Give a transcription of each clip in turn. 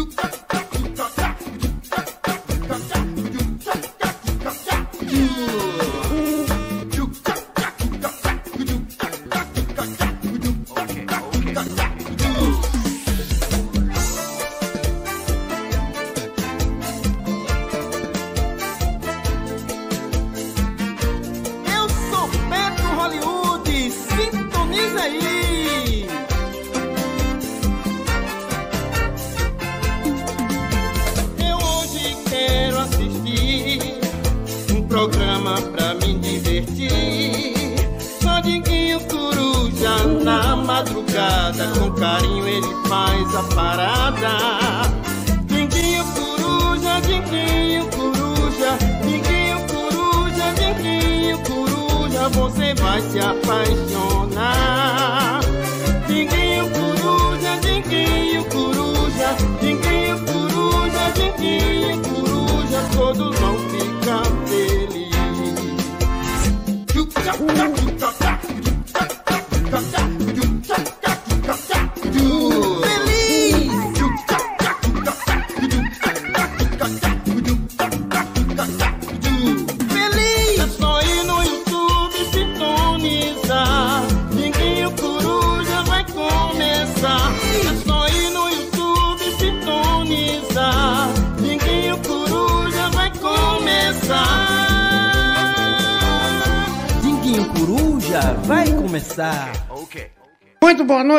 you.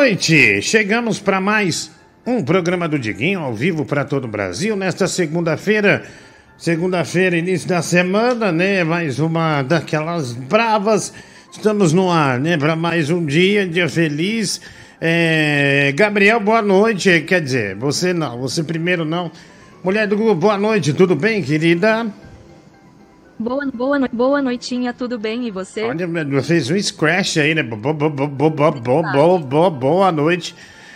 Noite! Chegamos para mais um programa do Diguinho ao vivo para todo o Brasil nesta segunda-feira. Segunda-feira, início da semana, né? Mais uma daquelas bravas. Estamos no ar, né? Para mais um dia, dia feliz. É, Gabriel, boa noite. Quer dizer, você não, você primeiro não. Mulher do Google, boa noite, tudo bem, querida? Boa, boa, no... boa noitinha, tudo bem? E você? Olha, fez um scratch aí, né? Bo, bo, bo, bo, bo, bo, bo, boa noite.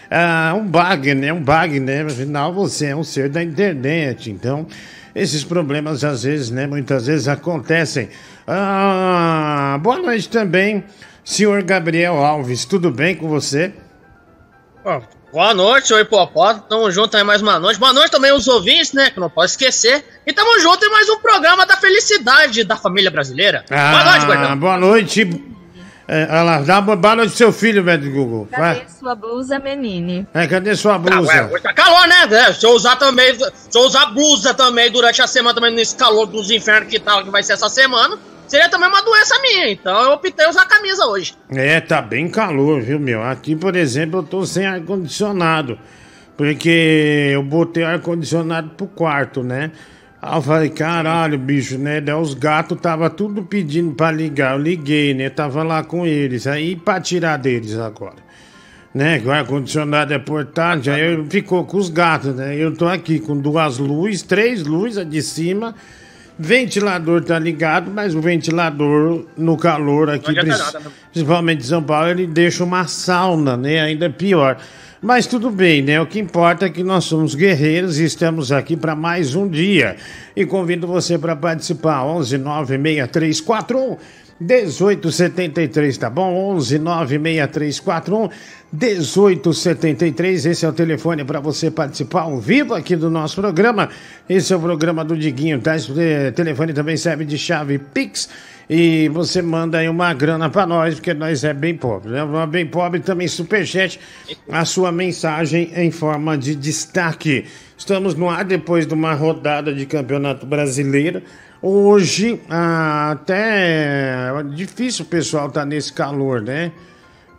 Ah, um bug, né? Um bug, né? Afinal, você é um ser da internet, então esses problemas às vezes, né? Muitas vezes acontecem. Ah, boa noite também, senhor Gabriel Alves. Tudo bem com você? Ó, oh Boa noite, oi Popó. Tamo junto aí mais uma noite. Boa noite também os ouvintes, né? Que não pode esquecer. E tamo junto em mais um programa da felicidade da família brasileira. boa noite, Ah, gordão. boa noite. É, olha lá, dá uma boa noite pro seu filho, velho Google. Vai. Cadê sua blusa, menine? É, cadê sua Ah, blusa? ué, hoje tá calor, né? É, se eu usar também, se eu usar blusa também durante a semana, também nesse calor dos infernos que tal, que vai ser essa semana, seria também uma doença minha. Então eu optei usar camisa hoje. É, tá bem calor, viu, meu? Aqui, por exemplo, eu tô sem ar-condicionado. Porque eu botei ar-condicionado pro quarto, né? Aí eu falei, caralho, bicho, né? Daí os gatos tava tudo pedindo pra ligar. Eu liguei, né? Tava lá com eles. Aí pra tirar deles agora. Né? Que o ar-condicionado é portátil, aí eu ficou com os gatos, né? Eu tô aqui com duas luzes, três luzes, a de cima. Ventilador tá ligado, mas o ventilador no calor aqui, né? principalmente em São Paulo, ele deixa uma sauna, né? Ainda pior. Mas tudo bem, né? O que importa é que nós somos guerreiros e estamos aqui para mais um dia. E convido você para participar. 11 96341 1873, tá bom? 11 96341 1873. Esse é o telefone para você participar ao vivo aqui do nosso programa. Esse é o programa do Diguinho, tá? Esse eh, telefone também serve de chave Pix. E você manda aí uma grana para nós, porque nós é bem pobre, né? Bem pobre também, superchat, a sua mensagem em forma de destaque. Estamos no ar depois de uma rodada de campeonato brasileiro. Hoje, ah, até é difícil o pessoal tá nesse calor, né?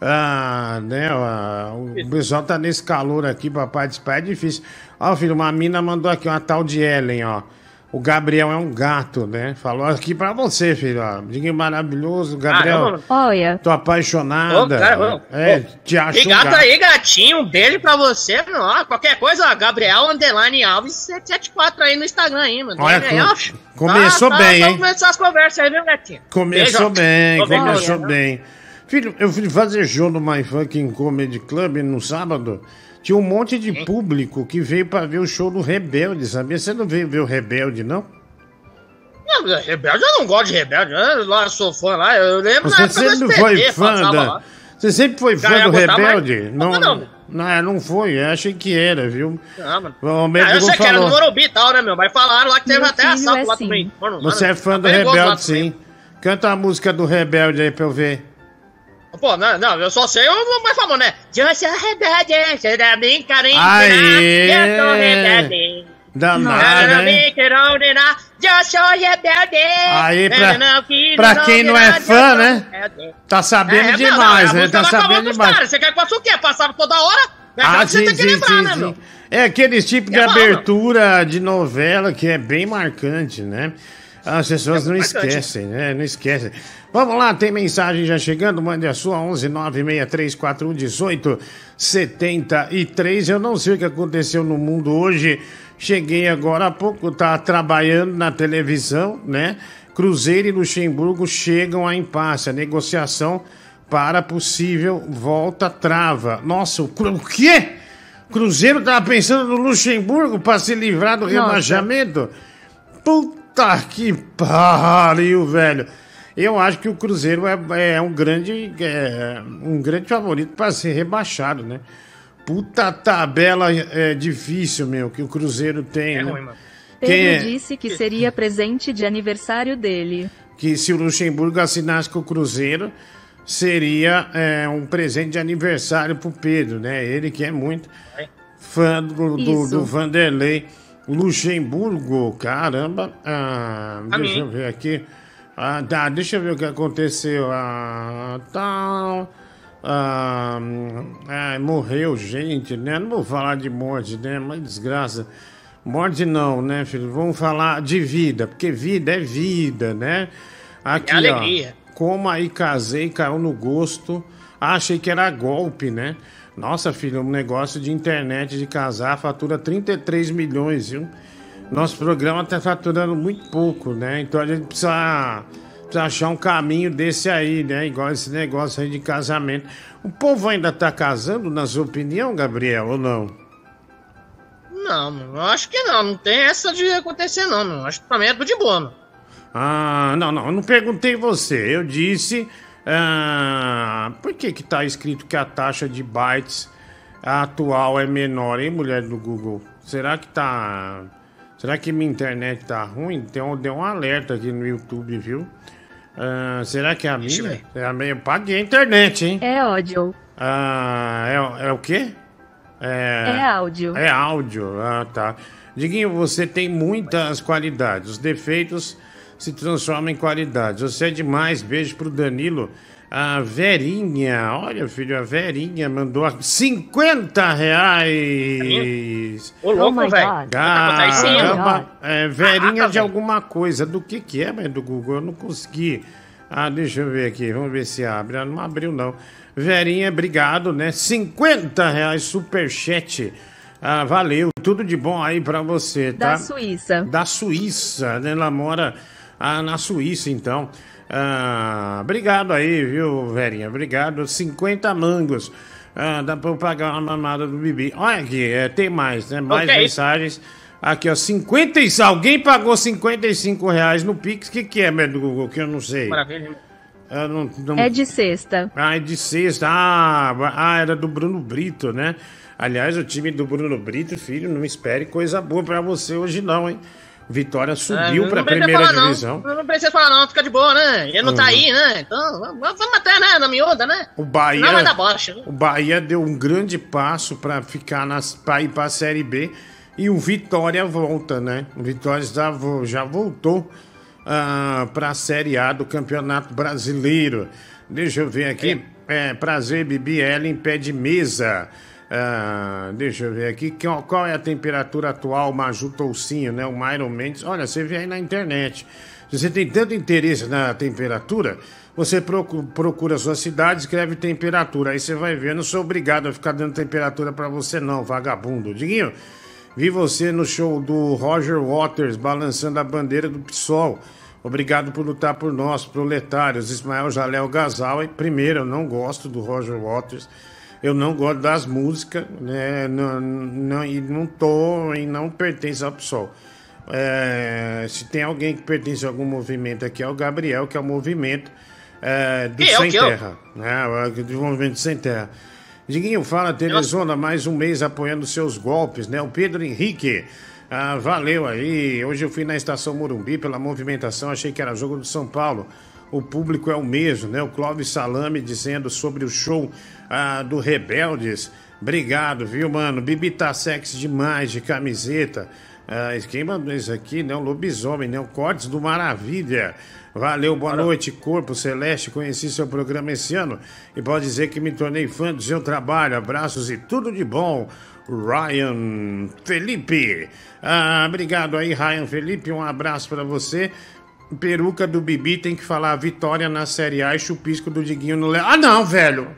Ah, né? ah, o pessoal tá nesse calor aqui pra participar, é difícil. Ó, filho, uma mina mandou aqui uma tal de Ellen, ó. O Gabriel é um gato, né? Falou aqui pra você, filho, ó. Diga maravilhoso, Gabriel. Caramba. Olha, Tô apaixonada. Ô, cara, ô, é, ô. te acho E um gato gato. aí, gatinho, um beijo pra você. Ó, qualquer coisa, ó, Gabriel Underline Alves 774 aí no Instagram aí, mano. Olha, aí, com- ó. começou Tá- bem, tá- hein? Começou as conversas aí, viu, gatinho? Começou Beijo. bem, bem, começou Gabriel. bem. Filho, eu fui fazer show no My Fucking Comedy Club no sábado. Tinha um monte de público que veio pra ver o show do Rebelde, sabia? Você não veio ver o Rebelde, não? Não, mas Rebelde, eu não gosto de Rebelde. Eu lá sou fã lá. Eu lembro na Você sempre foi fã da... Você sempre foi fã do botar mais- Rebelde? Não, não. Não, não foi, eu achei que era, viu? Não, mano. O Ah, eu sei que era falou. no Morumbi e tal, né, meu? Mas falaram lá que teve Meu até assalto é lá assim. também. Mano, Você mano, é fã tá do Rebelde, sim. Canta a música do Rebelde aí pra eu ver. Pô, não, não, eu só sei o mais famoso, né? Eu sou rebelde, você dá bem carinho. Aê! Eu sou rebelde. Danado, Eu hein? Eu sou rebelde. Aí, pra- pra quem não é fã, né? Tá sabendo É, demais, não, né? Tá sabendo demais. caras. Você quer que faça o quê? Passava toda hora? É Ah, você sim, tem que sim, lembrar, sim, né, sim. meu? É aqueles tipos de É abertura de novela que é bem marcante, né? As pessoas É não marcante. esquecem, né? Não esquecem. Vamos lá, tem mensagem já chegando. Mande a sua 11 96341 18 73. Eu não sei o que aconteceu no mundo hoje. Cheguei agora há pouco, tá trabalhando na televisão, né? Cruzeiro e Luxemburgo chegam a impasse. A negociação para possível volta trava. Nossa, o, Cru- o quê? Cruzeiro tava pensando no Luxemburgo para se livrar do rebaixamento? Puta que pariu, velho. Eu acho que o Cruzeiro é, é um grande é, um grande favorito para ser rebaixado, né? Puta tabela é, difícil, meu, que o Cruzeiro tem, É né? ruim, mano. Pedro é? disse que seria presente de aniversário dele. que se o Luxemburgo assinasse com o Cruzeiro, seria é, um presente de aniversário pro Pedro, né? Ele que é muito fã do, do, do Vanderlei Luxemburgo. Caramba, ah, A deixa eu ver aqui. Ah, tá, deixa eu ver o que aconteceu. Ah, tal. Ah, ah, morreu gente, né? Não vou falar de morte, né? Mas desgraça. Morte não, né, filho? Vamos falar de vida, porque vida é vida, né? Aqui, É alegria. ó. Como aí casei, caiu no gosto. Ah, achei que era golpe, né? Nossa, filho, um negócio de internet de casar fatura 33 milhões, viu? Nosso programa tá faturando muito pouco, né? Então a gente precisa, precisa achar um caminho desse aí, né? Igual esse negócio aí de casamento. O povo ainda tá casando, na sua opinião, Gabriel, ou não? Não, acho que não. Não tem essa de acontecer, não, mano. Acho que pra mim é tudo de boa, mano. Ah, não, não, eu não perguntei você. Eu disse. ah, por que que tá escrito que a taxa de bytes atual é menor, hein, mulher do Google? Será que tá. Será que minha internet tá ruim? Tem um, deu um alerta aqui no YouTube, viu? Ah, será que é a Deixa minha? É a minha? Eu paguei a internet, hein? É áudio. Ah, é, é o quê? É áudio. É áudio, ah tá. Diguinho, você tem muitas qualidades. Os defeitos se transformam em qualidades. Você é demais. Beijo pro Danilo. A Verinha, olha, filho, a Verinha mandou 50 reais. Ô, louco, my velho. Tá? Caramba, é, Verinha Caraca, de alguma coisa. Do que que é, mas do Google? Eu não consegui. Ah, deixa eu ver aqui. Vamos ver se abre. Ah, Não abriu, não. Verinha, obrigado, né? 50 reais superchat. Ah, valeu. Tudo de bom aí pra você, tá? Da Suíça. Da Suíça, né? Ela mora ah, na Suíça, então. Ah, obrigado aí, viu, Verinha? Obrigado. 50 mangos. Ah, dá pra eu pagar uma mamada do Bibi. Olha aqui, é, tem mais, né? Mais Ok. mensagens. Aqui, ó, 50 e... Alguém pagou 55 reais no Pix. O que, que é, meu do Google? Que eu não sei. Maravilha, não, não... É de sexta. Ah, é de sexta. Ah, ah, era do Bruno Brito, né? Aliás, o time do Bruno Brito, filho, não espere coisa boa pra você hoje não, hein? Vitória subiu É, pra não precisa primeira falar, divisão. Não. não precisa falar, não. Fica de boa, né? Ele não tá Uhum. aí, né? Então, vamos até, né? Na miúda, né? O Bahia, Não vai dar bosta. né? o Bahia deu um grande passo pra ficar nas, pra ir pra Série B e o Vitória volta, né? O Vitória já, já voltou ah, pra Série A do Campeonato Brasileiro. Deixa eu ver aqui. É, prazer, Bibi Ellen, pé de mesa. Ah, deixa eu ver aqui. Qual, é a temperatura atual, Maju Toucinho, né? O Myron Mendes. Olha, você vê aí na internet. Se você tem tanto interesse na temperatura, você procu- procura a sua cidade, escreve temperatura. Aí você vai ver. Eu não sou obrigado a ficar dando temperatura pra você, não, vagabundo. Diguinho, vi você no show do Roger Waters balançando a bandeira do PSOL. Obrigado por lutar por nós, proletários. Ismael Jalel Gazal. E primeiro, eu não gosto do Roger Waters. Eu não gosto das músicas, né? Não, não, e não tô e não pertence ao PSOL. É, se tem alguém que pertence a algum movimento aqui, é o Gabriel, que é o movimento é, do eu, Sem que eu? Terra. Né? O- Do movimento Sem Terra. Diguinho fala, Teresona, mais um mês apoiando seus golpes, né? O Pedro Henrique. Ah, valeu aí. Hoje eu fui na estação Morumbi pela movimentação, achei que era jogo do São Paulo. O público é o mesmo, né? O Clóvis Salame dizendo sobre o show ah, do Rebeldes. Obrigado, viu, mano? Bibi tá sexy demais de camiseta. Ah, quem mandou isso aqui, né? O lobisomem, né? O Cortes do Maravilha. Valeu, boa noite, Corpo Celeste. Conheci seu programa esse ano e pode dizer que me tornei fã do seu trabalho. Abraços e tudo de bom. Ryan Felipe. Ah, obrigado aí, Ryan Felipe. Um abraço para você. Peruca do Bibi tem que falar vitória na Série A e chupisco do Diguinho no Léo. Ah, não, velho.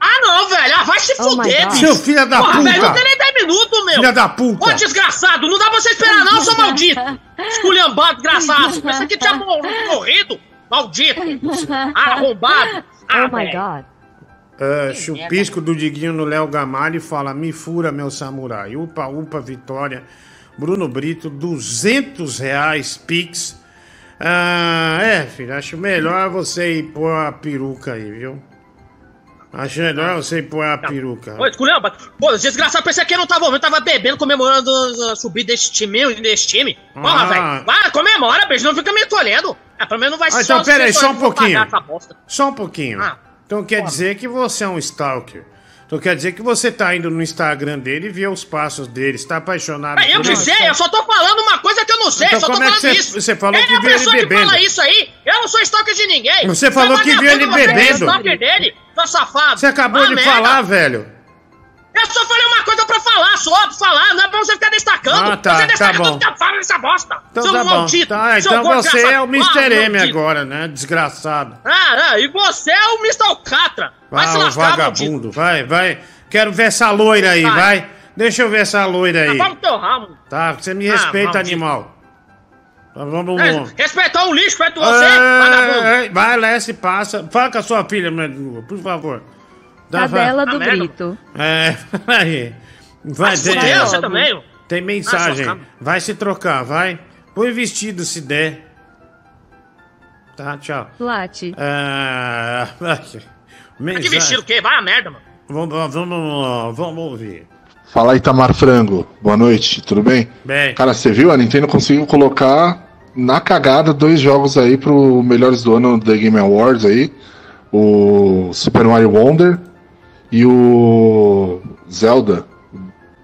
Ah, não, velho. Ah, vai se Oh fuder, bicho. Seu filho da Porra, puta. velho, não tem nem 10 minutos, meu. Filha da puta. Ô, desgraçado, não dá pra você esperar não, seu maldito. Esculhambado, desgraçado. Pensa que tinha mor- morrido. Maldito. Arrombado. Ah, Oh my god. Ah, chupisco do Diguinho no Léo Gamalho fala: Me fura, meu samurai. Upa, upa, vitória. Bruno Brito, 200 reais, Pix. Ah, é, filho, acho melhor você ir pôr a peruca aí, viu? Acho melhor você ir pôr a peruca. Ô, esculhamba. Pô, desgraçado, pensei que eu não tava ouvindo. Tava bebendo, comemorando a subida desse time, desse time. Porra, Ah. velho. Vai, comemora, beijo. Não fica me tolhendo. É, pelo menos não vai Ah, então, pera aí, ser só um pouquinho. Só um pouquinho. Ah. Então quer dizer que você é um stalker. Então quer dizer que você tá indo no Instagram dele e vê os passos dele, está apaixonado É, eu por que ele. sei, eu só tô falando uma coisa que eu não sei, Então só tô como é que falando você- isso. você falou que é a viu ele pessoa que bebendo? fala isso aí? Eu não sou stalker de ninguém. Você falou que viu ele vagabundo, você é bebendo. stalker dele, seu safado. Você acabou Ah, de merda. falar, velho. Eu só falei uma coisa pra falar, só pra falar, não é pra você ficar destacando. Ah, tá, você tá destaca bom. tudo que eu falo nessa bosta. Então seu tá bom. maldito. Tá, seu então você é o Mr. Ah, M agora, né? Desgraçado. Ah, ah, e você é o Mr. Alcatra. Vai Ah, se lascar, maldito. vagabundo. Vai, vai. Quero ver essa loira aí, Vai. vai. Deixa eu ver essa loira aí. Fala no teu ramo. Tá, você me Ah, respeita, animal. Tá, vamos... É, Respeitar o lixo perto de você, Ei, vagabundo. ei, Vai, Lessie, passa. Fala com a sua filha, meu, por favor. Dá- Cadela Tá do merda. Brito. É, aí. Vai, tem, você também. tem mensagem. Ah, cama. vai se trocar, vai. Põe vestido se der. Tá, tchau. Late. Ah, Que mensagem. vestido o quê? Vai a merda, mano. Vamos, vamos, vamos ouvir. Fala aí, Tamar Frango. Boa noite, tudo bem? Bem, Cara, você viu? A Nintendo conseguiu colocar na cagada dois jogos aí pro melhores do ano da Game Awards aí. O Super Mario Wonder e o Zelda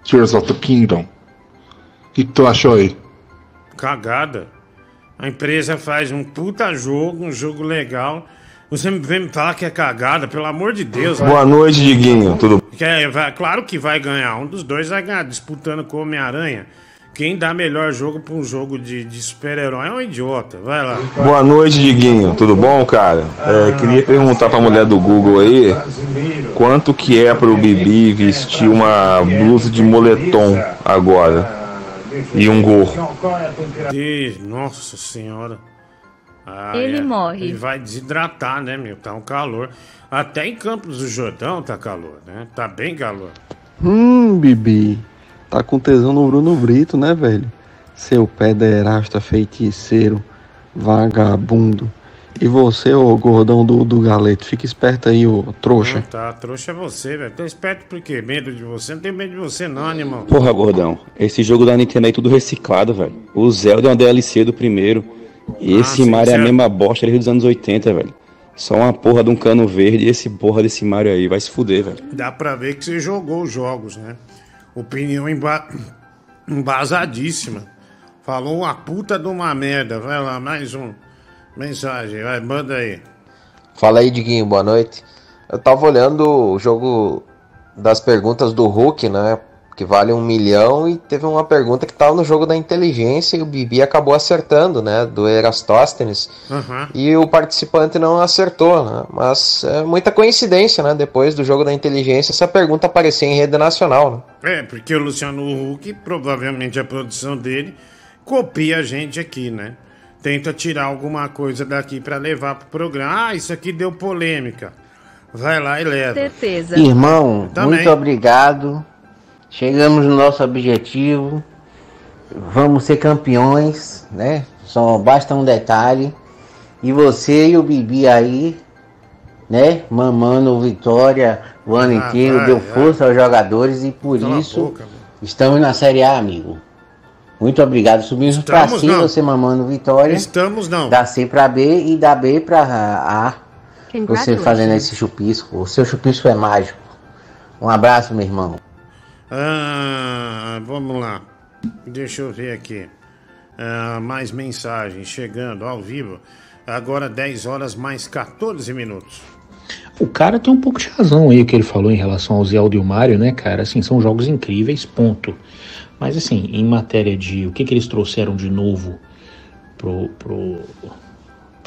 Tears of the Kingdom. O que, que tu achou aí? cagada. A empresa faz um puta jogo, um jogo legal. Você vem me falar que é cagada, pelo amor de Deus. vai. Boa noite, Diguinho. Tudo Que é, vai- claro que vai ganhar. Um dos dois vai ganhar, disputando com o Homem-Aranha. Quem dá melhor jogo pra um jogo de, de super-herói é um idiota. Vai lá. Boa noite, Diguinho. Tudo bom, cara? É, queria perguntar pra mulher do Google aí quanto que é pro Bibi vestir uma blusa de moletom agora e um gorro. E, nossa senhora. Ah, Ele morre. Ele vai desidratar, né, meu? Tá um calor. Até em Campos do Jordão tá calor, né? Tá bem calor. Hum, Bibi. Tá com tesão no Bruno Brito, né, velho? Seu pederasta feiticeiro, vagabundo. E você, ô gordão do, do galeto, fica esperto aí, ô Não trouxa. tá, trouxa é você, velho. Tô esperto por quê? Medo de você? Não tenho medo de você, não, animal. Porra, gordão, esse jogo da Nintendo aí tudo reciclado, velho. O Zelda é uma DLC do primeiro. E Ah, esse Mario é a mesma bosta desde os anos 80, velho. Só uma porra de um cano verde e esse porra desse Mario aí. Vai se fuder, velho. Dá pra ver que você jogou os jogos, né? Opinião emba... embasadíssima. Falou uma puta de uma merda. Vai lá, mais um. Mensagem, vai, manda aí. Fala aí, Diguinho, boa noite. Eu tava olhando o jogo das perguntas do Hulk, né? Que vale um milhão, e teve uma pergunta que tava no jogo da inteligência e o Bibi acabou acertando, né? Do Erastóstenes. Aham. E o participante não acertou, né? Mas é muita coincidência, né? Depois do jogo da inteligência, essa pergunta aparecia em rede nacional, né? É, porque o Luciano Huck, provavelmente a produção dele, copia a gente aqui, né? Tenta tirar alguma coisa daqui pra levar pro programa. Ah, isso aqui deu polêmica. Vai lá e leva. Certeza. Irmão, Também. muito obrigado. Chegamos no nosso objetivo. Vamos ser campeões, né? Só basta um detalhe. E você e o Bibi aí né? Mamando Vitória o ano Ah, inteiro, vai, deu vai. força aos jogadores e por Cala isso boca, estamos na Série A, amigo. Muito obrigado. Subimos cima, não. você mamando Vitória. Estamos não. Da C pra B e da B pra A. Você fazendo esse chupisco. O seu chupisco é mágico. Um abraço, meu irmão. Ah, vamos lá. Deixa eu ver aqui. Ah, mais mensagens chegando ao vivo. Agora 10 horas mais 14 minutos. O cara tem um pouco de razão aí o que ele falou em relação ao Zelda e o Mario, né, cara? Assim, são jogos incríveis, ponto. Mas assim, em matéria de o que, que eles trouxeram de novo pro, pro,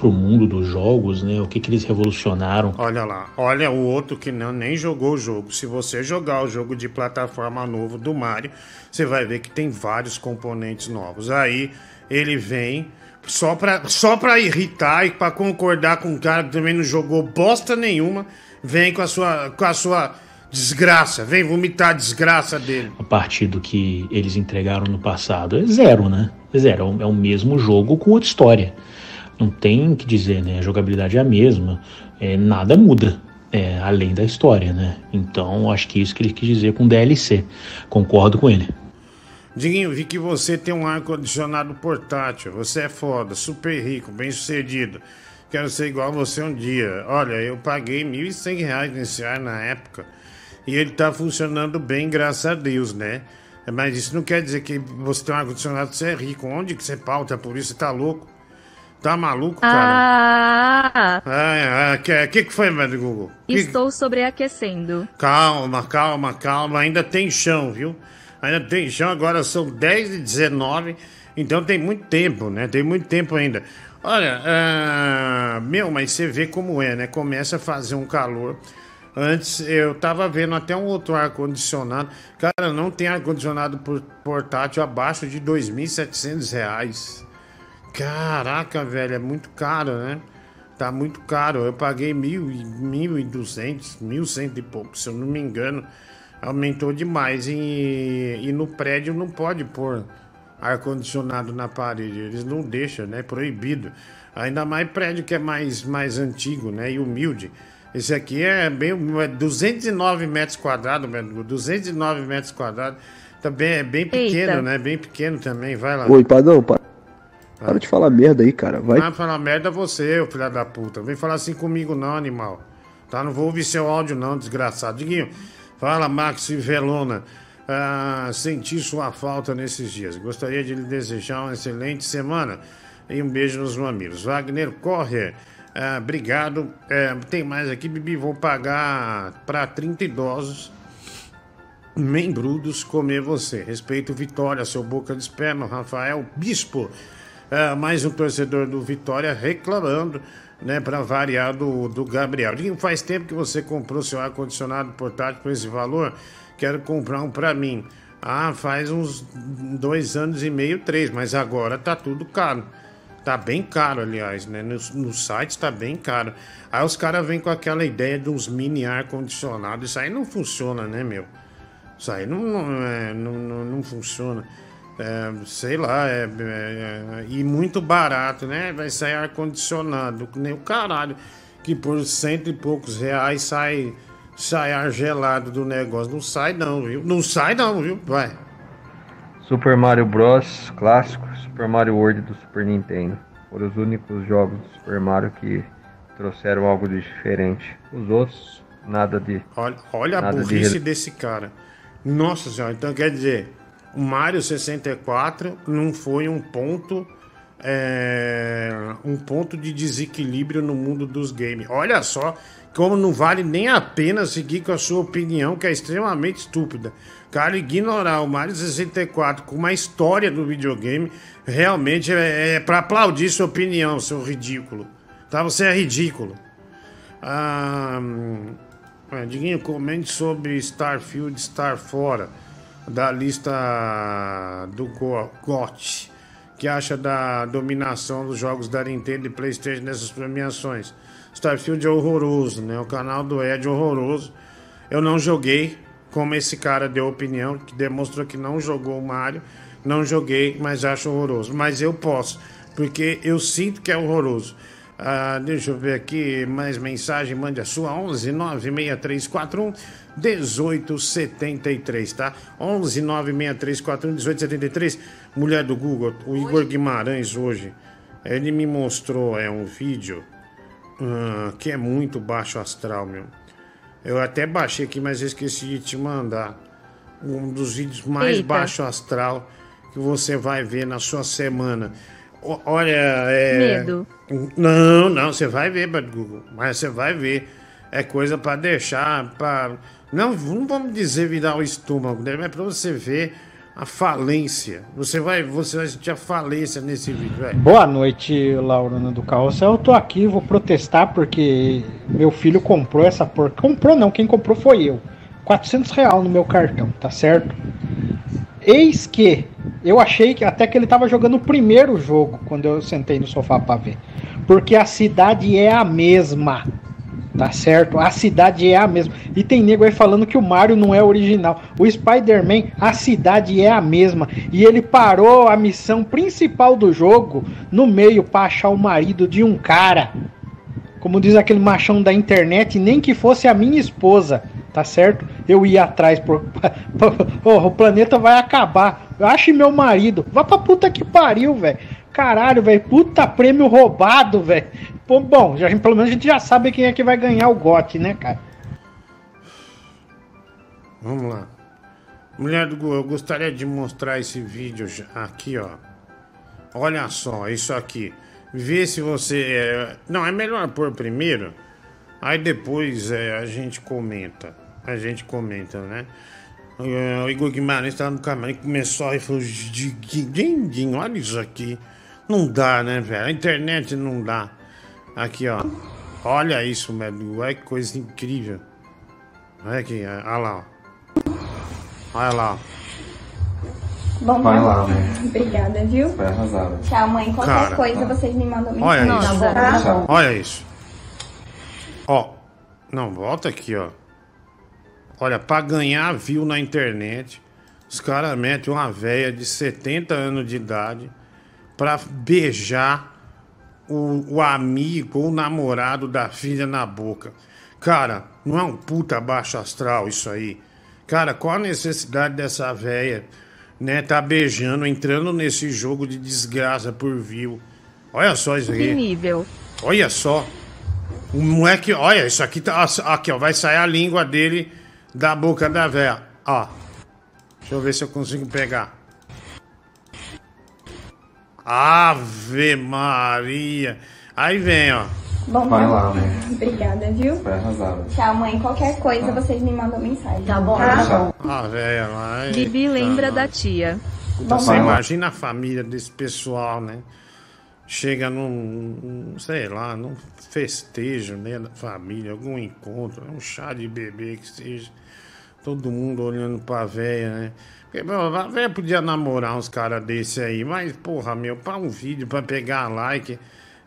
pro mundo dos jogos, né? O que, que eles revolucionaram. Olha lá, olha o outro que não, nem jogou o jogo. Se você jogar o jogo de plataforma novo do Mario, você vai ver que tem vários componentes novos. Aí ele vem só pra, só pra irritar e pra concordar com um cara que também não jogou bosta nenhuma, vem com a sua, com a sua desgraça, vem vomitar a desgraça dele. A partir do que eles entregaram no passado. É zero, né? É zero. É o, é o mesmo jogo com outra história. Não tem o que dizer, né? A jogabilidade é a mesma. É, nada muda. é, além da história, né? Então, acho que isso que ele quis dizer com DLC. Concordo com ele. Diguinho, vi que você tem um ar-condicionado portátil. Você é foda, super rico, bem sucedido. Quero ser igual a você um dia. Olha, eu paguei 1.100 reais nesse ar na época. E ele tá funcionando bem, graças a Deus, né? Mas isso não quer dizer que você tem um ar-condicionado, você é rico. Onde que você pauta por isso? Você tá louco? Tá maluco, cara? Ah, Ah, o que, que, que foi, velho Google? Que- estou sobreaquecendo. Calma, calma, calma. Ainda tem chão, viu? Ainda tem chão. Agora são 10 e 19. Então tem muito tempo, né? Tem muito tempo ainda. Olha, ah, meu, mas você vê como é, né? Começa a fazer um calor. Antes eu tava vendo até um outro ar-condicionado. Cara, não tem ar-condicionado por- portátil abaixo de 2.700 reais. Caraca, velho, é muito caro, né? Tá muito caro. Eu paguei mil, e- mil e duzentos, mil cento e pouco, se eu não me engano. Aumentou demais. E, e no prédio não pode pôr ar-condicionado na parede. Eles não deixam, né? Proibido. Ainda mais prédio que é mais, mais antigo, né? E humilde. Esse aqui é bem. É 209 metros quadrados, meu, 209 metros quadrados. Também é bem pequeno, Eita. né? Bem pequeno também. Vai lá. Oi, Padão, para, para de falar merda aí, cara. Vai. Vai falar merda você, filho da puta. Não vem falar assim comigo não, animal. Tá? Não vou ouvir seu áudio não, desgraçado. Diguinho, fala Max Velona. Ah, senti sua falta nesses dias. Gostaria de lhe desejar uma excelente semana e um beijo nos mamilos. Wagner Correr, ah, obrigado. É, tem mais aqui, Bibi. Vou pagar para 30 idosos membrudos comer você. Respeito Vitória, seu boca de esperma, Rafael Bispo. É, mais um torcedor do Vitória reclamando, né, para variar do, do Gabriel. Diguinho, faz tempo que você comprou seu ar-condicionado portátil por esse valor? Quero comprar um para mim. Ah, faz uns dois anos e meio, três, mas agora tá tudo caro. Tá bem caro, aliás, né? No, no site tá bem caro. Aí os caras vêm com aquela ideia de uns mini ar-condicionado. Isso aí não funciona, né, meu? Isso aí não, não, é, não, não, não funciona. É, sei lá, é, é- é- e muito barato, né? Vai sair ar-condicionado, que nem o caralho. Que por cento e poucos reais sai, sai ar gelado do negócio. Não sai não, viu? Não sai não, viu? Vai. Super Mario Bros. clássico, Super Mario World do Super Nintendo. Foram os únicos jogos do Super Mario que trouxeram algo de diferente. Os outros, nada de. Olha, olha a nada de burrice rele- desse cara. Nossa senhora, então quer dizer, Mario 64 não foi um ponto. é, um ponto de desequilíbrio no mundo dos games. Olha só como não vale nem a pena seguir com a sua opinião, que é extremamente estúpida. Cara, ignorar o Mario 64 com uma história do videogame realmente é, é para aplaudir sua opinião, seu ridículo. Tá? Você é ridículo. Ah, Diguinho, comente sobre Starfield estar fora da lista do Go- GOT. que acha da dominação dos jogos da Nintendo e PlayStation nessas premiações? Starfield é horroroso, né? O canal do Ed é horroroso. Eu não joguei, como esse cara deu opinião, que demonstrou que não jogou o Mario. Não joguei, mas acho horroroso. Mas eu posso, porque eu sinto que é horroroso. Ah, deixa eu ver aqui mais mensagem. Mande a sua 11 96341 1873, tá? 11 96341 1873. Mulher do Google, o Igor Guimarães hoje, ele me mostrou é um vídeo ah, que é muito baixo astral, meu. Eu até baixei aqui, mas eu esqueci de te mandar. Um dos vídeos mais Eita. baixo astral que você vai ver na sua semana. O- Olha, é. Medo. Não, não, você vai ver, Bad Google. Mas você vai ver. É coisa pra deixar. Pra... Não, não vamos dizer virar o estômago, né? Mas pra você ver a falência. Você vai, você vai sentir a falência nesse vídeo, velho. Boa noite, Laurana do Carroça. Eu tô aqui, vou protestar porque meu filho comprou essa porca. Comprou não, quem comprou foi eu. 400 real no meu cartão, tá certo? Eis que eu achei que até que ele tava jogando o primeiro jogo quando eu sentei no sofá pra ver. Porque a cidade é a mesma. Tá certo? A cidade é a mesma. E tem nego aí falando que o Mario não é original. O Spider-Man, a cidade é a mesma. E ele parou a missão principal do jogo no meio pra achar o marido de um cara. Como diz aquele machão da internet, nem que fosse a minha esposa, tá certo? Eu ia atrás por. Ô, o planeta vai acabar. Ache meu marido. Vá pra puta que pariu, velho. Caralho, velho. Puta prêmio roubado, velho. Bom, já, pelo menos a gente já sabe quem é que vai ganhar o GOT, né, cara? Vamos lá. Mulher do Google, eu gostaria de mostrar esse vídeo aqui, ó. Olha só, isso aqui. Vê se você. é, Não, é melhor pôr primeiro. Aí depois é, a gente comenta. A gente comenta, né? É, O Igor Guimarães estava no camarim, começou e falou: Diguinho, olha isso aqui. Não dá, né, velho? A internet não dá. Aqui, ó. Olha isso, velho. Olha que coisa incrível. Olha aqui, olha lá, ó. Olha lá. Bom, Vai tá lá, né? Obrigada, viu? Tchau, mãe. Qualquer Cara, coisa ó. vocês me mandam Olha mensagem. isso. Tá bom? Olha isso. Ó. Não, volta aqui, ó. Olha, pra ganhar view na internet, os caras metem uma véia de 70 anos de idade pra beijar o, o amigo ou o namorado da filha na boca. Cara, não é um puta baixo astral isso aí. Cara, qual a necessidade dessa véia, né, tá beijando, entrando nesse jogo de desgraça por view? Olha só isso Que aqui. nível. Olha só. O moleque, olha, isso aqui tá. Aqui, ó. Vai sair a língua dele da boca da véia. Ó. Deixa eu ver se eu consigo pegar. Ave Maria. Aí vem, ó. Bom, Vai tá lá, bom. né? Obrigada, viu? Vai arrasar. velho. Tchau, mãe. Qualquer coisa vocês me mandam mensagem. Tá bom? A véia lá. Bibi eita, lembra da tia. Puta, você imagina a família desse pessoal, né? Chega num, sei lá, num festejo, né, da família, algum encontro, um chá de bebê que seja. Todo mundo olhando pra véia, né? Porque, pô, a véia podia namorar uns caras desse aí, mas, porra, meu, pra um vídeo, pra pegar like,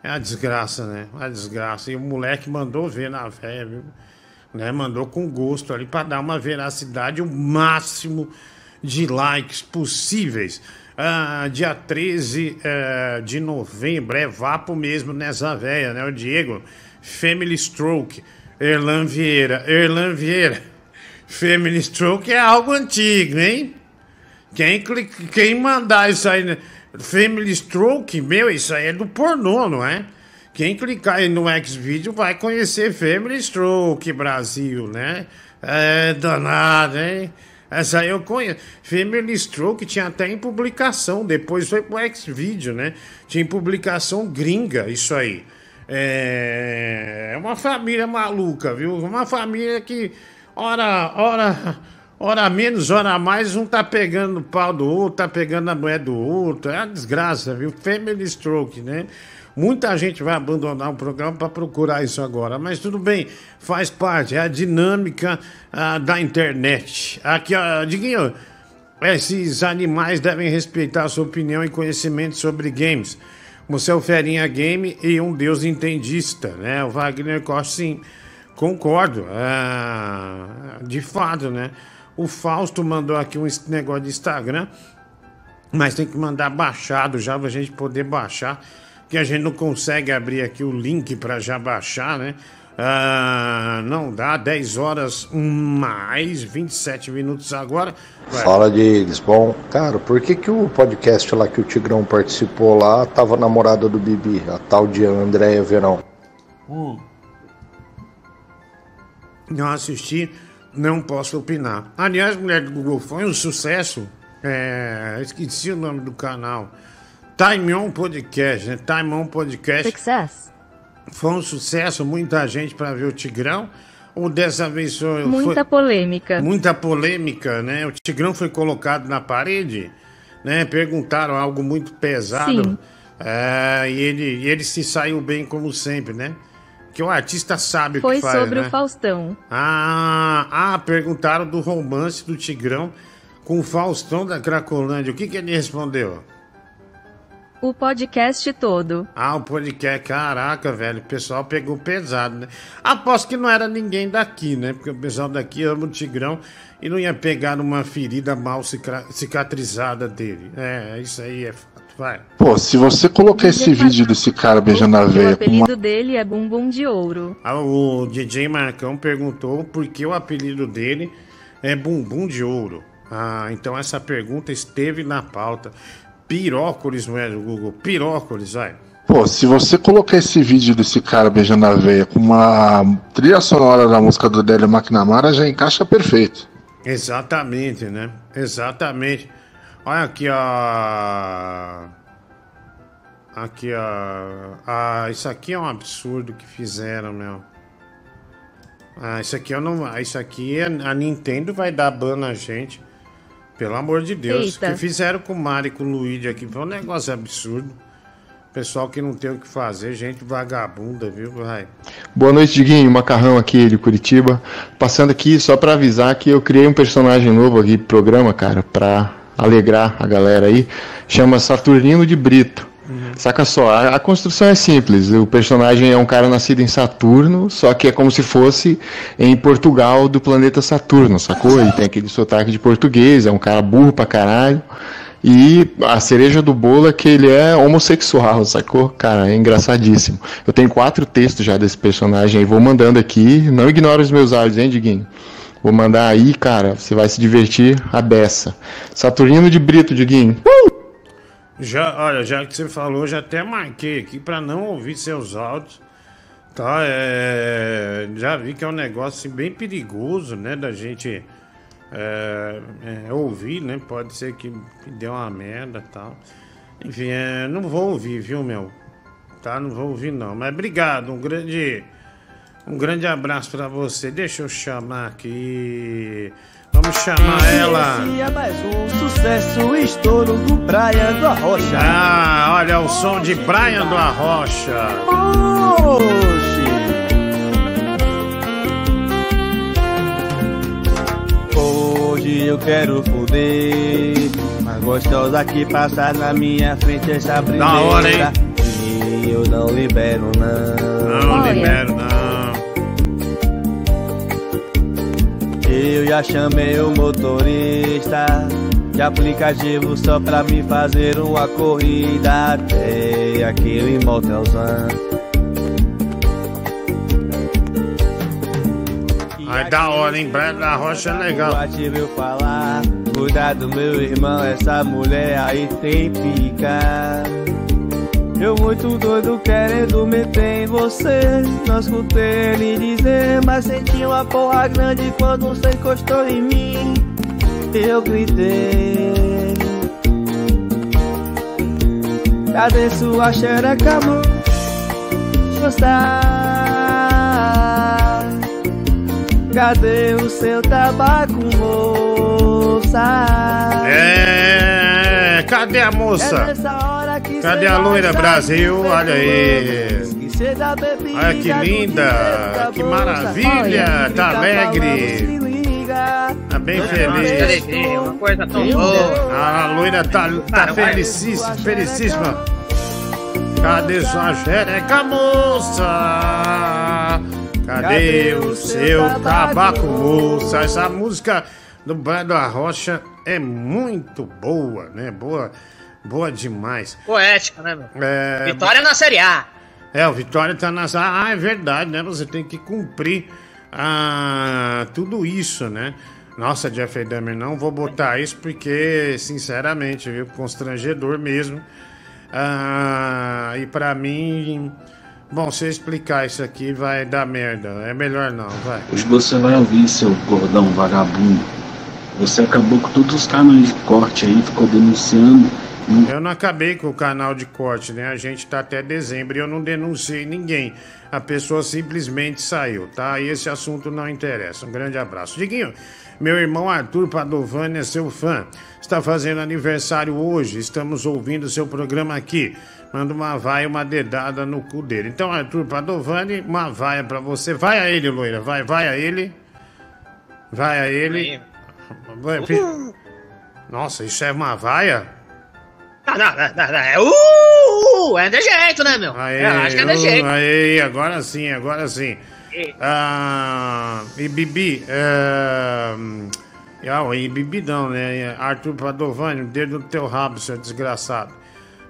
é uma desgraça, né? Uma desgraça. E o moleque mandou ver na véia, viu? Né? Mandou com gosto ali pra dar uma veracidade, o máximo de likes possíveis. Ah, dia 13 eh, de novembro, é vapo mesmo nessa véia, né? O Diego, Family Stroke, Erlan Vieira, Erlan Vieira. Family Stroke é algo antigo, hein? Quem, clica, quem mandar isso aí, né? Family Stroke, meu, isso aí é do pornô, não é? Quem clicar aí no Xvideo vai conhecer Family Stroke Brasil, né? É danado, hein? Essa aí eu conheço. Family Stroke tinha até em publicação, depois foi pro Xvideo, né? Tinha em publicação gringa, isso aí. É é uma família maluca, viu? Uma família que, hora, hora, hora menos, hora mais, um tá pegando o pau do outro, tá pegando a mulher do outro. É uma desgraça, viu? Family Stroke, né? Muita gente vai abandonar o programa para procurar isso agora, mas tudo bem, faz parte, é a dinâmica ah, da internet. Aqui, ó, Diguinho, esses animais devem respeitar a sua opinião e conhecimento sobre games. Você é o Ferinha Game e um deus entendista, né? O Wagner Costa, sim, concordo. Ah, de fato, né? O Fausto mandou aqui um negócio de Instagram, mas tem que mandar baixado já pra gente poder baixar. que a gente não consegue abrir aqui o link para já baixar, né? Ah, não dá, 10 horas mais 27 minutos agora. Vai. Fala deles. Bom, cara, por que que o podcast lá que o Tigrão participou lá tava namorada do Bibi, a tal de Andréia Verão? Hum. Não assisti, não posso opinar. Aliás, mulher do Google, foi um sucesso. É, esqueci o nome do canal. Time On Podcast, né? Time On Podcast. Success. Foi um sucesso, muita gente para ver o Tigrão. Ou dessa vez foi. Muita foi- polêmica. Muita polêmica, né? O Tigrão foi colocado na parede, né? Perguntaram algo muito pesado. Sim. É, e ele, e ele se saiu bem como sempre, né? Que o artista sabe o Foi que faz, sobre né? o Faustão. Ah, ah, perguntaram do romance do Tigrão com o Faustão da Cracolândia. O que, que ele respondeu? O podcast todo. Ah, o podcast, caraca, velho, o pessoal pegou pesado, né? Aposto que não era ninguém daqui, né? Porque o pessoal daqui ama o Tigrão e não ia pegar numa ferida mal cica- cicatrizada dele. É, isso aí é vai. Pô, se você colocar esse vídeo desse cara beijando a O veia com uma. apelido dele é Bumbum de Ouro. Ah, O DJ Marcão perguntou por que o apelido dele é Bumbum de Ouro. Ah, então essa pergunta esteve na pauta. Pirócolis, não é do Google? Pirócolis, vai. Pô, se você colocar esse vídeo desse cara beijando a veia com uma trilha sonora da música do Délio McNamara, já encaixa perfeito. Exatamente, né? Exatamente. Olha aqui, ó. Aqui, ó. Ah, isso aqui é um absurdo que fizeram, meu. Ah, isso aqui eu não. ah, Isso aqui a Nintendo vai dar ban na gente. Pelo amor de Deus. O que fizeram com o Mario e com o Luigi aqui foi um negócio absurdo. Pessoal que não tem o que fazer, gente vagabunda, viu? Vai. Boa noite, Diguinho. Macarrão aqui de Curitiba. Passando aqui só pra avisar que eu criei um personagem novo aqui pro programa, cara, pra alegrar a galera aí. Chama Saturnino de Brito. Saca só, a, a construção é simples. O personagem é um cara nascido em Saturno, só que é como se fosse em Portugal do planeta Saturno, sacou? Ele tem aquele sotaque de português, é um cara burro pra caralho. E a cereja do bolo é que ele é homossexual, sacou? Cara, é engraçadíssimo. Eu tenho quatro textos já desse personagem aí, vou mandando aqui. Não ignora os meus áudios, hein, Diguinho? Vou mandar aí, cara, você vai se divertir a beça. Saturnino de Brito, Diguinho. Já, olha, já que você falou, já até marquei aqui para não ouvir seus áudios. Tá, é, já vi que é um negócio assim, bem perigoso, né, da gente é, é, ouvir, né? Pode ser que, que dê uma merda e tal. Enfim, é, não vou ouvir, viu, meu? Tá, não vou ouvir não. Mas obrigado, um grande, um grande abraço para você. Deixa eu chamar aqui. Vamos chamar ela. Esse é mais um sucesso, estouro do Brian do Arrocha. Ah, olha o som de Brian do Arrocha. Hoje eu quero foder, mas gostosa que passa na minha frente essa primeira. Da hora, hein? E eu não libero não. Não libero, não. Eu já chamei o motorista de aplicativo só pra me fazer uma corrida até aquele motelzão. Ai, da hora, hein? Brian da Rocha é legal. Bate meu falar, cuidado meu irmão, essa mulher aí tem pica. Eu muito doido querendo meter em você Não escutei ele dizer Mas senti uma porra grande quando você encostou em mim Eu gritei Cadê sua xereca, moça? Cadê o seu tabaco, moça? É, cadê a É moça? que Cadê a loira Brasil? Olha aí. Olha que linda, que maravilha, tá alegre. Tá bem feliz. alegria, uma coisa tão A loira tá, tá felicíssima, felicíssima. Cadê sua xereca, moça? Cadê o seu tabaco, moça? Essa música do Brian da Rocha é muito boa, né? Boa. Boa demais. Poética, né, meu? É, Vitória na Série A. É, o Vitória tá na. Ah, é verdade, né? Você tem que cumprir ah, tudo isso, né? Nossa, Jeffrey Dahmer, não vou botar isso porque, sinceramente, viu? Constrangedor mesmo. Ah, e pra mim. Bom, se eu explicar isso aqui vai dar merda. É melhor não, vai. Hoje você vai ouvir, seu gordão vagabundo. Você acabou com todos os canais de corte aí, ficou denunciando. Eu não acabei com o canal de corte, né? A gente tá até dezembro e eu não denunciei ninguém. A pessoa simplesmente saiu, tá? E esse assunto não interessa. Um grande abraço. Diguinho, meu irmão Arthur Padovani é seu fã. Está fazendo aniversário hoje. Estamos ouvindo seu programa aqui. Manda uma vaia uma dedada no cu dele. Então, Arthur Padovani, uma vaia pra você. Vai a ele, loira. Vai, vai a ele. Vai a ele. Vai, Nossa, isso é uma vaia? Não, não, não, não. É, uh, é de jeito, né, meu? Aê, Eu acho que é de uh, jeito. Aí, agora sim, agora sim. Ah, e Bibi, é, ah, e Bibi não, né? Arthur Padovani, o dedo no teu rabo, seu desgraçado.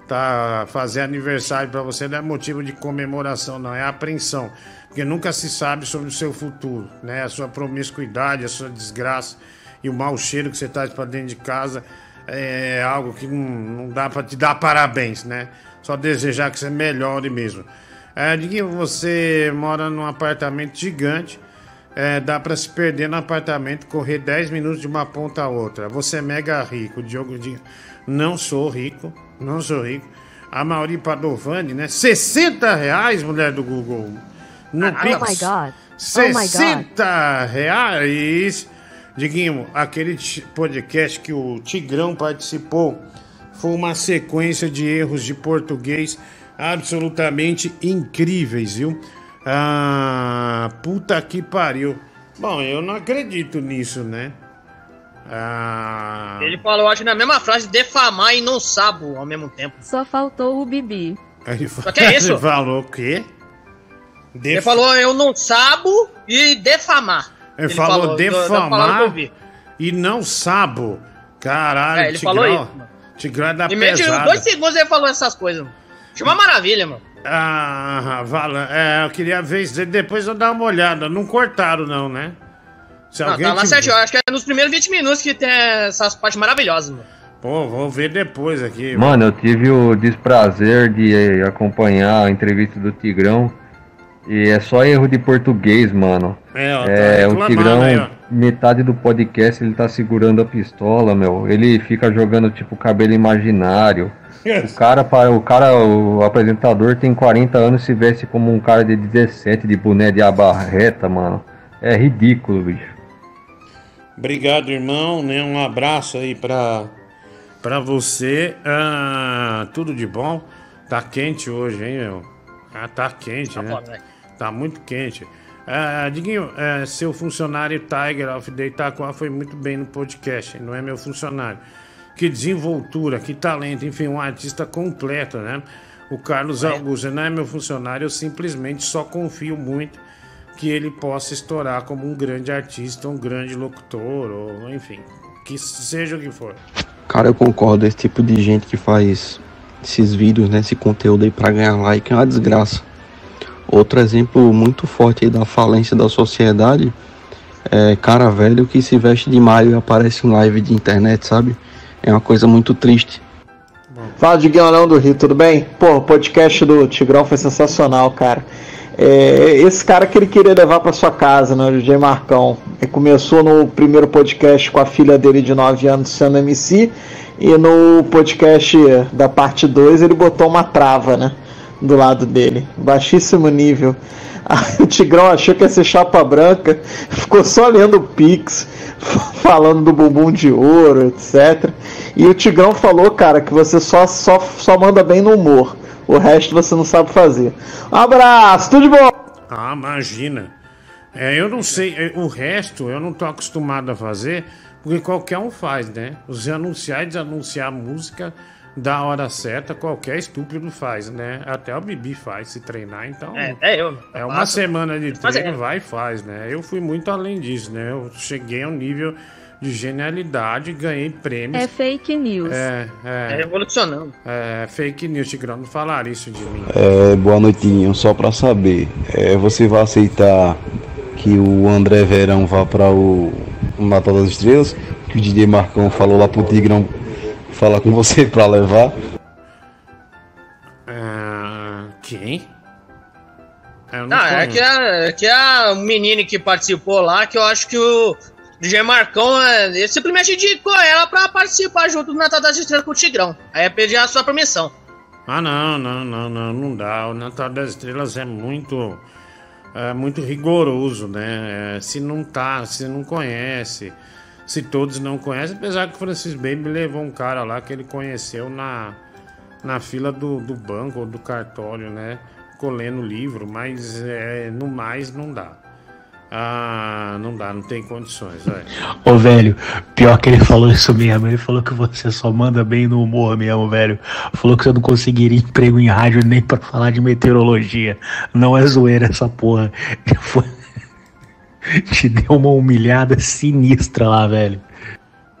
Tá, fazer aniversário pra você não é motivo de comemoração, não, é apreensão. Porque nunca se sabe sobre o seu futuro, né? A sua promiscuidade, a sua desgraça e o mau cheiro que você traz pra dentro de casa é algo que não, dá pra te dar parabéns, né? Só desejar que você melhore mesmo. É, Diguinho, você mora num apartamento gigante, é, dá pra se perder no apartamento, correr 10 minutos de uma ponta a outra. Você é mega rico, Diogo Dinho. Não sou rico, não sou rico. A Mauri Padovani, né? 60 reais, mulher do Google. No Oh my Pix. God. Oh my God. 60 reais. Diguinho, aquele podcast que o Tigrão participou foi uma sequência de erros de português absolutamente incríveis, viu? Ah, puta que pariu. Bom, eu não acredito nisso, né? Ah, Ele falou, acho, na mesma frase, defamar e não sabo ao mesmo tempo. Só faltou o Bibi. ele, Só que é isso? ele falou o quê? Ele Def- falou, eu não sabo e defamar. Ele, falou, do- palavra que eu defamar vi. e não sabo. Caralho, É, ele falou Tigrão, isso, mano. Tigrão é da Em de pesada. dois segundos ele falou essas coisas, mano. Achei uma maravilha, mano. Ah, Vala, é, eu queria ver isso. Depois eu dar uma olhada. Não cortaram, não, né? Se Não, tá lá te- certinho. Acho que é nos primeiros 20 minutos que tem essas partes maravilhosas, mano. Pô, vou ver depois aqui. Mano, eu tive o desprazer de eh, acompanhar a entrevista do Tigrão. E é só erro de português, mano. É, ó, tá É, o Tigrão, aí, ó. metade do podcast ele tá segurando a pistola, meu. Ele fica jogando tipo cabelo imaginário. O cara, o cara, o apresentador tem 40 anos e se veste como um cara de 17 de boné de aba reta, mano. É ridículo, bicho. Obrigado, irmão, né? Um abraço aí pra, pra você. Ah, tudo de bom. Tá quente hoje, hein, meu? Ah, tá quente, né? foda, né? Tá muito quente. Ah, Diguinho, é, seu funcionário Tiger of the Itaquá foi muito bem no podcast, não é meu funcionário. Que desenvoltura, que talento, enfim, um artista completo, né? O Carlos Augusto não é meu funcionário, eu simplesmente só confio muito que ele possa estourar como um grande artista, um grande locutor, ou enfim, que seja o que for. Cara, eu concordo. Esse tipo de gente que faz esses vídeos, né, esse conteúdo aí pra ganhar like é uma desgraça. Outro exemplo muito forte da falência da sociedade é cara velho que se veste de Mario e aparece em live de internet, sabe? É uma coisa muito triste. Fala, Diguinho Leão do Rio, tudo bem? Pô, o podcast do Tigrão foi sensacional, cara. É, esse cara que ele queria levar pra sua casa, né, o DJ Marcão. Ele começou no primeiro podcast com a filha dele de 9 anos sendo MC, e no podcast da parte 2 ele botou uma trava, né, do lado dele. Baixíssimo nível. Aí o Tigrão achou que ia ser chapa branca, ficou só lendo o Pix, falando do bumbum de ouro, etc. E o Tigrão falou, cara, que você só, só, só manda bem no humor. O resto você não sabe fazer. Um abraço, tudo de bom! Ah, imagina. É, eu não sei, é, o resto eu não tô acostumado a fazer, porque qualquer um faz, né? Os anunciar e desanunciar música da hora certa, qualquer estúpido faz, né? Até o Bibi faz se treinar, então. É, é eu. É uma Faço. semana de treino, vai e faz, né? Eu fui muito além disso, né? Eu cheguei a um nível de genialidade, ganhei prêmios. É fake news. É, é. É revolucionando. É, fake news, Tigrão, não falaram isso de mim. É, boa noitinho, só pra saber, é, você vai aceitar que o André Verão vá para o, o Natal das Estrelas? Que o DJ Marcão falou lá pro Tigrão falar com você pra levar? Ah, quem? Eu Não, é conheço. que a, é que a menina que participou lá, que eu acho que o DJ Marcão é, ele simplesmente indicou ela pra participar junto do Natal das Estrelas com o Tigrão. Aí eu pedi a sua permissão. Ah, não, não, não, não, não dá. O Natal das Estrelas é muito, é muito rigoroso, né? É, se não tá, se não conhece, se todos não conhecem, apesar que o Francis Baby levou um cara lá que ele conheceu na, na fila do, do banco ou do cartório, né? Ficou lendo o livro, mas é, no mais não dá. Ah, não dá, não tem condições, velho. Ô, velho, pior que ele falou isso mesmo. Ele falou que você só manda bem no humor mesmo, velho. Falou que você não conseguiria emprego em rádio nem pra falar de meteorologia. Não é zoeira essa porra. Foi- Te deu uma humilhada sinistra lá, velho.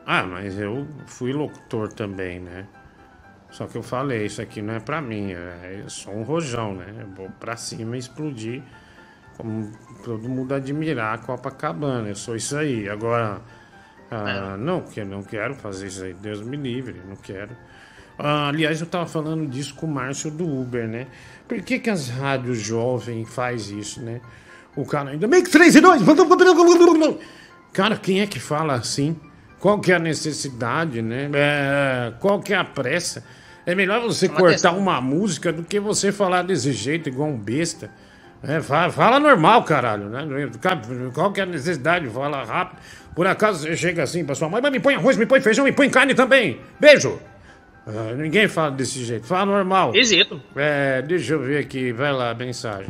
Ah, mas eu fui locutor também, né? Só que eu falei, isso aqui não é pra mim, é eu sou um rojão, né? Eu vou pra cima e explodir, como todo mundo admirar a Copacabana, eu sou isso aí. Agora, ah, não, que eu não quero fazer isso aí, Deus me livre, não quero. Ah, aliás, eu tava falando disso com o Márcio do Uber, né? Por que, que as rádios jovens faz isso, né? O cara ainda bem que 3 e 2. Cara, quem é que fala assim? Qual que é a necessidade, né? É, qual que é a pressa? É melhor você Uma cortar questão. uma música do que você falar desse jeito, igual um besta. É, fala, fala normal, caralho, né? Qual que é a necessidade? Fala rápido. Por acaso você chega assim pra sua mãe, mas me põe arroz, me põe feijão, me põe carne também. Beijo! Ah, ninguém fala desse jeito, fala normal. Esquisito. É, deixa eu ver aqui, vai lá, mensagem.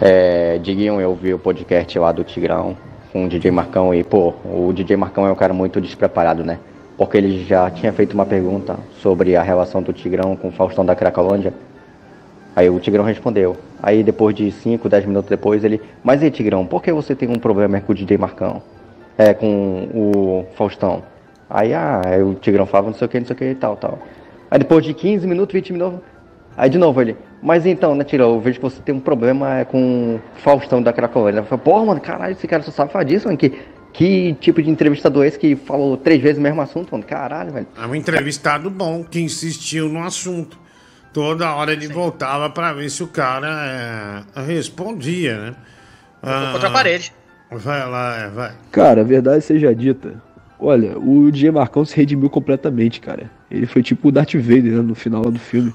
É, Diguinho, eu vi o podcast lá do Tigrão com o DJ Marcão e, pô, o DJ Marcão é um cara muito despreparado, né? Porque ele já tinha feito uma pergunta sobre a relação do Tigrão com o Faustão da Cracolândia. Aí o Tigrão respondeu. Aí depois de 5, 10 minutos depois ele. Mas e Tigrão, por que você tem um problema com o DJ Marcão? É, com o Faustão. Aí, ah, aí o Tigrão falava não sei o que, não sei o que e tal, tal. Aí depois de 15 minutos, 20 minutos. Aí de novo ele. Mas então, né, Tigrão, eu vejo que você tem um problema é, com o Faustão da Cracolândia. Eu falei, porra, mano, caralho, esse cara só sabe falar disso, mano. Que, que tipo de entrevistador é esse que falou três vezes o mesmo assunto, mano? Caralho, velho. É um entrevistado bom que insistiu no assunto. Toda hora ele voltava pra ver se o cara é, respondia, né? Ah, Contra a parede. Vai lá, é, vai. Cara, a verdade seja dita. Olha, o DJ Marcão se redimiu completamente, cara. Ele foi tipo o Darth Vader né, no final lá do filme.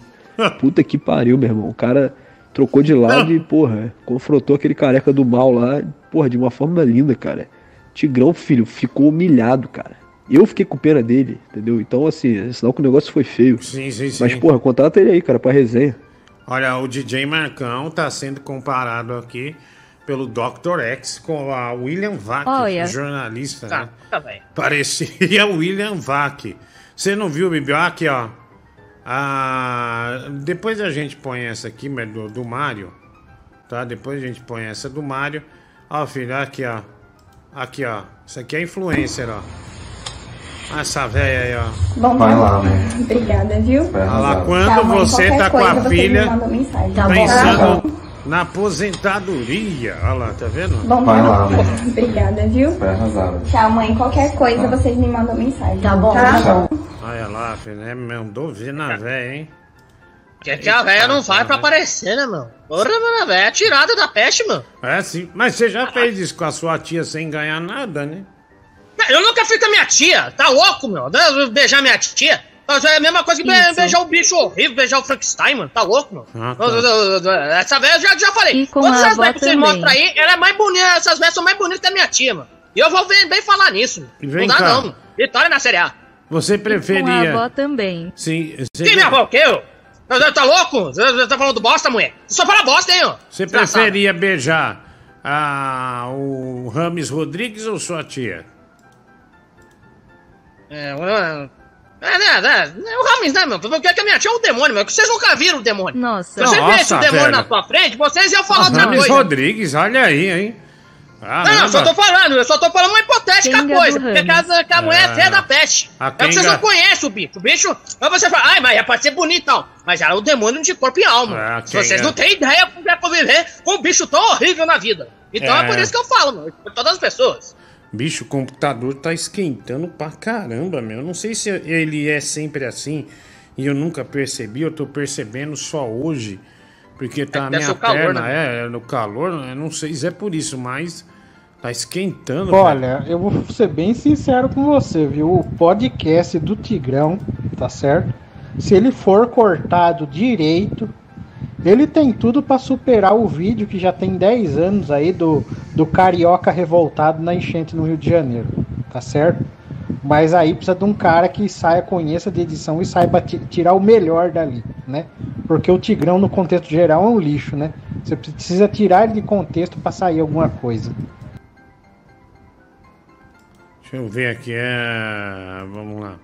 Puta que pariu, meu irmão. O cara trocou de lado e, porra, confrontou aquele careca do mal lá, porra, de uma forma linda, cara. Tigrão, filho, ficou humilhado, cara. Eu fiquei com pena dele, entendeu? Então, assim, é sinal que o negócio foi feio. Sim, sim, sim. Mas, porra, contrata ele aí, cara, pra resenha. Olha, o DJ Marcão tá sendo comparado aqui pelo Dr. X com a William Vac, Olha. jornalista, Tá, né? tá bem. Parecia William Vac. Você não viu, Bibi? Aqui, ó. Ah, depois a gente põe essa aqui, mas do, do Mário. Tá? Depois a gente põe essa do Mário. Ó, filho, aqui, ó. Aqui, ó. Isso aqui é influencer, ó. Essa velha aí, ó. Bom, Vai tá lá, bom. né? Obrigada, viu? Olha lá, quando Tá, mãe, você tá com a filha. Tá bom? Na aposentadoria. Olha lá, tá vendo? Bom, Vai tá lá, bom. né? Obrigada, viu? Vai arrasar. Tchau, mãe. Qualquer coisa, vocês me mandam mensagem. Tá bom? Olha lá, filho, né? Mandou ver na véia, hein? Que, que a velha não vai pra aparecer, né, meu? Porra, mano, a velha é tirada da peste, mano. É sim, mas você já fez isso com a sua tia sem ganhar nada, né? Eu nunca fui com a minha tia, tá louco, meu? né? Beijar minha tia. Mas É a mesma coisa que be- Isso. beijar o bicho horrível, beijar o Frankenstein, mano. Tá louco, meu? Ah, tá. Essa velha eu já, já falei. E Todas a as avó velhas que vocês mostram aí, ela é mais bonita, essas velhas são mais bonitas que a minha tia, mano. E eu vou bem, bem falar nisso. Vem não dá cá. não, mano. Vitória na Série A. Você Com a preferia. avó também. Sim, você, Que minha avó, o quê? Tá, louco? Você tá falando bosta, mulher? Você só fala bosta, hein, ó? você preferia beijar a, o Rames Rodrigues ou sua tia? É, é, é, né, é, o Rames, né, meu? Porque que a minha tia é o demônio, meu. Que vocês nunca viram o demônio. Nossa. Se Nossa, vissem o demônio velho. na sua frente, vocês iam falar outra coisa. Rodrigues, olha aí, hein? Ah, não, não, só tô falando, eu só tô falando uma hipotética Kenga coisa, do porque que a mulher é É. feia da peste. A É que vocês Kenga- não conhecem o bicho. O bicho, aí você fala, ai, mas é pra ser bonito tal. Mas era o demônio de corpo e alma. É, vocês Kenga- não têm ideia como é conviver com um bicho tão horrível na vida. Então é, É. por isso que eu falo, meu, por todas as pessoas. Bicho, o computador tá esquentando pra caramba, meu. Eu não sei se ele é sempre assim e eu nunca percebi, eu tô percebendo só hoje. Porque tá a deve minha calor, perna, né? é, é, no calor, eu não sei se é por isso, mas tá esquentando. velho. Olha, eu vou ser bem sincero com você, viu? O podcast do Tigrão, tá certo? Se ele for cortado direito, ele tem tudo pra superar o vídeo que já tem 10 anos aí do, do carioca revoltado na enchente no Rio de Janeiro, tá certo? Mas aí precisa de um cara que saia, conheça de edição e saiba ti- tirar o melhor dali, né? Porque o Tigrão, no contexto geral, é um lixo, né? Você precisa tirar ele de contexto pra sair alguma coisa. Deixa eu ver aqui, é. Vamos lá.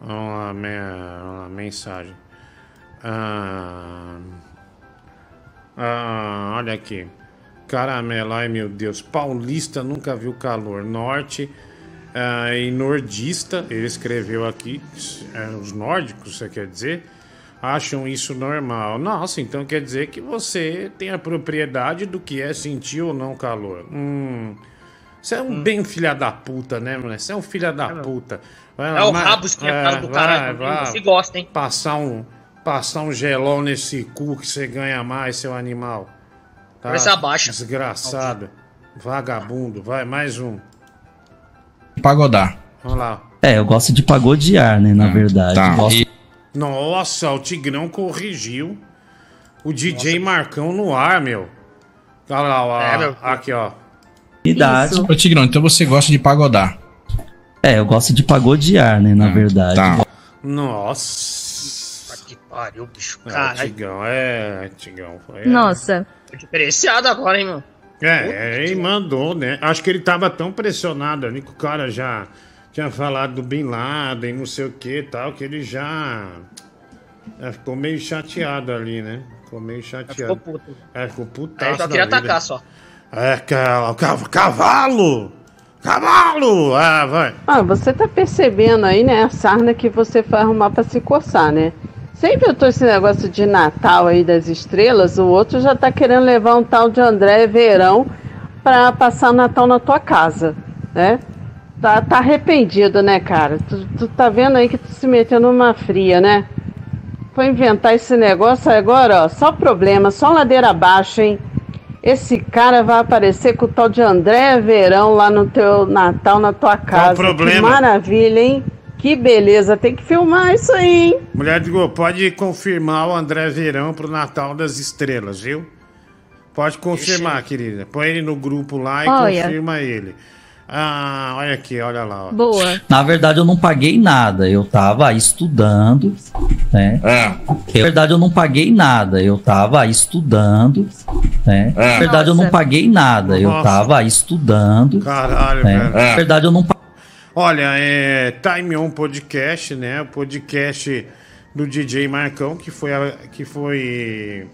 Vamos lá, me... vamos lá, mensagem. Ah... Ah, olha aqui. Caramelo, ai meu Deus. Paulista nunca viu calor. Norte ah, e nordista, ele escreveu aqui. é, os nórdicos, você quer dizer? Acham isso normal. Nossa, então quer dizer que você tem a propriedade do que é sentir ou não calor. Hum. Você é um bem filha da puta, né, mano? Você é um filha da puta. Vai É o mas- rabo esquentado é, do caralho, vai, vai. você gosta, hein? Passar um, passar um gelol nesse cu que você ganha mais, seu animal. Tá? Ser abaixa. Desgraçado. Vagabundo. Vai, mais um. Pagodar. Vamos lá. É, eu gosto de pagodear, né? Na verdade. tá. Gosto- E- Nossa, o Tigrão corrigiu o DJ Marcão no ar, meu. Olha lá, ó, É, meu. aqui, ó. Idade. Ô, Tigrão, então você gosta de pagodar. É, eu gosto de pagodear, né? Na verdade. tá. Nossa. Pariu, bicho. É, Caralho. Tigrão, é, Tigrão. Foi, Nossa. Tô diferenciado agora, hein, meu? É, ele mandou, né? Acho que ele tava tão pressionado ali que o cara já tinha falado do Bin Laden, não sei o que e tal, que ele já, já ficou meio chateado ali, né? Ficou meio chateado. Ficou puto. É, ficou putaço eu só queria atacar só. É, ca- ca- cavalo! Cavalo! Ah, vai. Ah, você tá percebendo aí, né, a sarna que você foi arrumar pra se coçar, né? Sempre eu tô esse negócio de Natal aí das estrelas, o outro já tá querendo levar um tal de André Verão pra passar o Natal na tua casa, né? Tá, tá arrependido, né, cara? Tu, tu tá vendo aí que tu se meteu numa fria, né? Foi inventar esse negócio agora, ó, só problema, só ladeira abaixo, hein? Esse cara vai aparecer com o tal de André Verão lá no teu Natal, na tua casa. problema? Que maravilha, hein? Que beleza, tem que filmar isso aí, hein? Mulher de Gol, pode confirmar o André Verão pro Natal das Estrelas, viu? Pode confirmar, querida. Põe ele no grupo lá e Olha. confirma ele. Ah, olha aqui, olha lá. Ó. Boa. Na verdade, eu não paguei nada. Eu tava estudando, né? Na verdade, eu não paguei nada. Eu tava estudando, né? Na verdade, eu não Nossa. paguei nada. Eu Nossa. tava estudando. Caralho, né? velho. Na verdade, eu não paguei. Olha, é Time On Podcast, né? O podcast do DJ Marcão, que foi, a- que foi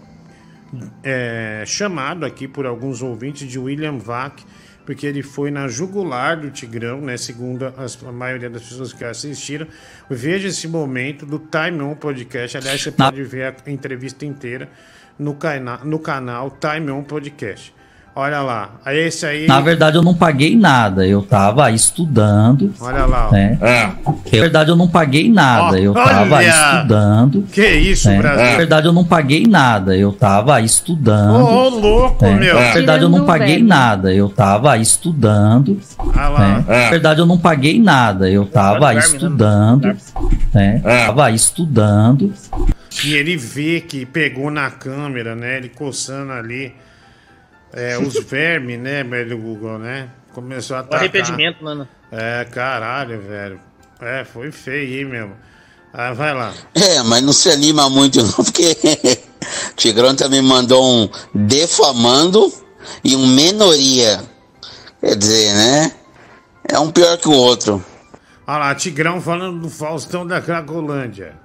é, chamado aqui por alguns ouvintes de William Vac, porque ele foi na jugular do Tigrão, né? Segundo as- a maioria das pessoas que assistiram. Veja esse momento do Time On Podcast. Aliás, você pode ver a entrevista inteira no, cana no canal Time On Podcast. Olha lá. Esse aí. Na verdade, eu não paguei nada. Eu tava estudando. Olha lá. Né? Na verdade, eu não paguei nada. Eu tava olha! estudando. Que isso, né? Brasil? Na verdade, eu não paguei nada. Eu tava estudando. Ô, louco, né? meu. Na verdade, eu não paguei nada. Eu tava estudando. Ah lá. né? Na verdade, eu não paguei nada. Eu tava né? estudando. Né? Tava estudando. E ele vê que pegou na câmera, né? Ele coçando ali é, os vermes, né, velho Google, né? Começou a O atacar. arrependimento, mano. É, caralho, velho. É, foi feio, hein, meu. Ah, vai lá. É, mas não se anima muito não, porque Tigrão também mandou um defamando e um menoria. Quer dizer, né? É um pior que o outro. Olha lá, Tigrão falando do Faustão da Cracolândia.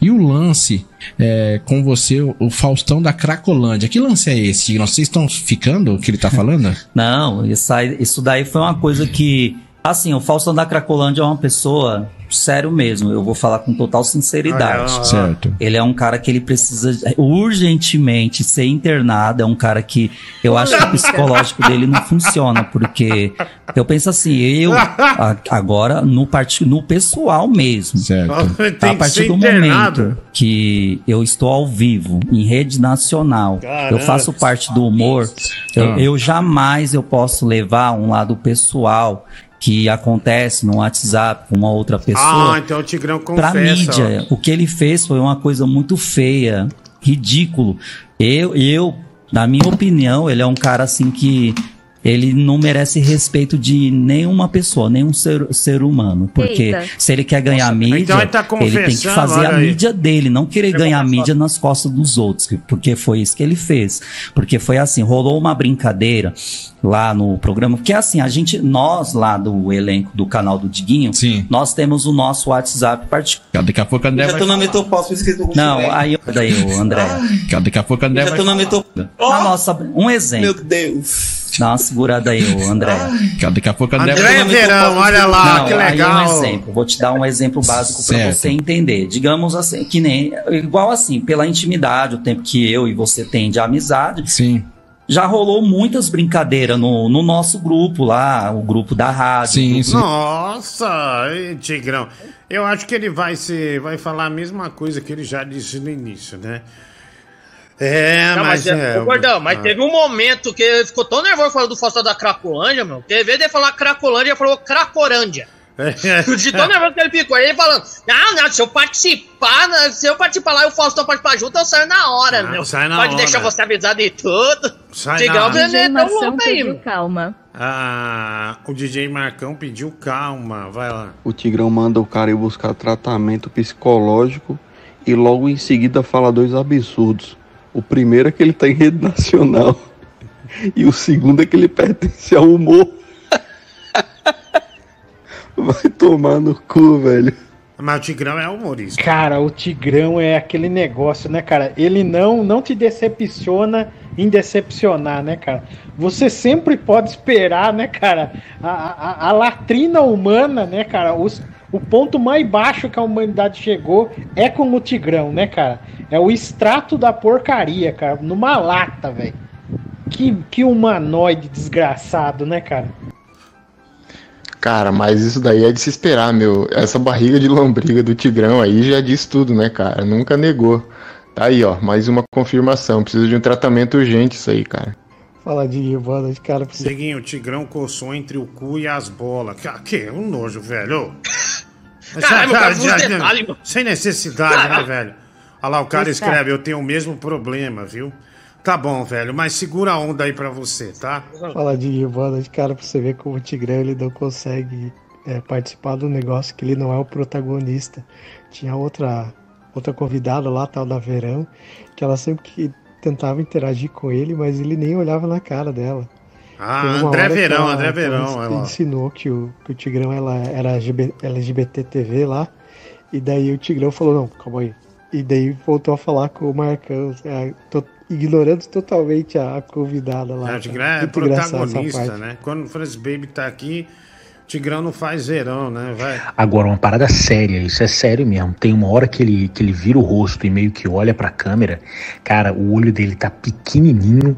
E o lance é, com você, o- Faustão da Cracolândia. Que lance é esse? Vocês estão ficando o que ele tá falando? Não, isso, aí- isso daí foi uma coisa que. Assim, o Faustão da Cracolândia é uma pessoa. Sério mesmo, eu vou falar com total sinceridade. Olha lá. Certo. Ele é um cara que ele precisa urgentemente ser internado. É um cara que eu acho que o psicológico dele não funciona, porque eu penso assim, eu a- agora no, part, no pessoal mesmo. Certo. Tem A partir do internado. momento que eu estou ao vivo, em rede nacional, Caramba. eu faço parte do humor, eu, Ah. eu jamais eu posso levar um lado pessoal que acontece no WhatsApp com uma outra pessoa Ah, então o Tigrão pra confessa. mídia. O que ele fez foi uma coisa muito feia, ridículo. Eu, eu, na minha opinião, ele é um cara assim que ele não merece respeito de nenhuma pessoa, nenhum ser, ser humano. Porque Eita. se ele quer ganhar mídia, então ele tá ele tem que fazer a aí. mídia dele, não querer ganhar mídia nas costas dos outros, porque foi isso que ele fez. Porque foi assim, rolou uma brincadeira lá no programa, porque assim, a gente, nós lá do elenco do canal do Diguinho, nós temos o nosso WhatsApp particular. Daqui a pouco André Já tô na metopausa Não, aí, daí o André. Daqui a pouco André Já tô na metopausa. Na nossa, um exemplo. Meu Deus. Dá uma segurada aí, o André. Daqui a pouco o André, André Verão, olha lá, Não, que aí legal. um exemplo. Vou te dar um exemplo básico para você entender. Digamos assim, que nem igual assim, pela intimidade, o tempo que eu e você tem de amizade. Sim. Já rolou muitas brincadeiras no, no nosso grupo lá, o grupo da rádio. Sim, grupo- Nossa, Tigrão. Eu acho que ele vai ser, vai falar a mesma coisa que ele já disse no início, né? É, Não, mas, mas, é, é. Gordão, mas ah. teve um momento que ele ficou tão nervoso falando do Faustão da Cracolândia, meu, que em vez de ele falar Cracolândia, ele falou Cracorândia. De tão nervoso que ele ficou. Aí ele falando, não, não, se eu participar, né, se eu participar lá e o Faustão participar junto, eu saio na hora, Ah, meu. sai na Pode hora. deixar você avisado de tudo. Sai na hora. não é tão Mação louco aí, pediu calma. Ah, o DJ Marcão pediu calma, vai lá. O Tigrão manda o cara ir buscar tratamento psicológico e logo em seguida fala dois absurdos. O primeiro é que ele tá em rede nacional e o segundo é que ele pertence ao humor. Vai tomar no cu, velho. Mas o Tigrão é humorista. Cara, o Tigrão é aquele negócio, né, cara? Ele não não te decepciona em decepcionar, né, cara? Você sempre pode esperar, né, cara? A, a, a latrina humana, né, cara? Os, o ponto mais baixo que a humanidade chegou é com o Tigrão, né, cara? É o extrato da porcaria, cara, numa lata, velho. Que, que humanoide desgraçado, né, cara? Cara, mas isso daí é de se esperar, meu. Essa barriga de lombriga do Tigrão aí já diz tudo, né, cara? Nunca negou. Tá aí, ó, mais uma confirmação. Precisa de um tratamento urgente isso aí, cara. Fala de boa noite, cara. Seguinho, o Tigrão coçou entre o cu e as bolas. Que, que um nojo, velho. Mas, Caralho, cara, cara, já- uns detalhes, mano. sem necessidade, né, velho? Olha lá, o cara Eita. escreve, eu tenho o mesmo problema, viu? Tá bom, velho, mas segura a onda aí pra você, tá? Fala de noite, cara. Pra você ver como o Tigrão ele não consegue é, participar do negócio, que ele não é o protagonista. Tinha outra, outra convidada lá, tal da Verão, que ela sempre que tentava interagir com ele, mas ele nem olhava na cara dela. Ah, André Verão, ela- André Verão, ela. ensinou que o, que o Tigrão ela era GB LGBT TV lá. E daí o Tigrão falou, não, calma aí. E daí voltou a falar com o Marcão, é, to- ignorando totalmente a, a convidada lá. É, o. Tigrão é protagonista, né? Quando o Francis Baby tá aqui, Tigrão não faz verão, né? Vai. Agora, uma parada séria, isso é sério mesmo. Tem uma hora que ele, que ele vira o rosto e meio que olha pra câmera, cara, o olho dele tá pequenininho,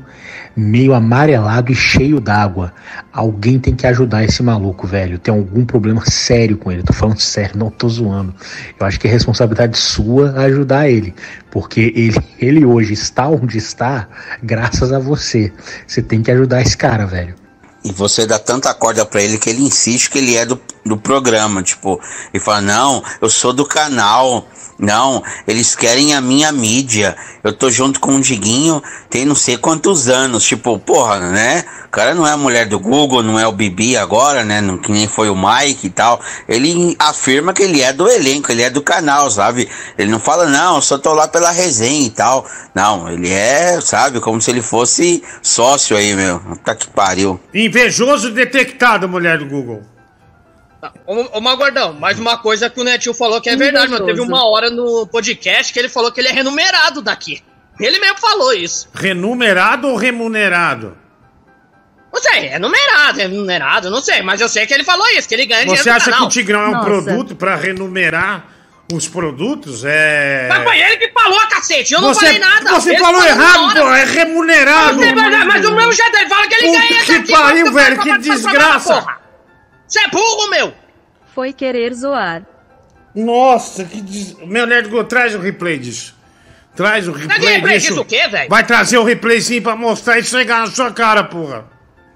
meio amarelado e cheio d'água. Alguém tem que ajudar esse maluco, velho. Tem algum problema sério com ele. Tô falando sério, não tô zoando. Eu acho que é responsabilidade sua ajudar ele, porque ele, ele hoje está onde está graças a você. Você tem que ajudar esse cara, velho. E você dá tanta corda pra ele que ele insiste que ele é do, do programa, tipo, e fala, não, eu sou do canal, não, eles querem a minha mídia, eu tô junto com o Diguinho tem não sei quantos anos, tipo, porra, né? O cara não é a mulher do Google, não é o Bibi agora, né? Não, que nem foi o Mike e tal. Ele afirma que ele é do elenco, ele é do canal, sabe? Ele não fala, não, eu só tô lá pela resenha e tal. Não, ele é, sabe, como se ele fosse sócio aí, meu. Tá que pariu. Invejoso detectado, mulher do Google. Ô, ô Magordão, mais uma coisa que o Netinho falou que é verdade, mano. Teve uma hora no podcast que ele falou que ele é renumerado daqui. Ele mesmo falou isso. Renumerado ou remunerado? Não sei, é numerado, é numerado, não sei, mas eu sei que ele falou isso, que ele ganha dinheiro Você do acha que o Tigrão é um produto pra renumerar os produtos? É. Mas foi ele que falou, cacete, eu não Você- falei nada. você Ele falou errado, pô, é remunerado. Mas, mas, mas o meu jeito, ele fala que ele Puta ganha que daqui, pariu, velho, que desgraça. Você é burro, meu. Foi querer zoar. Nossa, que des... Meu Nerdgo, traz o replay disso. Traz o replay, replay disso. disso o quê, velho? Vai trazer o replayzinho pra mostrar e chegar na sua cara, porra.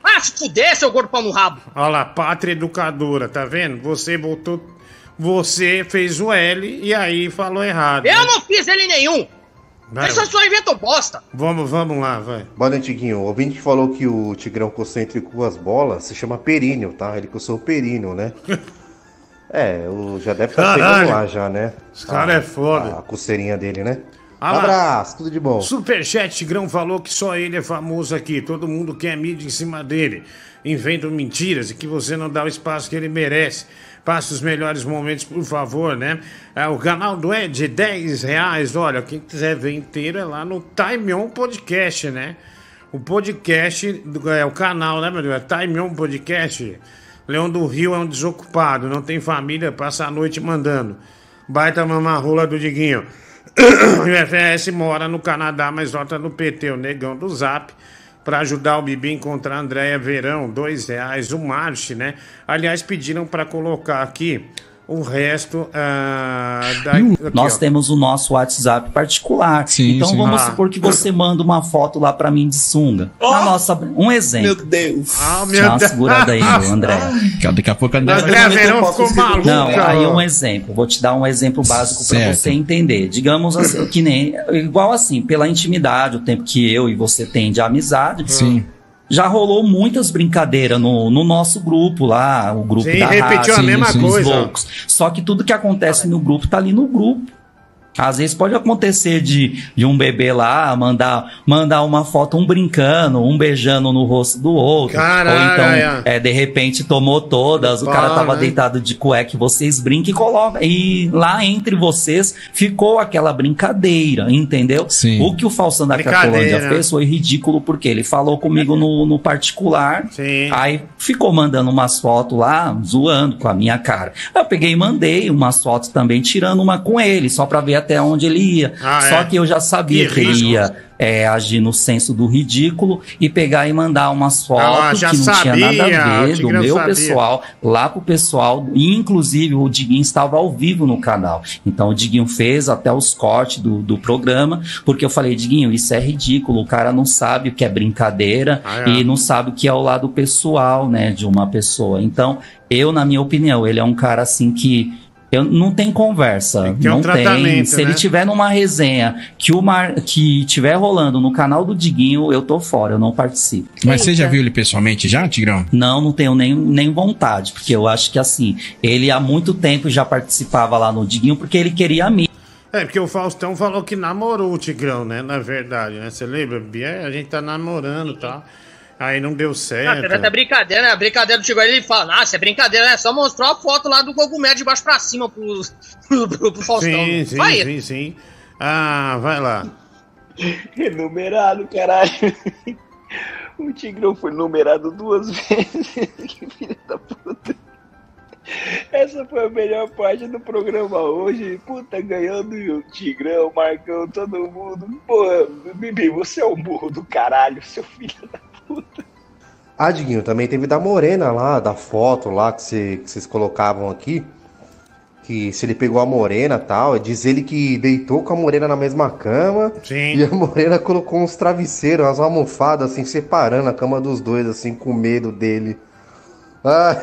Ah, se fuder, seu gordo pau no rabo. Olha lá, pátria educadora, tá vendo? Você botou... Você fez o L e aí falou errado. Eu né? não fiz ele nenhum. Vai, Isso é só invento bosta. Vamos, vamos lá, vai. Boa noite, Tiguinho. O ouvinte que falou que o Tigrão coçou entre cu as bolas se chama períneo, tá? Ele coçou o períneo, né? É, o, já deve estar Caralho. chegando lá já, né? Esse cara é foda. A coceirinha dele, né? Ah. Abraço, tudo de bom. Superchat Tigrão falou que só ele é famoso aqui. Todo mundo quer mídia em cima dele. Inventam mentiras e que você não dá o espaço que ele merece. Passe os melhores momentos, por favor, né? É, o canal do Ed, 10 reais. Olha, quem quiser ver inteiro é lá no Time On Podcast, né? O podcast, é o canal, né, meu Deus? É Time On Podcast. Leão do Rio é um desocupado, não tem família, passa a noite mandando. Baita mamarrola do Diguinho. O FS mora no Canadá, mas vota no PT, o negão do Zap, para ajudar o Bibi a encontrar a Andréia Verão, dois reais, o Marche, né? Aliás, pediram para colocar aqui o resto ah, da. aqui, Nós ó. temos o nosso WhatsApp particular. então sim. vamos Ah. supor que você manda uma foto lá pra mim de sunga. Na nossa, um exemplo. Meu Deus. Ah, Dá uma segurada aí, André. Daqui a pouco André André Verão ficou maluco. Não, aí um exemplo. Vou te dar um exemplo básico para você entender. Digamos assim, que nem igual assim, pela intimidade, o tempo que eu e você tem de amizade. Sim. Já rolou muitas brincadeiras no, no nosso grupo lá, o grupo Sim, da repetiu a rádio, mesma os coisa. loucos. Só que tudo que acontece no grupo tá ali no grupo. Às vezes pode acontecer de, de um bebê lá mandar, mandar uma foto, um brincando, um beijando no rosto do outro. Caralho, ou então, é. é, de repente tomou todas, o cara tava né? deitado de cueca e vocês brincam e colocam. E lá entre vocês ficou aquela brincadeira, entendeu? Sim. O que o Faustão da. Cracolândia fez foi ridículo, porque ele falou comigo no, no particular. Sim. Aí ficou mandando umas fotos lá, zoando com a minha cara. Aí eu peguei e mandei umas fotos também, tirando uma com ele, só pra ver até onde ele ia. Ah, só é? que eu já sabia Que que, ele ia é, agir no senso do ridículo e pegar e mandar umas fotos Ah, que não sabia, tinha nada a ver do meu sabia. pessoal lá pro pessoal. E, inclusive, o Diguinho estava ao vivo no canal. Então o Diguinho fez até os cortes do, do programa, porque eu falei, Diguinho, isso é ridículo. O cara não sabe o que é brincadeira Ah, é. e não sabe o que é o lado pessoal, né, de uma pessoa. Então, eu, na minha opinião, ele é um cara assim que. Eu, não tem conversa, ter um não tem. tratamento, Se né? ele tiver numa resenha que o mar, que tiver rolando no canal do Diguinho, eu tô fora, eu não participo. Mas você já viu ele pessoalmente já, Tigrão? Não, não tenho nem, nem vontade, porque eu acho que assim, ele há muito tempo já participava lá no Diguinho porque ele queria a mim. É, porque o Faustão falou que namorou o Tigrão, né? Na verdade, né? Você lembra, Bia? A gente tá namorando e tal. Aí não deu Ah, certo. teve até brincadeira, né? A brincadeira do Tigo ele fala, ah, isso é brincadeira, né? Só mostrou a foto lá do cogumelo de baixo pra cima pro, pro, pro, pro Faustão. Sim, sim, Vai. sim, sim. Ah, vai lá. Renumerado, caralho. O Tigrão foi numerado duas vezes. que filho da puta. Essa foi a melhor parte do programa hoje. Puta, ganhando o Tigrão, Marcão, todo mundo. Pô, Bibi, você é um burro do caralho, seu filho da puta. Ah, Diguinho, também teve da Morena lá, da foto lá que, cê- que vocês colocavam aqui. Que se ele pegou a Morena e tal, diz ele que deitou com a Morena na mesma cama. Sim. E a Morena colocou uns travesseiros, umas almofadas, assim, separando a cama dos dois, assim, com medo dele. Ah.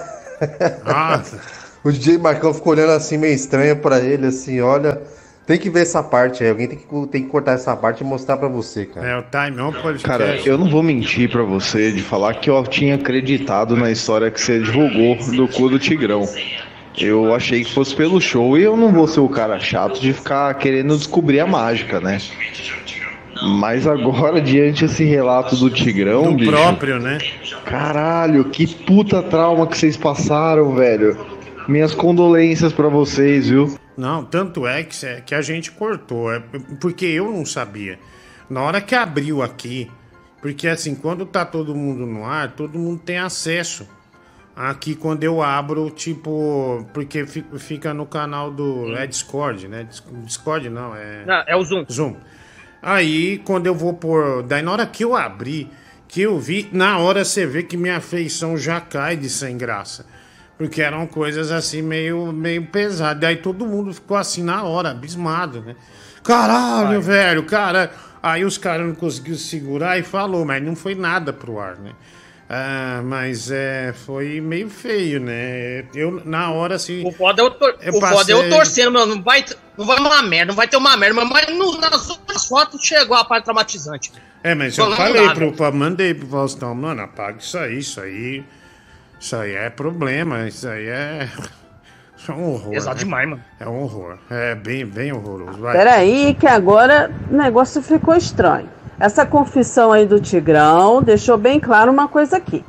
Nossa. o DJ Marcão ficou olhando assim, meio estranho pra ele, assim, olha. Tem que ver essa parte aí, alguém tem que, tem que cortar essa parte e mostrar pra você, cara. É o Time On Podcast. Cara, eu não vou mentir pra você de falar que eu tinha acreditado na história que você divulgou do cu do Tigrão. Eu achei que fosse pelo show e eu não vou ser o cara chato de ficar querendo descobrir a mágica, né? Mas agora, diante esse relato do Tigrão, Do bicho, próprio, né? Caralho, que puta trauma que vocês passaram, velho. Minhas condolências pra vocês, viu? Não, tanto é que, que a gente cortou, é porque eu não sabia. Na hora que abriu aqui, porque assim, quando tá todo mundo no ar, todo mundo tem acesso. Aqui quando eu abro, tipo, porque fi- fica no canal do. É Discord, né? Dis- Discord não, é. Não, é o Zoom. Zoom. Aí quando eu vou pôr. Daí na hora que eu abri, que eu vi, na hora você vê que minha feição já cai de sem graça. Porque eram coisas assim meio, meio pesadas. Daí todo mundo ficou assim na hora, abismado, né? Caralho, velho, cara. Aí os caras não conseguiram segurar e falou, mas não foi nada pro ar, né? Ah, mas é, foi meio feio, né? Eu, na hora, assim. O foda é eu, tor Eu o é eu passei- torcendo, meu. Não vai, não vai uma merda, não vai ter uma merda, mas no- nas outras fotos chegou a parte traumatizante. É, mas eu falei dá, pro, mandei pro Faustão, mano, apaga isso aí, isso aí. Isso aí é problema, isso aí é. Isso é um horror. Pesado né? demais, mano. É um horror. É bem, bem horroroso. Vai. Peraí, que agora o negócio ficou estranho. Essa confissão aí do Tigrão deixou bem claro uma coisa aqui.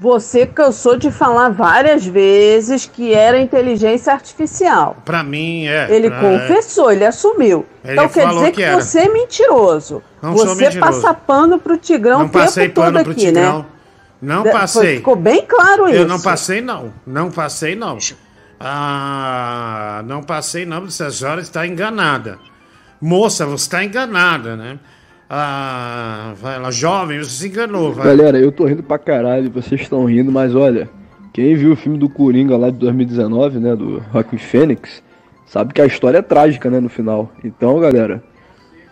Você cansou de falar várias vezes que era inteligência artificial. Pra mim, é. Ele pra- confessou, ele assumiu. Ele então quer dizer que que, você é mentiroso. Não sou você mentiroso. passa pano pro Tigrão Não o tempo passei todo pano pro aqui, Tigrão. né? Não passei. foi- ficou bem claro Eu isso. não passei, não. Não passei, não. Ah, não passei, não. A senhora está enganada. Moça, você está enganada, né? Ah, vai lá, jovem, você se enganou. Vai. Galera, eu tô rindo pra caralho, vocês estão rindo, mas olha, quem viu o filme do Coringa lá de 2019, né, do Joaquin Fênix, sabe que a história é trágica, né, no final. Então, galera,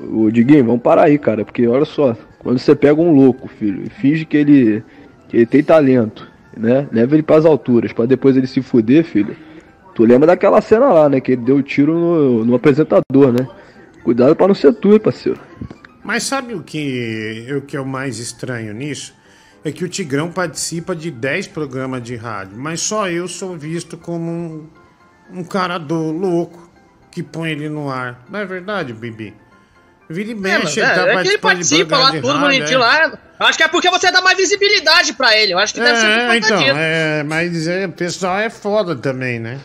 o Diguinho, vamos parar aí, cara, porque olha só, quando você pega um louco, filho, e finge que ele, ele tem talento, né, leva ele pras alturas, pra depois ele se fuder, filho, tu lembra daquela cena lá, né, que ele deu tiro no, no apresentador, né. Cuidado pra não ser tu, parceiro. Mas sabe o que, o que é o mais estranho nisso? É que o Tigrão participa de 10 programas de rádio, mas só eu sou visto como um, um cara do louco que põe ele no ar. Não é verdade, Bibi? Vira e É, mexe, mano, ele tá é, é que ele participa lá, tudo rádio, bonitinho é. lá. Acho que é porque você dá mais visibilidade pra ele. Eu acho que deve ser por É, então, é, mas é, o pessoal é foda também, né?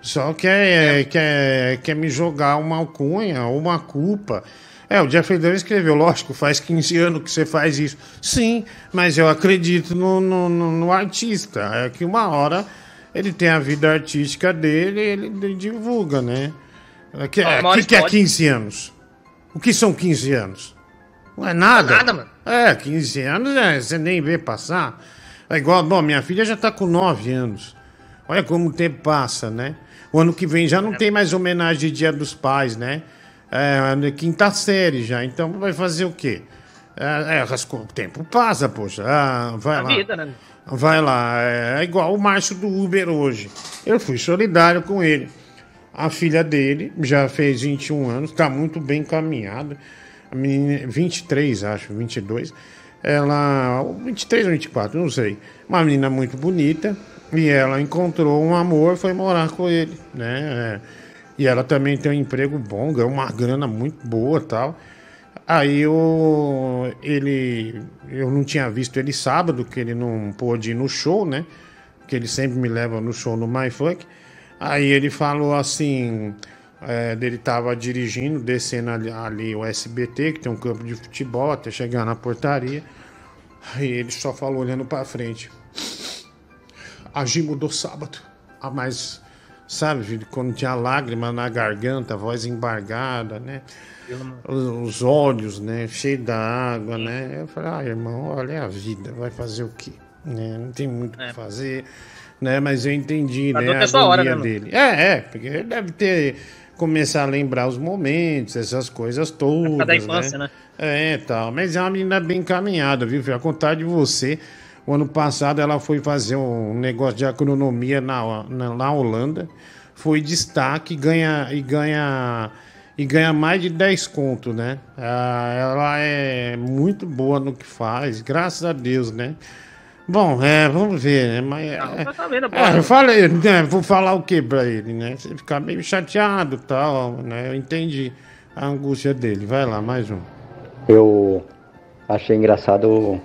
Só quer, é, quer, quer me jogar uma alcunha ou uma culpa. É, o Jeffrey Dunn escreveu, lógico, faz 15 anos que você faz isso. Sim, mas eu acredito no, no, no- no artista. É que uma hora ele tem a vida artística dele e ele, ele divulga, né? O que, é, que, que é pode. 15 anos? O que são 15 anos? Não é nada. Nada, mano. É, 15 anos é, você nem vê passar. É igual, bom, minha filha já tá com 9 anos. Olha como o tempo passa, né? O ano que vem já não tem mais homenagem de Dia dos Pais, né? É, na quinta série já. Então vai fazer o quê? É, é, o tempo passa, poxa. Ah, vai A lá. vida, né? Vai lá, é igual o Márcio do Uber hoje. Eu fui solidário com ele. A filha dele já fez 21 anos, está muito bem encaminhada. A menina, 23, acho, 22. Ela, 23 ou 24, não sei. Uma menina muito bonita. E ela encontrou um amor, foi morar com ele, né? É. E ela também tem um emprego bom, ganhou uma grana muito boa tal. Aí eu, ele, eu não tinha visto ele sábado, que ele não pôde ir no show, né? Que ele sempre me leva no show no My Funk. Aí ele falou assim, é, ele tava dirigindo, descendo ali, ali o SBT, que tem um campo de futebol, até chegar na portaria. Aí ele só falou olhando pra frente. A Gi mudou sábado. Ah, mas, sabe, quando tinha lágrima na garganta, voz embargada, né? Os, os olhos, né? Cheio da água, né? Eu falei, ah, irmão, olha é a vida, vai fazer o quê? Né? Não tem muito o que fazer, né? Mas eu entendi, Cada né? A sua hora, agonia né, dele. É, é, porque ele deve ter começar a lembrar os momentos, essas coisas todas. da infância, né? É, tal. Mas é uma menina bem encaminhada, viu? filho? A contar de você. O ano passado ela foi fazer um negócio de agronomia na, na, na Holanda. Foi destaque e ganha, e ganha, e ganha mais de 10 conto, né? Ah, ela é muito boa no que faz, graças a Deus, né? Bom, é, vamos ver, né? Mas, é, Tá vendo, é, eu falei, né? Vou falar o que pra ele, né? Você ficar meio chateado e tal, né? Eu entendi a angústia dele. Vai lá, mais um. Eu achei engraçado o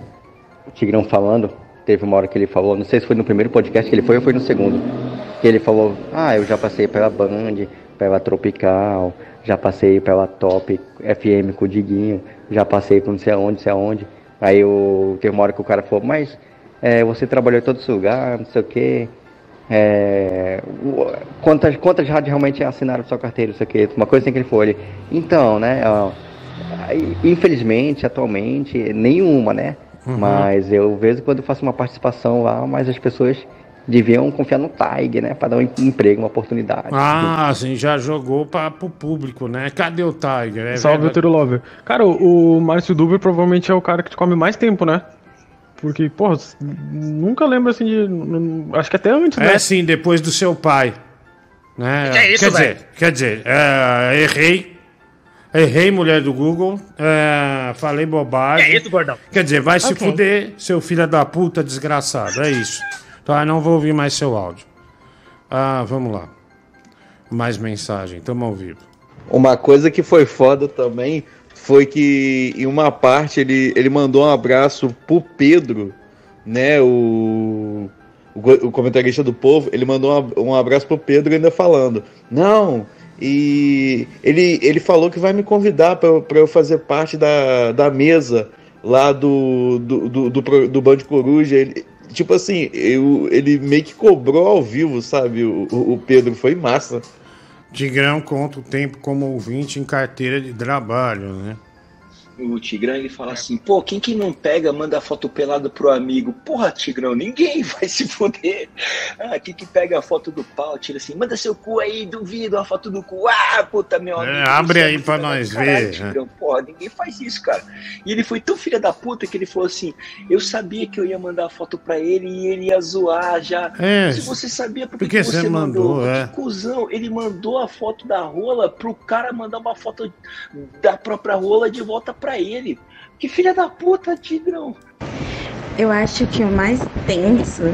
Tigrão falando. Teve uma hora que ele falou, não sei se foi no primeiro podcast que ele foi ou foi no segundo. que ele falou, ah, eu já passei pela Band, pela Tropical, já passei pela Top FM com o Diguinho, já passei por não sei aonde, não sei aonde. Aí eu, teve uma hora que o cara falou, mas é, você trabalhou em todo esse lugar, não sei o quê. É, quantas, quantas rádios realmente assinaram sua carteira, não sei o quê. Uma coisa assim que ele. Ele, então, né, ó, infelizmente, atualmente, nenhuma, né? Uhum. Mas eu vejo quando eu faço uma participação lá, mas as pessoas deviam confiar no TAG, né? Para dar um em- emprego, uma oportunidade. Ah, sim, já jogou para o público, né? Cadê o Tiger? É Salve, verdade. Lover. Cara, o, o Márcio Duber provavelmente é o cara que te come mais tempo, né? Porque, porra, nunca lembro assim de. Acho que até antes, né? É sim, depois do seu pai. Né? Que é isso, quer dizer, quer dizer, é, errei. Errei, mulher do Google. é, falei bobagem. Que é isso, gordão? Quer dizer, vai se Ok. fuder, seu filho da puta desgraçado. É isso. Tá, não vou ouvir mais seu áudio. Ah, vamos lá. Mais mensagem, tamo ao vivo. Uma coisa que foi foda também foi que em uma parte ele, ele mandou um abraço pro Pedro, né? O, o, o comentarista do povo, ele mandou um, abraço pro Pedro ainda falando. Não, e ele, ele falou que vai me convidar pra eu- fazer parte da, da mesa lá do, do, do, do, do Band Coruja. Ele, tipo assim, eu, ele meio que cobrou ao vivo, sabe? O o Pedro foi massa. Tigrão conta o tempo como ouvinte em carteira de trabalho, né? O Tigrão ele fala assim: pô, quem que não pega, manda foto pelada pro amigo? Porra, Tigrão, ninguém vai se foder. Ah, quem que pega a foto do pau, tira assim, manda seu cu aí, duvido a foto do cu. Ah, puta, meu amigo. É, abre aí pra nós caralho, ver, Tigrão. Porra, ninguém faz isso, cara. E ele foi tão filha da puta que ele falou assim: eu sabia que eu ia mandar a foto pra ele e ele ia zoar já. É, Se você sabia, por que você você mandou? mandou, é. Que cuzão, ele mandou a foto da rola pro cara mandar uma foto da própria rola de volta pra ele. Que filha da puta, Tigrão. Eu acho que o mais tenso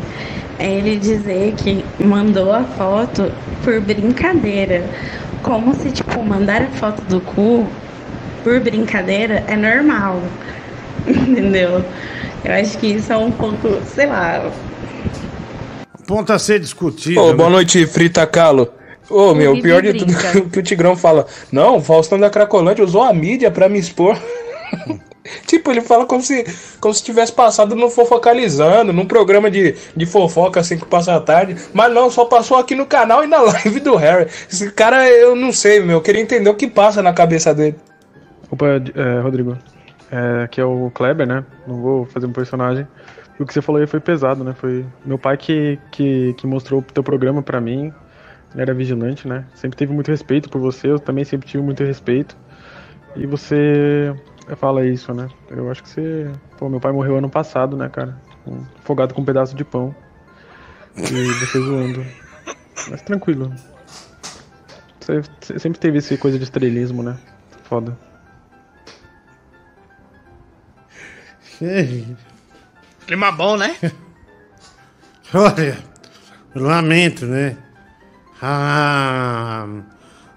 é ele dizer que mandou a foto por brincadeira. Como se, tipo, mandar a foto do cu por brincadeira é normal. Entendeu? Eu acho que isso é um pouco, sei lá. Ponto a ser discutido. Ô, né? boa noite, Frita Calo. Ô, meu, o pior de tudo brinca. é que o Tigrão fala. Não, o Faustão da Cracolândia usou a mídia pra me expor. tipo, ele fala como se, como se tivesse passado no Fofocalizando, num programa de, de fofoca assim que passa a tarde. Mas não, só passou aqui no canal e na live do Harry. Esse cara, eu não sei, meu. Eu queria entender o que passa na cabeça dele. Opa, é, Rodrigo. É, aqui é o Kleber, né? Não vou fazer um personagem. O que você falou aí foi pesado, né? Foi meu pai que, que, que mostrou o teu programa pra mim. Ele era vigilante, né? Sempre teve muito respeito por você, eu também sempre tive muito respeito. E você fala isso, né? Eu acho que você. Pô, meu pai morreu ano passado, né, cara? Um- Afogado com um pedaço de pão. E você zoando. Mas tranquilo. Você você sempre teve essa coisa de estrelismo, né? Foda. Clima bom, né? Olha, lamento, né? Ah,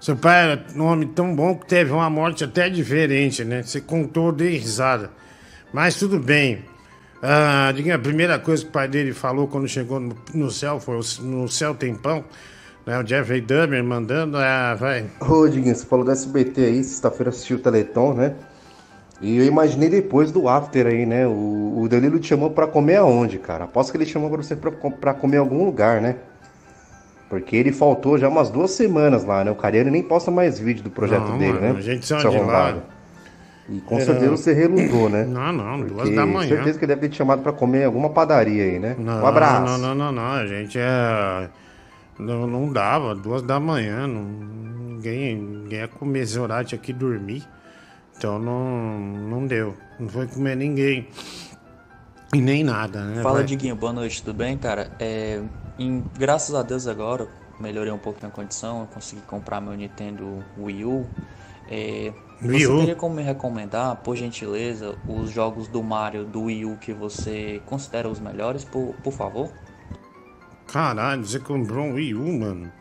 seu pai era um homem tão bom que teve uma morte até diferente, né? Você contou, dei risada. Mas tudo bem. Ah, a primeira coisa que o pai dele falou quando chegou no, céu foi: no céu tem pão. Né? O Jeffrey Dahmer mandando, ah, vai. Ô, Diguinho, você falou do SBT aí, sexta-feira assistiu o Teleton, né? E eu imaginei depois do after aí, né? O, Danilo te chamou pra comer aonde, cara? Aposto que ele chamou pra você pra comer em algum lugar, né? Porque ele faltou já umas duas semanas lá, né? O Cariano nem posta mais vídeo do projeto Não, dele, mano, né? a gente saiu de lá. arrombado. E com Era- certeza você relutou, né? Não, não, duas Porque da manhã. certeza que ele deve ter te chamado pra comer em alguma padaria aí, né? Não, um abraço. Não, não, não, não. A gente é. Não, não dava, duas da manhã. Não, ninguém, ninguém ia comer esse horário, tinha que dormir. Então não, não deu. Não foi comer ninguém. E nem nada, né? Fala, vai. Diguinho, boa noite, tudo bem, cara? É, em- graças a Deus agora, melhorei um pouco minha condição, eu consegui comprar meu Nintendo Wii U. É, Wii você U? teria como me recomendar, por gentileza, os jogos do Mario do Wii U que você considera os melhores, por, por favor? Caralho, você comprou um Wii U, mano.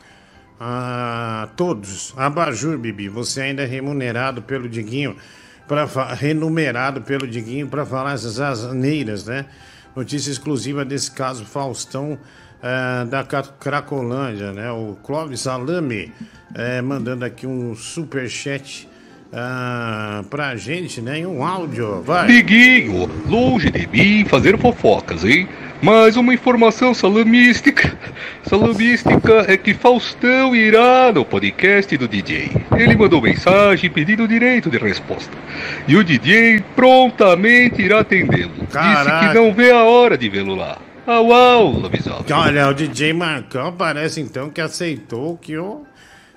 Ah, todos. Abajur, Bibi. Você ainda é remunerado pelo Diguinho. Pra, renumerado pelo Diguinho para falar essas asneiras, né? Notícia exclusiva desse caso Faustão é, da Cracolândia, né? O Clóvis Salame é, mandando aqui um superchat ah, pra gente, né? E um áudio, vai. Diguinho, longe de mim fazer fofocas, hein? Mas uma informação salamística. Salamística é que Faustão irá no podcast do DJ. Ele mandou mensagem pedindo direito de resposta. E o DJ prontamente irá atendê-lo. Disse que não vê a hora de vê-lo lá. Au, au, Lobisomem. Olha, o DJ Marcão parece então que aceitou que o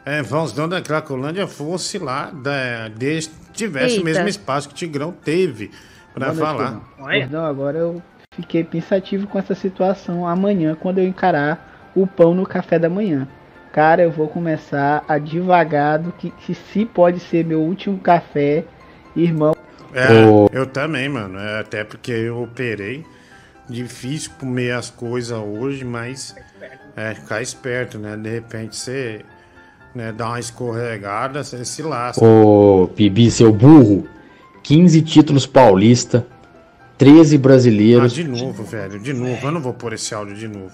é, Faustão da Cracolândia fosse lá, da, de- tivesse Eita. o mesmo espaço que o Tigrão teve noite, falar. Gordão, agora eu fiquei pensativo com essa situação amanhã, quando eu encarar o pão no café da manhã. Cara, eu vou começar a devagado que, que se pode ser meu último café, irmão. É, eu também, mano. É, até porque eu operei. Difícil comer as coisas hoje, mas é ficar esperto, né? De repente você né, dá uma escorregada, você se lasca. Ô, Bibi, seu burro. 15 títulos paulista, 13 Ah, brasileiros. de novo, velho, de novo. Eu não vou pôr esse áudio de novo.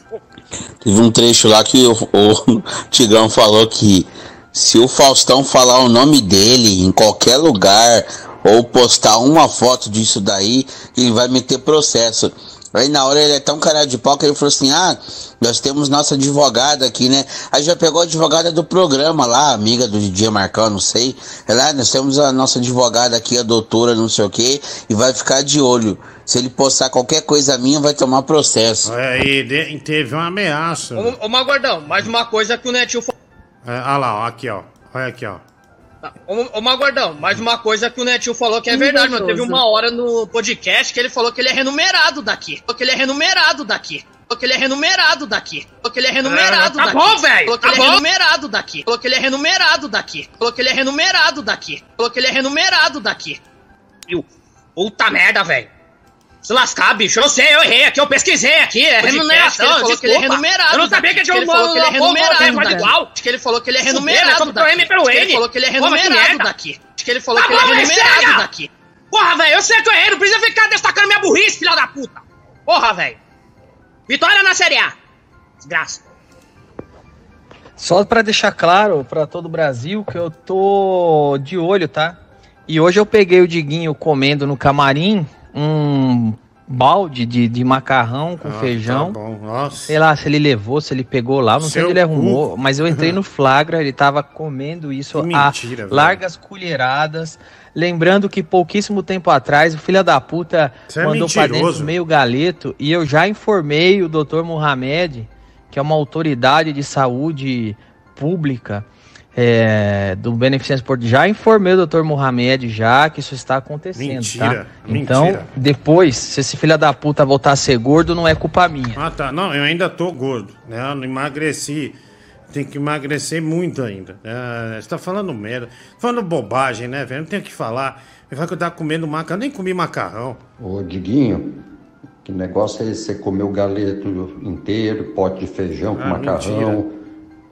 Teve um trecho lá que o, o Tigrão falou que se o Faustão falar o nome dele em qualquer lugar ou postar uma foto disso daí, ele vai meter processo. Aí na hora ele é tão cara de pau que ele falou assim: Ah, nós temos nossa advogada aqui, né? Aí já pegou a advogada do programa lá, amiga do DJ Marcão, não sei. Ela, ah, nós temos a nossa advogada aqui, a doutora, não sei o que, e vai ficar de olho. Se ele postar qualquer coisa minha, vai tomar processo. É, e de- teve uma ameaça. Ô, ô Magordão, mais uma coisa que o Netinho falou. É, olha lá, ó, aqui, ó. Olha aqui, ó. Ô, ô Magordão, mais uma coisa que o Netinho falou que é verdade, mano. Teve uma hora no podcast que ele falou que ele é renumerado daqui. Falou que ele é renumerado daqui. Falou que ele é renumerado daqui. Falou que ele é renumerado Ah, tá daqui. bom, velho, Falou que tá ele é bom. renumerado daqui. Falou que ele é renumerado daqui. Falou que ele é renumerado daqui. Falou que ele é renumerado daqui. Viu? Puta merda, velho. Se lascar, bicho. Eu sei, eu errei aqui, eu pesquisei aqui. É Podcast, remuneração. ele falou que ele é renumerado. Eu não sabia que tinha um falou que ele é uma porra, renumerado. mas daqui. igual. Acho que ele falou que ele é renumerado. né? N. Ele falou que ele é Porra, renumerado daqui. Acho que ele falou Tá que ele é renumerado daqui. Porra, velho, eu sei que eu errei. Não precisa ficar destacando minha burrice, filha da puta. Porra, velho. Vitória na Série A. Desgraça. Só pra deixar claro pra todo o Brasil que eu tô de olho, tá? E hoje eu peguei o Diguinho comendo no camarim um balde de, de macarrão com Ah, feijão. tá nossa. Sei lá se ele levou, se ele pegou lá, não sei Seu onde ele arrumou, cu. mas eu entrei no flagra, ele tava comendo isso Que a mentira, velho. largas colheradas. Lembrando que pouquíssimo tempo atrás o filho da puta Você é mandou pra mentiroso. dentro meio galeto e eu já informei o Dr. Mohamed, que é uma autoridade de saúde pública é, do Beneficência Esporte, já informei o Dr. Mohamed já que isso está acontecendo, Mentira, tá? Então, mentira. depois, se esse filho da puta voltar a ser gordo, não é culpa minha. Ah, tá. Não, eu ainda tô gordo, né? Eu não emagreci. Tem que emagrecer muito ainda. né? você tá falando merda. Falando bobagem, né, velho? Não tem o que falar. Eu falo que eu tava comendo macarrão. Eu nem comi macarrão. Ô, Diguinho, que negócio é esse? Você comeu galeto inteiro, pote de feijão com Ah, macarrão. mentira.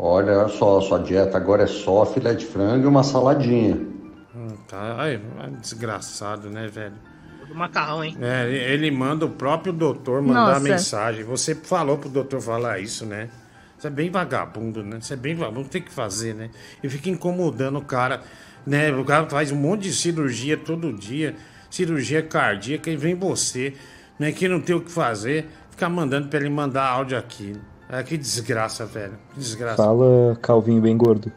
Olha só, sua dieta agora é só filé de frango e uma saladinha. Hum, tá. Ai, desgraçado, né, velho? Do macarrão, hein? É, ele manda o próprio doutor mandar Nossa. mensagem. Você falou pro doutor falar isso, né? Você é bem vagabundo, né? Você é bem vagabundo, tem que fazer, né? E fica incomodando o cara, né? O cara faz um monte de cirurgia todo dia, cirurgia cardíaca, e vem você, né? Que não tem o que fazer, ficar mandando pra ele mandar áudio aqui. É, que desgraça, velho. Que desgraça. Fala, Calvinho bem gordo.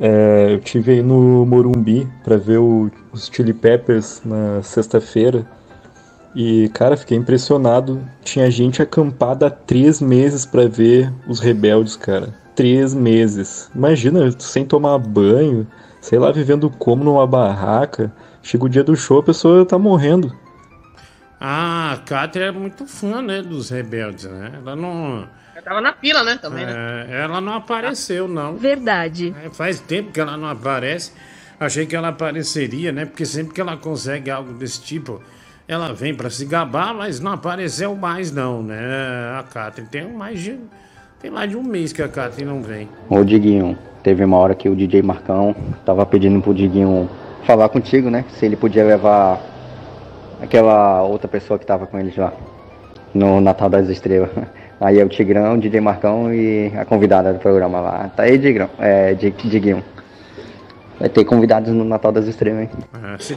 É, eu tive aí no Morumbi pra ver o- os Chili Peppers na sexta-feira. E, cara, fiquei impressionado. Tinha gente acampada há três meses pra ver os rebeldes, cara. Três meses. Imagina, sem tomar banho, sei lá, vivendo como numa barraca. Chega o dia do show, a pessoa tá morrendo. Ah, a Kátia é muito fã, né? Dos rebeldes, né? Ela não. Eu tava na pila, né? Também, né? É, ela não apareceu, não. Verdade. É, faz tempo que ela não aparece. Achei que ela apareceria, né? Porque sempre que ela consegue algo desse tipo, ela vem pra se gabar, mas não apareceu mais, não, né? A Catherine tem mais de. Tem mais de um mês que a Catherine não vem. Ô Diguinho, teve uma hora que o DJ Marcão tava pedindo pro Diguinho falar contigo, né? Se ele podia levar aquela outra pessoa que tava com eles lá no Natal das Estrelas. Aí é o Tigrão, DJ Marcão e a convidada do programa lá. Tá aí, Tigrão? É, Di- Diguinho. Vai ter convidados no Natal das Estrelas, hein?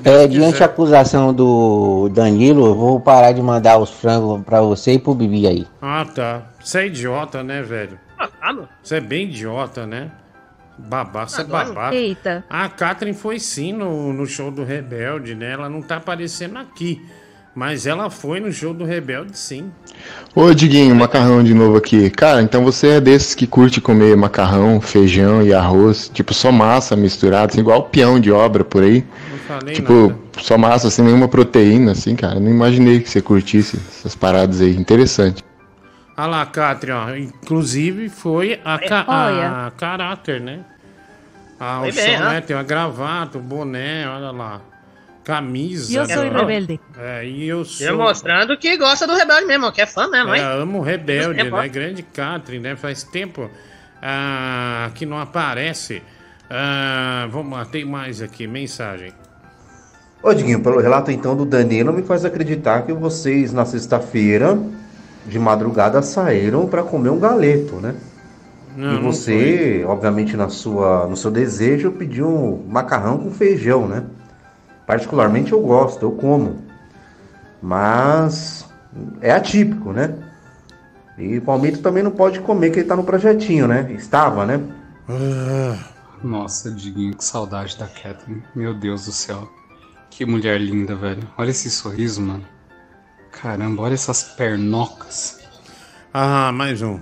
É, diante da acusação do Danilo, eu vou parar de mandar os frangos pra você e pro Bibi aí. Ah, tá. Você é idiota, né, velho? Ah, meu. Você é bem idiota, né? Babá, você é babaca. Eita. A Catherine foi sim no, no show do Rebelde, né? Ela não tá aparecendo aqui. Mas ela foi no show do Rebelde, sim. Ô Diguinho, macarrão de novo aqui. Cara, então você é desses que curte comer macarrão, feijão e arroz, tipo só massa misturada, assim, igual peão de obra por aí. Não falei Tipo, nada. só massa sem nenhuma proteína, assim, cara. Não imaginei que você curtisse essas paradas aí. Interessante. Olha lá, Catherine, ó. Inclusive foi a, ca Olha. a caráter, né? Ah, o bem, som, né? Tem uma gravata, um boné, olha lá. Camisa. Eu sou né? rebelde. É, e eu sou. E mostrando que gosta do Rebelde mesmo, que é fã mesmo, É, hein? amo o Rebelde, É né? Grande Catherine, né? Faz tempo ah, que não aparece. Ah, vamos lá, tem mais aqui, mensagem. Ô, Diguinho, pelo relato então do Danilo, me faz acreditar que vocês na sexta-feira, de madrugada, saíram para comer um galeto, né? Não, e você, obviamente, na sua, no seu desejo, pediu um macarrão com feijão, né? Particularmente eu gosto, eu como. Mas é atípico, né? E o Palmito também não pode comer, que ele tá no projetinho, né? Estava, né? Nossa, Diguinho, que saudade da Catherine. Meu Deus do céu. Que mulher linda, velho. Olha esse sorriso, mano. Caramba, olha essas pernocas. Ah, mais um.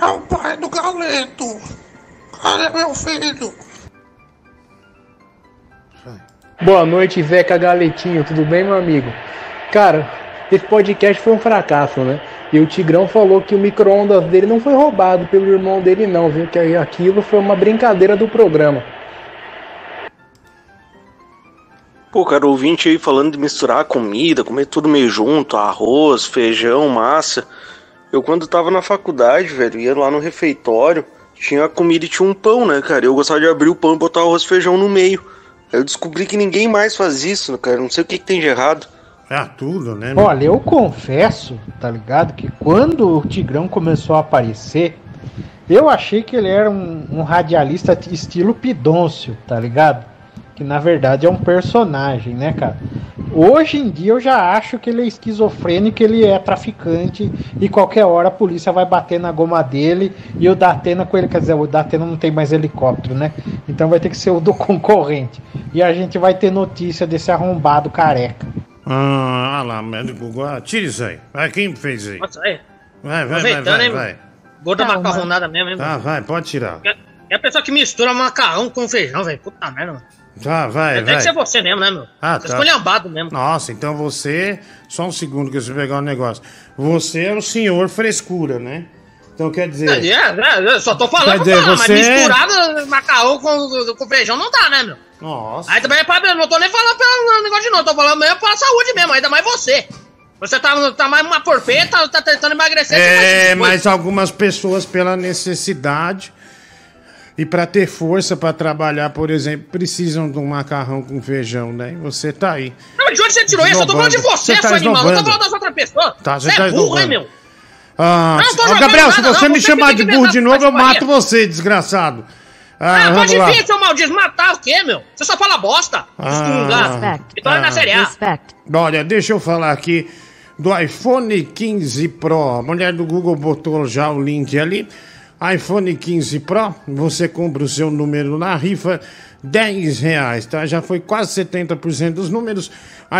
É o pai do galeto. Cara, é meu filho. Boa noite, Zeca Galetinho, tudo bem, meu amigo? Cara, esse podcast foi um fracasso, né? E o Tigrão falou que o micro-ondas dele não foi roubado pelo irmão dele, não, viu? Que aquilo foi uma brincadeira do programa. Pô, cara, ouvinte aí falando de misturar a comida, comer tudo meio junto, arroz, feijão, massa. Eu quando tava na faculdade, velho, ia lá no refeitório, tinha a comida e tinha um pão, né, cara? Eu gostava de abrir o pão e botar arroz e feijão no meio. Aí eu descobri que ninguém mais faz isso, cara. Não sei o que, que tem de errado. Ah, tudo, né? Olha, eu confesso, tá ligado? Que quando o Tigrão começou a aparecer, eu achei que ele era um, um radialista estilo Pidôncio, tá ligado? Que na verdade é um personagem, né, cara? Hoje em dia eu já acho que ele é esquizofrênico, ele é traficante e qualquer hora a polícia vai bater na goma dele e o Datena com ele, quer dizer, o Datena não tem mais helicóptero, né? Então vai ter que ser o do concorrente. E a gente vai ter notícia desse arrombado careca. Ah, lá, médico Google. Ah, tira isso aí. Vai, quem fez aí? Nossa, aí. Vai, vai, vai, vai, hein, vai. Gorda macarronada mesmo, hein? Tá, vai, pode tirar. É- É a pessoa que mistura macarrão com feijão, velho. Puta merda, mano. Tá, vai, Tem vai. que ser você mesmo, né, meu? Ah, você tá. escolhambado mesmo. Nossa, então você. Só um segundo que eu preciso pegar um negócio. Você é o senhor frescura, né? Então quer dizer. É, é, eu só tô falando dizer, falar, você- mas misturado macarrão com, com feijão não dá, né, meu? Nossa. Aí também é pra. Não tô nem falando pelo negócio de novo, tô falando mesmo pela saúde mesmo, ainda mais você. Você tá, tá mais uma porpeta, tá tentando emagrecer. É, mas algumas pessoas, pela necessidade e pra ter força pra trabalhar, por exemplo, precisam de um macarrão com feijão, né? E você tá aí. Não, mas de onde você tirou isso? Eu tô falando de você, Você tá seu animal. Eu tô falando das outras pessoas. Tá, você você tá é burro, hein, meu? Ah, Não, Gabriel, se nada, você não, me você chamar de burro de novo, eu mato você, desgraçado. Ah, Ah, pode lá. vir, seu maldito, matar o quê, meu? Você só fala bosta. Ah, Vitória na ah. Série A. Olha, deixa eu falar aqui do iPhone 15 Pro. A mulher do Google botou já o link ali. iPhone 15 Pro, você compra o seu número na rifa, 10 reais, tá? Já foi quase 70% dos números.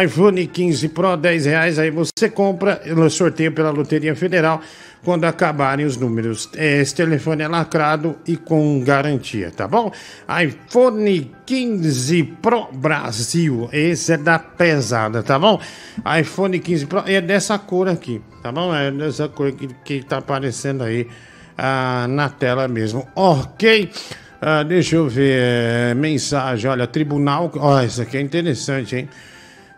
iPhone 15 Pro, 10 reais. Aí você compra, sorteio pela Loteria Federal, quando acabarem os números. Esse telefone é lacrado e com garantia, tá bom? iPhone 15 Pro Brasil. Esse é da pesada, tá bom? iPhone 15 Pro é dessa cor aqui, tá bom? É dessa cor que, que tá aparecendo aí ah, na tela mesmo. Ok. Ah, deixa eu ver. é, mensagem, olha, tribunal. Ó, isso aqui é interessante, hein?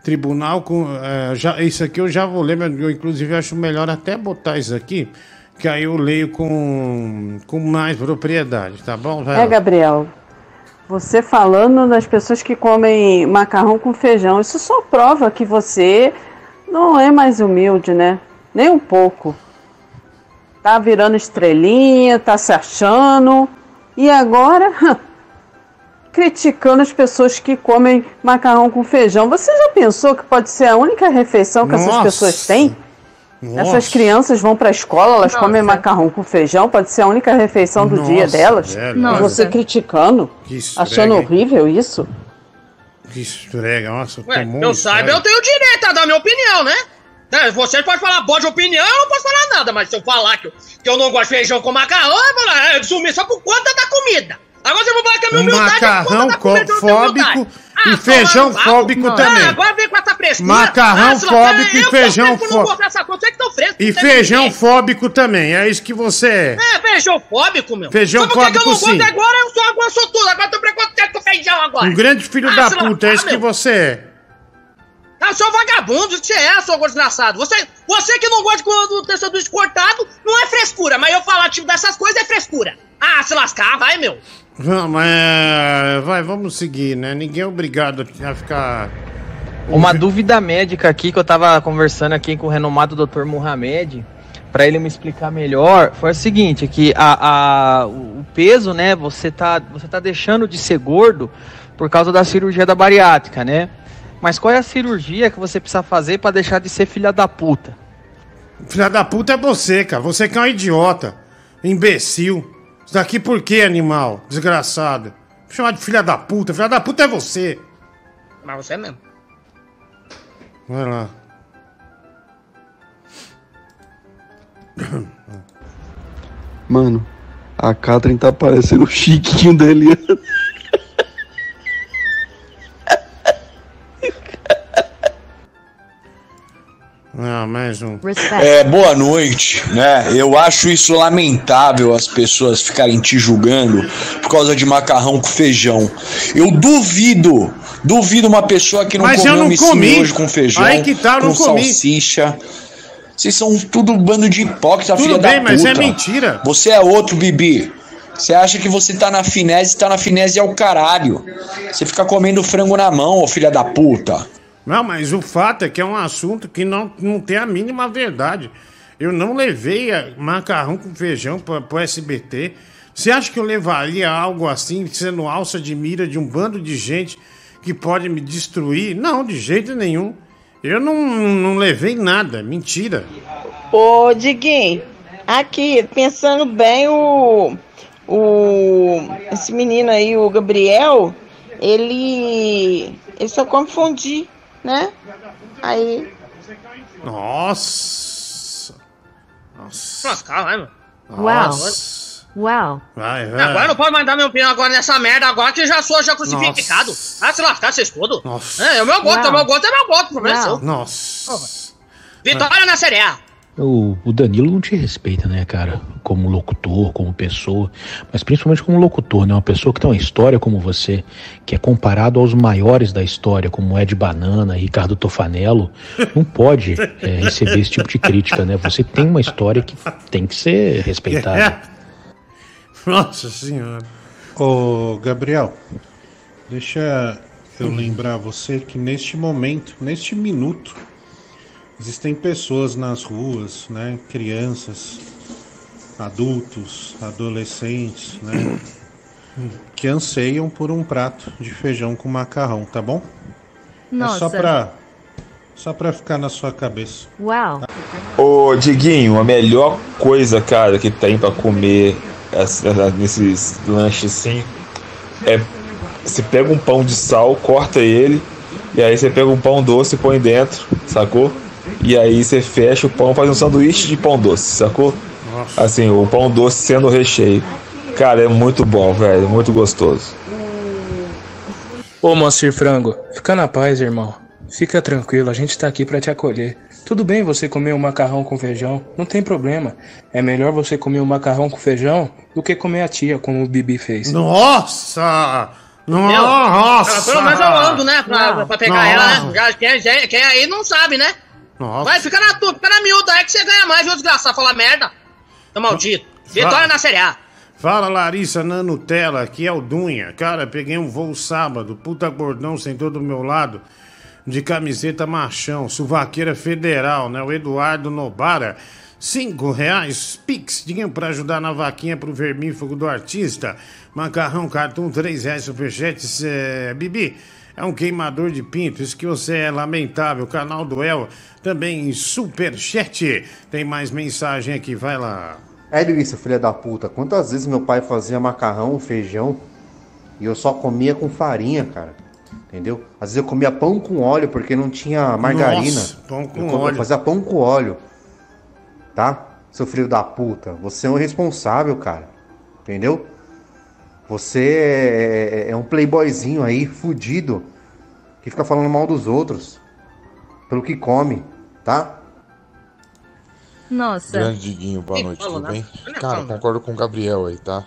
Tribunal com. eh, já, isso aqui eu já vou ler, mas eu inclusive acho melhor até botar isso aqui, que aí eu leio com, com mais propriedade, tá bom? Vai É. Gabriel. Você falando das pessoas que comem macarrão com feijão, isso só prova que você não é mais humilde, né? Nem um pouco. Tá virando estrelinha, tá se achando. E agora, criticando as pessoas que comem macarrão com feijão. Você já pensou que pode ser a única refeição que essas Nossa. pessoas têm? Nossa. Essas crianças vão pra escola, elas comem macarrão com feijão, pode ser a única refeição do dia Nossa, delas. velho, e você criticando, achando hein? horrível isso? Que estrega, nossa, Ué, eu saiba, eu tenho direito a dar minha opinião, né? É, Você pode falar bode opinião, eu não posso falar nada, mas se eu falar que eu, que eu não gosto de feijão com macarrão, eu vou lá, é, sumir só por conta da comida. Agora você vai falar que a minha Um humildade é por conta macarrão da comida, fóbico humildade. e Ah, feijão fóbico também. Ah, agora vem com essa frescura. Macarrão Ah, fóbico e feijão fóbico. tá fresco, E feijão ninguém. fóbico também, é isso que você é. É, feijão fóbico, meu. Feijão Sabe por que que eu fóbico, não gosto sim. agora? Eu sou, agora eu sou tudo, agora eu tô preocupado com feijão agora. Um grande filho Ah, da puta, é isso que você é. Ah, seu vagabundo, você é, seu desgraçado. Você, você que não gosta de- ter sanduíche cortado, não é frescura, mas eu falar tipo dessas coisas é frescura. Ah, se lascar, vai, meu. Vamos, é, vai, vamos seguir, né? Ninguém é obrigado a ficar. Uma dúvida médica aqui que eu tava conversando aqui com o renomado Dr. Mohamed, para ele me explicar melhor, foi o seguinte, que a, a- o peso, né, você tá, você tá deixando de ser gordo por causa da cirurgia da bariátrica, né? Mas qual é a cirurgia que você precisa fazer para deixar de ser filha da puta? Filha da puta é você, cara. Você que é um idiota. Imbecil. Isso daqui por quê, animal? Desgraçado. Vou chamar de filha da puta. Filha da puta é você. Mas você mesmo. Vai lá. Mano, a Catherine tá parecendo o Chiquinho da Eliana. Ah, mais um. É, boa noite, né? Eu acho isso lamentável as pessoas ficarem te julgando por causa de macarrão com feijão. Eu duvido, duvido uma pessoa que não Mas eu comeu não um comi. miojo com feijão, Aí que tá, com não comi. salsicha. Vocês são tudo um bando de hipócrita, Tudo filha bem, da puta. mas é mentira. Você é outro, Bibi. Você acha que você tá na finese, tá na finese ao caralho. Você fica comendo frango na mão, ô filha da puta. Não, mas o fato é que é um assunto que não, não tem a mínima verdade. Eu não levei a- macarrão com feijão para o SBT. Você acha que eu levaria algo assim, sendo alça de mira de um bando de gente que pode me destruir? Não, de jeito nenhum. Eu não, não levei nada, mentira. Ô, Diguinho, aqui, pensando bem, o, o. Esse menino aí, o Gabriel, ele. Ele só come fundi, né? Aí. Nossa. Nossa. Nossa, vai, meu. Nossa. Uau. Vai, vai. Agora não pode mais dar minha opinião agora nessa merda agora que já sou já crucificado. Ah, se lascar, vocês todos. Nossa. É, é o meu gosto, é Uau. o meu gosto, é meu gosto, o problema é seu. Nossa. Vitória na Série A. O, o Danilo não te respeita, né, cara? Como locutor, como pessoa, mas principalmente como locutor, né? Uma pessoa que tem uma história como você, que é comparado aos maiores da história, como Ed Banana, Ricardo Tofanello, não pode é, receber esse tipo de crítica, né? Você tem uma história que tem que ser respeitada. Nossa senhora. Ô, Gabriel, deixa eu lembrar você que neste momento, neste minuto, existem pessoas nas ruas, né? Crianças, adultos, adolescentes, né? Que anseiam por um prato de feijão com macarrão, tá bom? É só Nossa. pra, só pra ficar na sua cabeça. Uau. Ô, Diguinho, a melhor coisa, cara, que tem pra comer essa- nesses lanches assim é você pega um pão de sal, corta ele, e aí você pega um pão doce e põe dentro, sacou? E aí você fecha o pão, faz um sanduíche de pão doce, sacou? Assim, o pão doce sendo o recheio. Cara, é muito bom, velho, muito gostoso. Ô, Moacir Frango, fica na paz, irmão. Fica tranquilo, a gente tá aqui pra te acolher. Tudo bem você comer um macarrão com feijão, não tem problema. É melhor você comer um macarrão com feijão do que comer a tia, como o Bibi fez. Nossa! Meu, Nossa! ela, Pelo menos eu ando, né? Pra, Não. pra pegar Não. ela, né? Já, quem, já- quem aí não sabe, né? Nossa. Vai, fica na tua, fica na miúda aí que você ganha mais, viu, desgraçado? Falar merda. Seu maldito. Vitória na Série A. Fala Larissa na Nutella, aqui é o Dunha. Cara, peguei um voo sábado, puta gordão sentou do meu lado. de camiseta machão, suvaqueira federal, né? O Eduardo Nobara. Cinco reais, Pix, dinheiro pra ajudar na vaquinha pro vermífugo do artista. Macarrão, cartão, três reais, superchat, é, Bibi. É um queimador de pinto, isso que você é lamentável. Canal do El, também superchat. Tem mais mensagem aqui, vai lá. É, Luísa, filha da puta, quantas vezes meu pai fazia macarrão, feijão, e eu só comia com farinha, cara. Entendeu? Às vezes eu comia pão com óleo porque não tinha margarina. Nossa, pão com eu óleo. Eu fazia pão com óleo. Tá? Seu filho da puta. Você é um irresponsável, cara. Entendeu? Você é, é- é um playboyzinho aí, fudido, que fica falando mal dos outros. Pelo que come, tá? Nossa. Grande Diguinho, boa noite, tudo bem? Cara, concordo com o Gabriel aí, tá?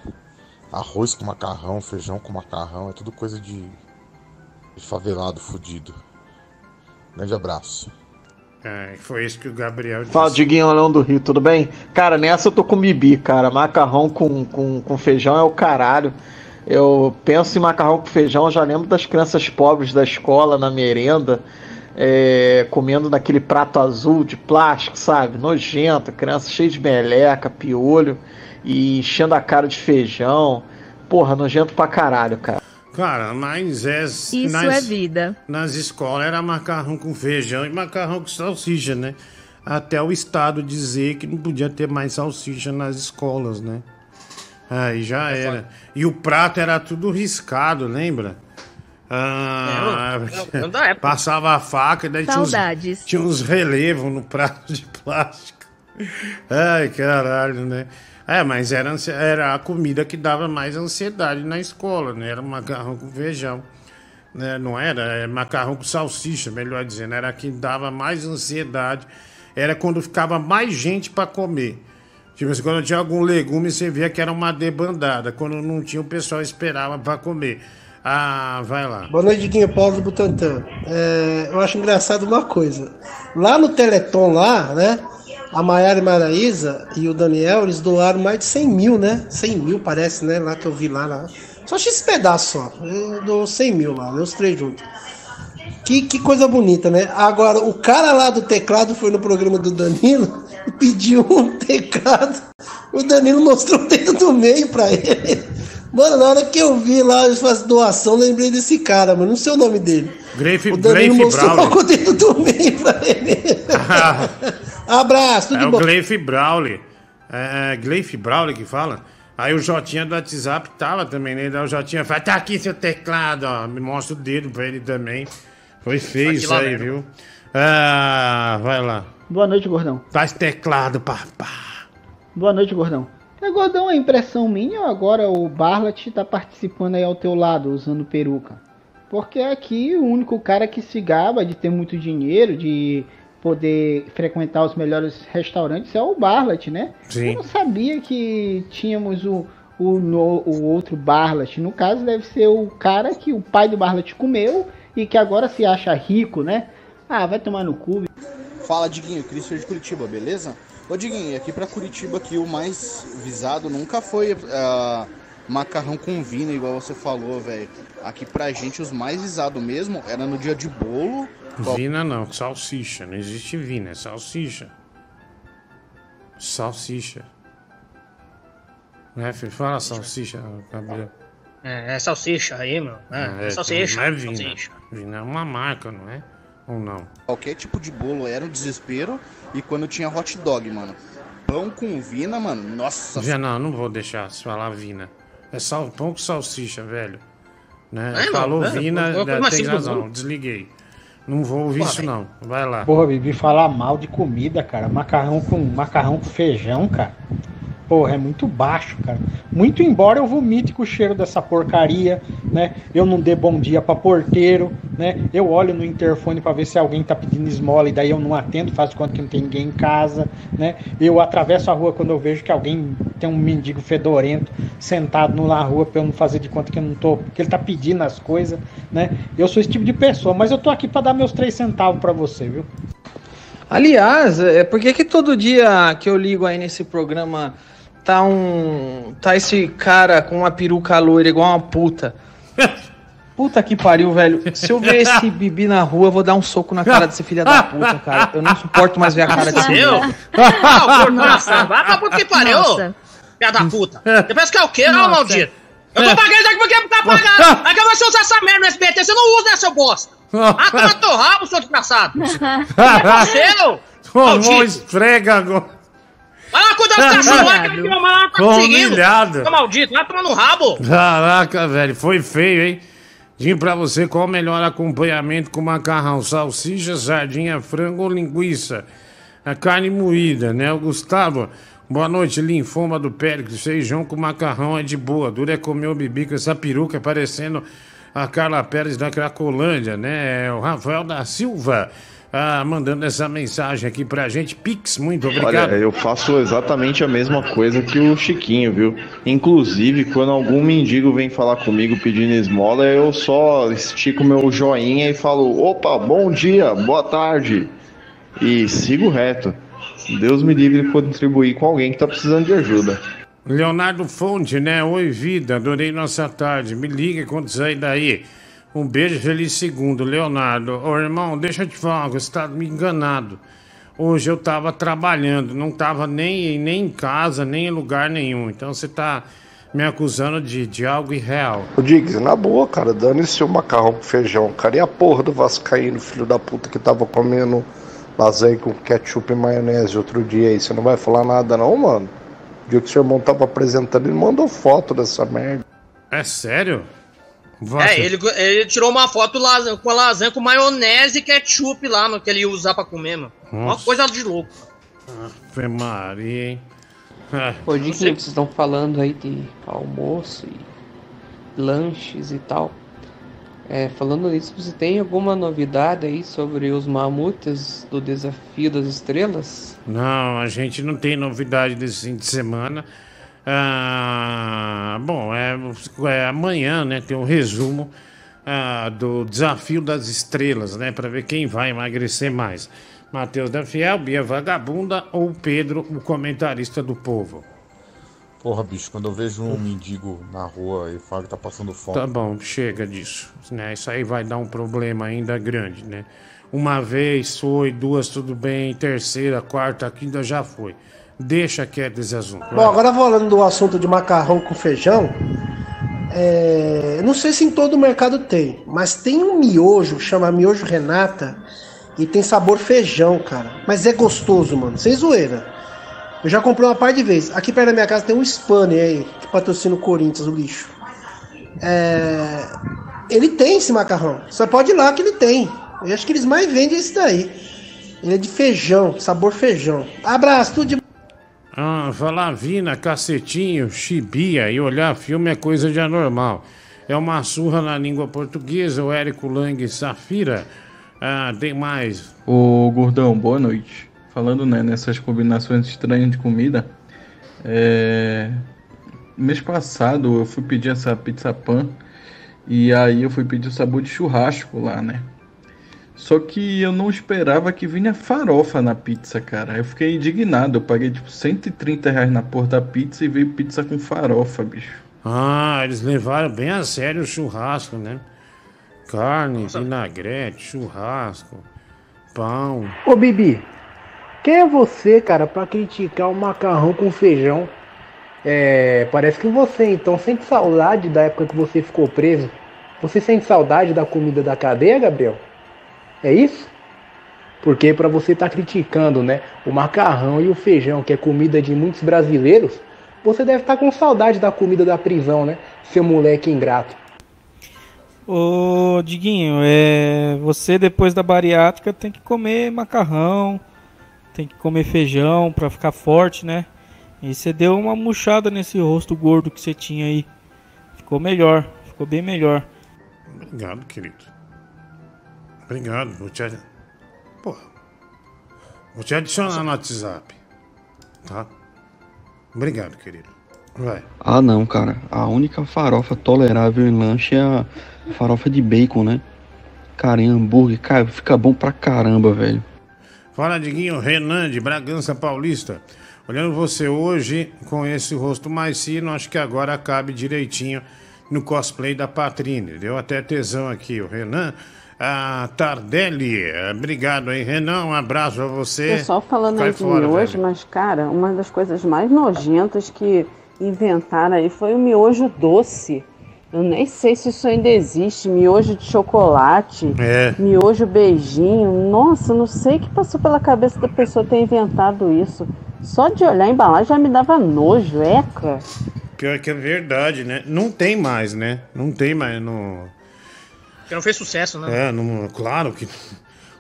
Arroz com macarrão, feijão com macarrão, é tudo coisa de, de favelado, fudido. Grande abraço. É, foi isso que o Gabriel disse. Fala, Diguinho Leão do Rio, tudo bem? Cara, nessa eu tô com bibi, cara. Macarrão com, com, com feijão é o caralho. Eu penso em macarrão com feijão, já lembro das crianças pobres da escola, na merenda, é, comendo naquele prato azul de plástico, sabe? Nojento, criança cheia de meleca, piolho e enchendo a cara de feijão. Porra, nojento pra caralho, cara. Cara, mas é. Isso nas, é vida. Nas escolas era macarrão com feijão e macarrão com salsicha, né? Até o Estado dizer que não podia ter mais salsicha nas escolas, né? Aí já era. E o prato era tudo riscado, lembra? Ah, É, eu- eu da época. passava a faca e daí tinha uns, Saudades. tinha uns relevos no prato de plástico. Ai, caralho, né? É, mas era, era a comida que dava mais ansiedade na escola, né? Era macarrão com feijão. Né? Não era? É macarrão com salsicha, melhor dizendo. Era a que dava mais ansiedade. Era quando ficava mais gente para comer. Tipo assim, quando tinha algum legume, você via que era uma debandada. Quando não tinha, o pessoal esperava para comer. Ah, vai lá. Boa noite, Diguinho Paulo do Butantan. É, eu acho engraçado uma coisa. Lá no Teleton, lá, né? A Maiara e Maraísa e o Daniel, eles doaram mais de 100 mil, né? 100 mil, parece, né? Lá que eu vi lá. lá. Só achei esse pedaço só. Eu dou 100 mil lá, né? Os três juntos. Que, que coisa bonita, né? Agora, o cara lá do teclado foi no programa do Danilo e pediu um teclado. O Danilo mostrou o dedo do meio pra ele. Mano, na hora que eu vi lá eles fazem doação, lembrei desse cara, mano. Não sei o nome dele. Grafe, O Danilo Grafe mostrou o dedo do meio pra ele. Abraço, tudo é o bom. Gleif Brawley. É, é Gleif Brawley que fala. Aí o Jotinha do WhatsApp tava também, né? Daí o Jotinha fala, tá aqui seu teclado, ó. Me mostra o dedo pra ele também. Foi feio isso aí, viu? Ah, vai lá. Boa noite, gordão. Faz teclado, papá. Boa noite, gordão. É, gordão, é impressão minha ou agora o Barlat tá participando aí ao teu lado, usando peruca? Porque aqui o único cara que se gaba de ter muito dinheiro, de poder frequentar os melhores restaurantes é o Barlat, né? Sim. Eu não sabia que tínhamos o, o, no- o outro Barlat. No caso, deve ser o cara que o pai do Barlat comeu e que agora se acha rico, né? Ah, vai tomar no cu. Fala, Diguinho, Christopher de Curitiba, beleza? Ô, Diguinho, aqui pra Curitiba, aqui o mais visado nunca foi ah, macarrão com vinho, igual você falou, velho. Aqui pra gente, os mais visados mesmo era no dia de bolo. Vina não, salsicha. Não existe vina, é salsicha. Salsicha. Né, filho? Fala salsicha, Gabriel. É, é salsicha aí, meu. É, é salsicha. Não é vina. salsicha. Vina é uma marca, não é? Ou não? Qualquer tipo de bolo era um desespero. E quando tinha hot dog, mano. Pão com vina, mano. Nossa. Já não, não vou deixar você falar vina. É sal, pão com salsicha, velho. Né? É, Falou não, é, vina, assim, tem não razão. Desliguei. Não vou ouvir isso, não. Vai lá. Porra, Bibi, falar mal de comida, cara. Macarrão com macarrão com feijão, cara. Porra, é muito baixo, cara. Muito embora eu vomite com o cheiro dessa porcaria, né? Eu não dê bom dia pra porteiro, né? Eu olho no interfone pra ver se alguém tá pedindo esmola e daí eu não atendo, faço conta que não tem ninguém em casa, né? Eu atravesso a rua quando eu vejo que alguém tem um mendigo fedorento sentado na rua pra eu não fazer de conta que eu não tô, que ele tá pedindo as coisas, né? Eu sou esse tipo de pessoa, mas eu tô aqui pra dar meus três centavos pra você, viu? Aliás, é, por que que todo dia que eu ligo aí nesse programa tá um. tá esse cara com uma peruca loira igual uma puta? Puta que pariu, velho. Se eu ver esse Bibi na rua, eu vou dar um soco na cara desse filho da puta, cara. Eu não suporto mais ver a cara desse Eu? Ah, o corporação. Vai pra puta que pariu. Nossa. Filha da puta. Você pensa que é o quê, ô Nossa. maldito? Eu tô pagando daqui porque tá pagando. Aí que você usa essa merda no SBT, você não usa, né, seu bosta? Ah, toma teu rabo, seu desgraçado. É seu? Tomou esfrega agora. Vai lá cuidar dos cachorros lá que a minha mãe lá tá Tô seguindo. humilhado. Maldito, vai tomar no rabo. Caraca, velho, foi feio, hein? Dinho pra você, qual o melhor acompanhamento com macarrão? Salsicha, sardinha, frango ou linguiça? A carne moída, né? O Gustavo, boa noite, linfoma do péricles, feijão com macarrão é de boa. Dura é comer o bibi com essa peruca parecendo a Carla Pérez da Cracolândia, né? É O Rafael da Silva. Ah, mandando essa mensagem aqui pra gente. Pix, muito obrigado. Olha, eu faço exatamente a mesma coisa que o Chiquinho, viu? Inclusive, quando algum mendigo vem falar comigo pedindo esmola, eu só estico meu joinha e falo: opa, bom dia, boa tarde. E sigo reto. Deus me livre de contribuir com alguém que tá precisando de ajuda. Leonardo Fonte, né? Oi, vida, adorei nossa tarde. Me liga quando sair daí. Um beijo, feliz segundo. Leonardo, ô irmão, deixa eu te falar, você tá me enganado. Hoje eu tava trabalhando, não tava nem, nem em casa, nem em lugar nenhum. Então você tá me acusando de, de algo irreal. Ô Diggs, na boa, cara, dane-se o macarrão com feijão, cara. E a porra do Vascaíno, filho da puta, que tava comendo lasanha com ketchup e maionese outro dia aí. Você não vai falar nada não, mano? O dia que seu irmão tava apresentando, ele mandou foto dessa merda. É sério? É, ele, ele tirou uma foto lasanha, com a lasanha com maionese e ketchup lá, no que ele ia usar pra comer, mano. Uma Nossa. coisa de louco. Ave Maria, hein? É. Ô, Diguinho, vocês estão falando aí de almoço e lanches e tal. É, falando nisso, você tem alguma novidade aí sobre os mamutes do Desafio das Estrelas? Não, a gente não tem novidade desse fim de semana. Ah, bom, é, é amanhã, né? Tem um resumo ah, do Desafio das Estrelas, né? Para ver quem vai emagrecer mais. Matheus da Fiel, Bia Vagabunda ou Pedro, o comentarista do povo. Porra, bicho, quando eu vejo um mendigo na rua e fala que tá passando fome. Tá bom, chega disso. Né? Isso aí vai dar um problema ainda grande, né? Uma vez foi, duas tudo bem, terceira, quarta, quinta já foi. Deixa quieto esse assunto. Bom, agora falando do assunto de macarrão com feijão, é, não sei se em todo o mercado tem, mas tem um miojo, chama miojo Renata, e tem sabor feijão, cara. Mas é gostoso, mano, sem zoeira. Eu já comprei uma par de vezes. Aqui perto da minha casa tem um Spani aí, que patrocina o Corinthians, o lixo. É, ele tem esse macarrão. Só pode ir lá que ele tem. Eu acho que eles mais vendem esse daí. Ele é de feijão, sabor feijão. Abraço, tudo de Ah, falar vina, cacetinho, chibia e olhar filme é coisa de anormal. É uma surra na língua portuguesa, o Érico Lang Safira. Ah, tem mais. Ô gordão, boa noite. Falando né, nessas combinações estranhas de comida, é... mês passado eu fui pedir essa pizza pan e aí eu fui pedir o sabor de churrasco lá, né? Só que eu não esperava que vinha farofa na pizza, cara. Eu fiquei indignado. Eu paguei tipo 130 reais na porra da pizza e veio pizza com farofa, bicho. Ah, eles levaram bem a sério o churrasco, né? Carne, vinagrete, churrasco, pão. Ô Bibi, quem é você, cara, pra criticar o macarrão com feijão? É, parece que você então sente saudade da época que você ficou preso. Você sente saudade da comida da cadeia, Gabriel? É isso? Porque para você estar criticando, né, o macarrão e o feijão, que é comida de muitos brasileiros, você deve estar com saudade da comida da prisão, né, seu moleque ingrato. Ô, Diguinho, é, você depois da bariátrica tem que comer macarrão, tem que comer feijão pra ficar forte, né? E você deu uma murchada nesse rosto gordo que você tinha aí. Ficou melhor, ficou bem melhor. Obrigado, querido. Obrigado, vou te. Porra. Vou te adicionar no WhatsApp. Tá? Obrigado, querido. Vai. Ah, não, cara. A única farofa tolerável em lanche é a farofa de bacon, né? Cara, em hambúrguer, cara, fica bom pra caramba, velho. Fala, Diguinho, Renan de Bragança Paulista. Olhando você hoje, com esse rosto mais fino, acho que agora cabe direitinho no cosplay da Patrine. Deu até tesão aqui, o Renan. A Tardelli, obrigado aí, Renan. Um abraço a você. Pessoal falando aí de fora, miojo, velho. mas, cara, uma das coisas mais nojentas que inventaram aí foi o miojo doce. Eu nem sei se isso ainda existe. Miojo de chocolate, É. miojo beijinho. Nossa, não sei o que passou pela cabeça da pessoa ter inventado isso. Só de olhar a embalagem já me dava nojo, eca. Pior que é verdade, né? Não tem mais, né? Não tem mais no. Porque não fez sucesso, né? É, não, claro que.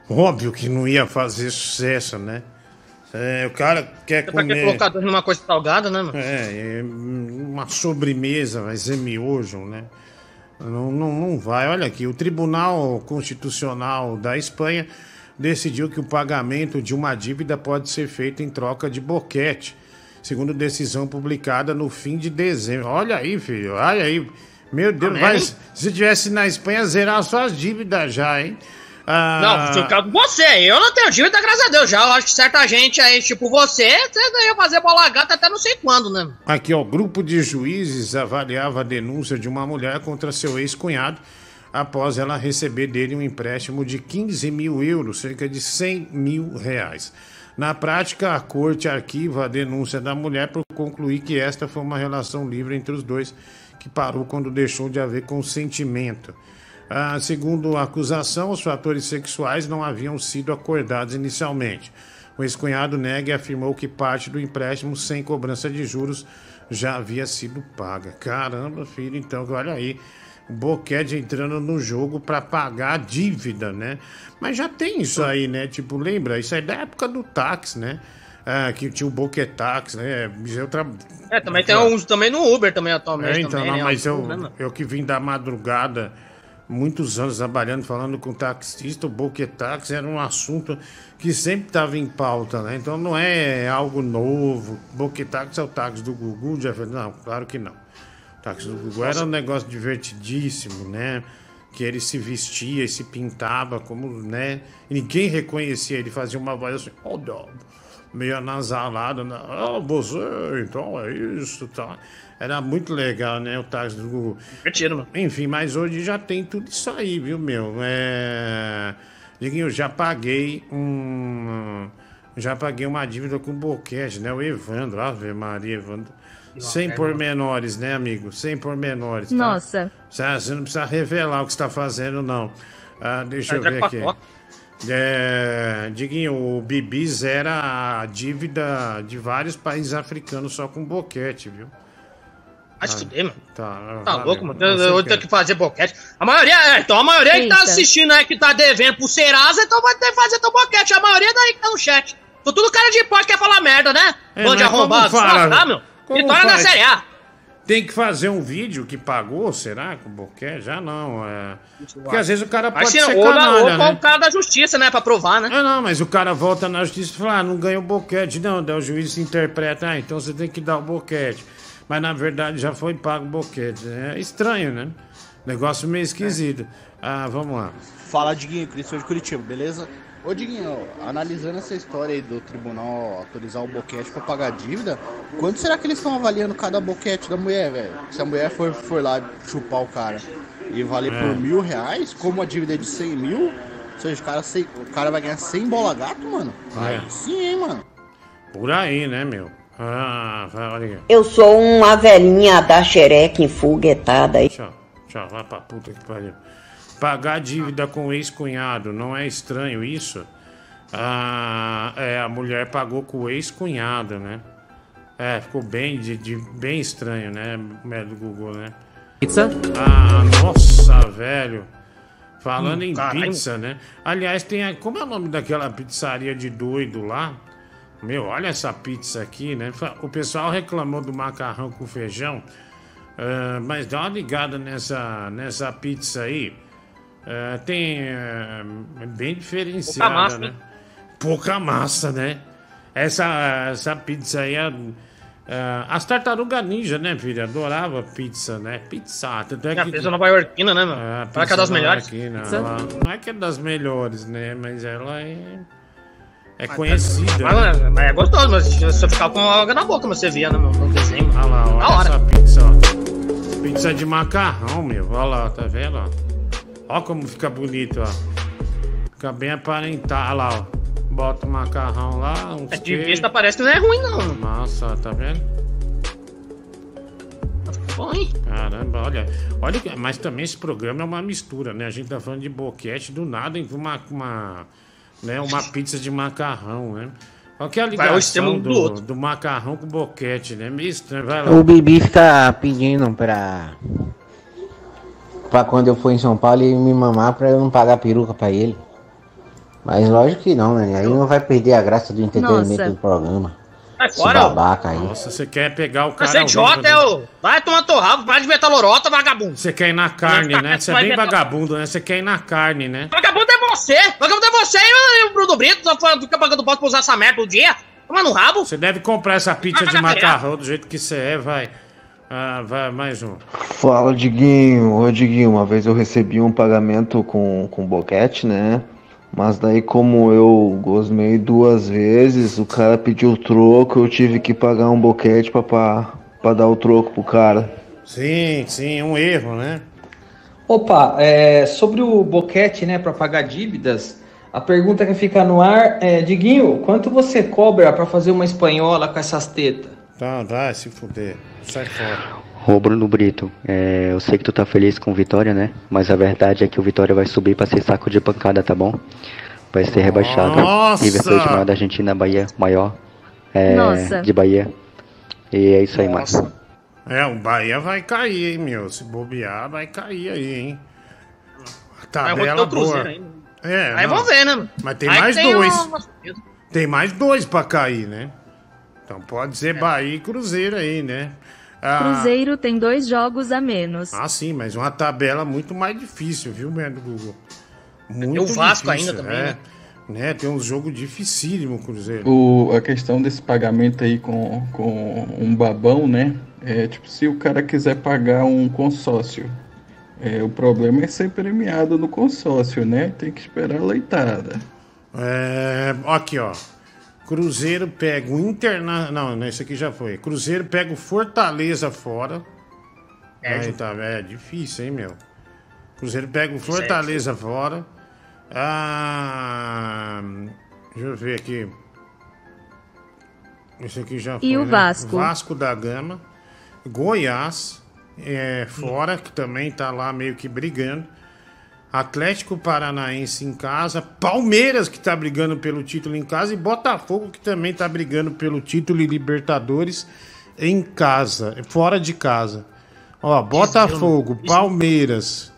Óbvio que não ia fazer sucesso, né? É, o cara quer que comer. colocar dois numa coisa salgada, né, mano? É, é, uma sobremesa, vai ser miojo, né? Não, não, não vai. Olha aqui, o Tribunal Constitucional da Espanha decidiu que o pagamento de uma dívida pode ser feito em troca de boquete, segundo decisão publicada no fim de dezembro. Olha aí, filho, olha aí. Meu Deus, Amém. vai, se tivesse na Espanha, zerar suas dívidas já, hein? Ah, Não, fica com você. Eu não tenho dívida, graças a Deus. Já eu acho que certa gente aí, tipo você, você ia fazer bola gata até não sei quando, né? Aqui, ó, grupo de juízes avaliava a denúncia de uma mulher contra seu ex-cunhado após ela receber dele um empréstimo de 15 mil euros, cerca de 100 mil reais. Na prática, a corte arquiva a denúncia da mulher por concluir que esta foi uma relação livre entre os dois, que parou quando deixou de haver consentimento. Ah, segundo a acusação, os fatores sexuais não haviam sido acordados inicialmente. O ex-cunhado nega e afirmou que parte do empréstimo sem cobrança de juros já havia sido paga. Caramba, filho, então, olha aí. O boquete entrando no jogo para pagar a dívida, né? Mas já tem isso aí, né? Tipo, lembra? Isso aí é da época do táxi, né? Ah, que tinha o boquetax, né? Eu tra... É, também tem uns também no Uber também atualmente. É, então, também, não, né? mas eu, eu que vim da madrugada, muitos anos trabalhando, falando com taxista, o boquetax era um assunto que sempre estava em pauta, né? Então não é algo novo. Boquetax é o táxi do Gugu, já Não, claro que não. O táxi do Gugu era um negócio divertidíssimo, né? Que ele se vestia e se pintava como, né? Ninguém reconhecia, ele fazia uma voz assim, oh, não meio anasalado, né? Ah, você, então é isso, tá. Era muito legal, né, o táxi do Google. Divertido, mano. Enfim, mas hoje já tem tudo isso aí, viu, meu? É... Diguinho, eu já paguei um... Já paguei uma dívida com o Boquete, né? O Evandro, Ave Maria, Evandro. Sem pormenores, né, amigo? Sem pormenores. Tá? Nossa. Você não precisa revelar o que está fazendo, não. Ah, deixa eu Vai ver aqui. É, Diguinho, o Bibi zera a dívida de vários países africanos só com boquete, viu? Vai se fuder, mano. Tá, Tá louco, mano. Eu, eu tenho que fazer boquete. A maioria, é, então a maioria que tá Eita. assistindo aí, que tá devendo pro Serasa, então vai ter que fazer teu boquete. A maioria daí que tá no chat. Tô tudo cara de pó que quer falar merda, né? É, Bando de arrombado. fala? Tá, meu? Vitória da? Série A. Tem que fazer um vídeo que pagou, será? Com boquete? Já não. É... Porque às vezes o cara pode Mas se ser ou, ou canalha, com né? o cara da justiça, né? Pra provar, né? Ah, não, mas o cara volta na justiça e fala, ah, não ganhou boquete. Não, daí o juiz se interpreta, ah, então você tem que dar o boquete. Mas na verdade já foi pago o boquete. É estranho, né? Negócio meio esquisito. Ah, vamos lá. Fala, Diguinho, Cristian de Curitiba, beleza? Ô, Diguinho, analisando essa história aí do tribunal autorizar o boquete pra pagar a dívida, quanto será que eles estão avaliando cada boquete da mulher, velho? Se a mulher for, for lá chupar o cara e valer É. por mil reais, como a dívida é de 100 mil, ou seja, o cara, sei- o cara vai ganhar 100 bola gato, mano? É. Aí sim, hein, mano? Por aí, né, meu? Ah, vai, olha aqui. Eu sou uma velhinha da xereca enfoguetada aí. Tchau, tchau, vai pra puta que pariu. Pagar dívida com o ex-cunhado, não é estranho isso? Ah, é, a mulher pagou com o ex-cunhado, né? É, ficou bem, de, de- bem estranho, né? Mulher do Google, né? Pizza? Ah, nossa, velho. Falando Hum, em caralho. pizza, né? Aliás, tem a, como é o nome daquela pizzaria de doido lá? Meu, olha essa pizza aqui, né? O pessoal reclamou do macarrão com feijão, ah, mas dá uma ligada nessa, nessa pizza aí. Ah, tem ah, é bem diferenciada, massa, né? hein? Pouca massa, né? Essa, essa pizza aí é. ah, as tartarugas ninja, né, filha? Adorava pizza, né? Pizza. Tanto é É que, pizza nova iorquina, né, mano? Ah, Fala que é das melhores. Pizza? ela- não é que é das melhores, né? Mas ela é. É conhecida. Mas, né? mas é gostoso, mas se você ficar com água na boca, mas você via, né, meu, no desenho. Olha lá, Da olha hora. essa pizza, ó. Pizza de macarrão, meu. Olha lá, tá vendo? ó? Ó como fica bonito, ó. Fica bem aparentado. Olha lá, ó. Bota o macarrão lá, uns É, de queijos. vista parece que não é ruim, não. Nossa, tá vendo? Hein? Caramba, olha. Olha, que- mas também esse programa é uma mistura, né? A gente tá falando de boquete, do nada em uma, uma, né, uma pizza de macarrão, né? Qual que é a ligação do do, do macarrão com boquete, né? Meio estranho, vai lá. O Bibi fica pedindo pra. Pra quando eu for em São Paulo ele me mamar pra eu não pagar peruca pra ele. Mas lógico que não, né? Aí não vai perder a graça do entretenimento Nossa. do programa. Sai Esse babaca aí. Nossa, você quer pegar o cara. Você é idiota, é né? o. Vai tomar teu rabo, para de inventar lorota, vagabundo. Você quer ir na carne, né? Você é bem vagabundo, né? Você quer ir na carne, né? Vagabundo é você! Vagabundo é você e o Bruno Brito, fica pagando bosta pra usar essa merda todo dia. Toma no rabo. Você deve comprar essa pizza de macarrão do jeito que você é, vai. Ah, vai, mais um. Fala, Diguinho. Ô, Diguinho, uma vez eu recebi um pagamento com, com boquete, né? Mas daí, como eu gosmei duas vezes, o cara pediu troco, eu tive que pagar um boquete pra, pra, pra dar o troco pro cara. Sim, sim, um erro, né? Opa, é, sobre o boquete, né, para pagar dívidas, a pergunta que fica no ar é, Diguinho, quanto você cobra para fazer uma espanhola com essas tetas? Tá, vai se fuder. Sai fora. Ô Bruno Brito, é, eu sei que tu tá feliz com o Vitória, né? Mas a verdade é que o Vitória vai subir pra ser saco de pancada, tá bom? Vai ser rebaixado. Nossa! River Plate maior da Argentina, Bahia, maior é, Nossa. de Bahia. E é isso aí, Márcio. É, o Bahia vai cair, hein, meu? Se bobear, vai cair aí, hein? A tabela boa. ainda. É, Aí não. vamos ver, né? Mas tem Aí mais tem dois. uma- Tem mais dois pra cair, né? Então pode ser Bahia e Cruzeiro aí, né? Ah, Cruzeiro tem dois jogos a menos. Ah, sim, mas uma tabela muito mais difícil, viu, mesmo, Google? Muito Tem o Vasco difícil, ainda também, é. né? né? Tem um jogo dificílimo, Cruzeiro. O, a questão desse pagamento aí com, com um babão, né? É tipo, se o cara quiser pagar um consórcio, é, o problema é ser premiado no consórcio, né? Tem que esperar a leitada. É, aqui, ó. Cruzeiro pega o Interna... Não, esse aqui já foi. Cruzeiro pega o Fortaleza fora. É, Aí tá, é difícil, hein, meu? Cruzeiro pega o Fortaleza fora. Ah, deixa eu ver aqui. Esse aqui já foi. E o né? Vasco? Vasco da Gama. Goiás, é, fora, que também tá lá meio que brigando. Atlético Paranaense em casa, Palmeiras que tá brigando pelo título em casa e Botafogo que também tá brigando pelo título e Libertadores em casa, fora de casa. Ó, Botafogo, Palmeiras,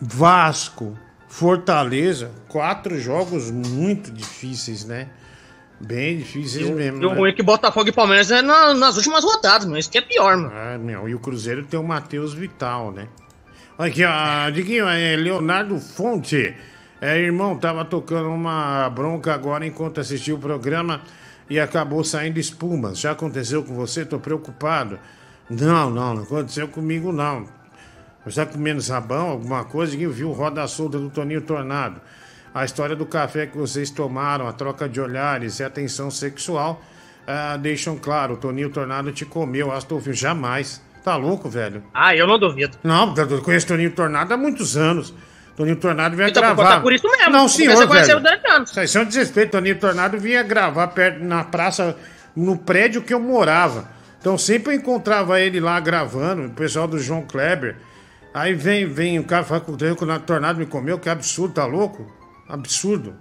Vasco, Fortaleza, quatro jogos muito difíceis, né? Bem difíceis mesmo. E o né? ruim é que Botafogo e Palmeiras é na- nas últimas rodadas, mas isso que é pior, mano. É, meu, e o Cruzeiro tem o Matheus Vital, né? Aqui, ó, Diguinho, é Leonardo Fonte. É, irmão, tava tocando uma bronca agora enquanto assistia o programa e acabou saindo espumas. Já aconteceu com você? Tô preocupado. Não, não, não aconteceu comigo, não. Você tá comendo sabão, alguma coisa? Diguinho viu roda solta do Toninho Tornado. A história do café que vocês tomaram, a troca de olhares e a tensão sexual ah, deixam claro, o Toninho Tornado te comeu, Astolfo, jamais. Tá louco, velho? Ah, eu não duvido. Não, eu conheço Toninho Tornado há muitos anos. Toninho Tornado vinha Então, gravar. tá por isso mesmo, Não, senhor, você velho. durante anos. Isso é um desrespeito. Toninho Tornado vinha gravar perto, na praça, no prédio que eu morava. Então sempre eu encontrava ele lá gravando, o pessoal do João Kleber. Aí vem, vem o cara fala que o Toninho Tornado me comeu, que absurdo, tá louco? Absurdo.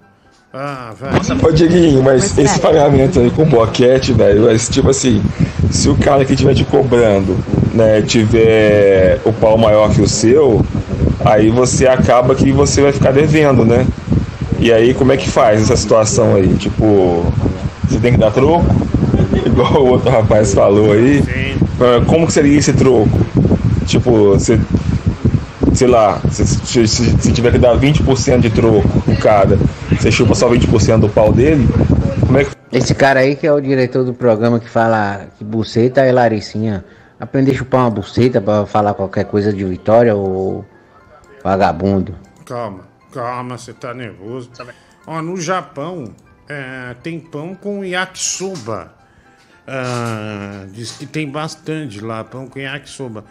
Ah, velho. Ô Dieguinho, mas esse pagamento aí com boquete, velho, mas tipo assim, se o cara que estiver te cobrando, né, tiver o pau maior que o seu, aí você acaba que você vai ficar devendo, né? E aí como é que faz essa situação aí? Tipo, você tem que dar troco? Igual o outro rapaz falou aí. Ah, Como que seria esse troco? Tipo, você sei lá, se, se, se- se tiver que dar 20% de troco em cada, você chupa só 20% do pau dele, como é que. Esse cara aí que é o diretor do programa que fala que buceta é Laricinha. Aprender a chupar uma buceta pra falar qualquer coisa de vitória ou vagabundo. Calma, calma, você tá nervoso. Ó, no Japão é, tem pão com yakisoba. Ah, diz que tem bastante lá, pão com yakisoba.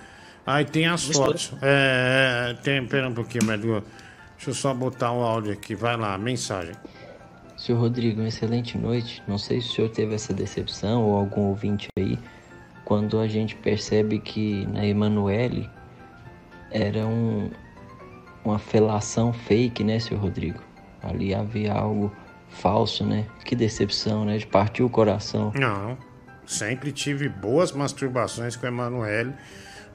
Aí tem as Mistura. fotos. É, é, tem, pera um pouquinho, Medgo. Deixa eu só botar o áudio aqui. Vai lá, mensagem. Senhor Rodrigo, uma excelente noite. Não sei se o senhor teve essa decepção ou algum ouvinte aí, quando a gente percebe que na Emanuele era um, uma felação fake, né, senhor Rodrigo? Ali havia algo falso, né? Que decepção, né? De partir o coração. Não. Sempre tive boas masturbações com a Emanuele.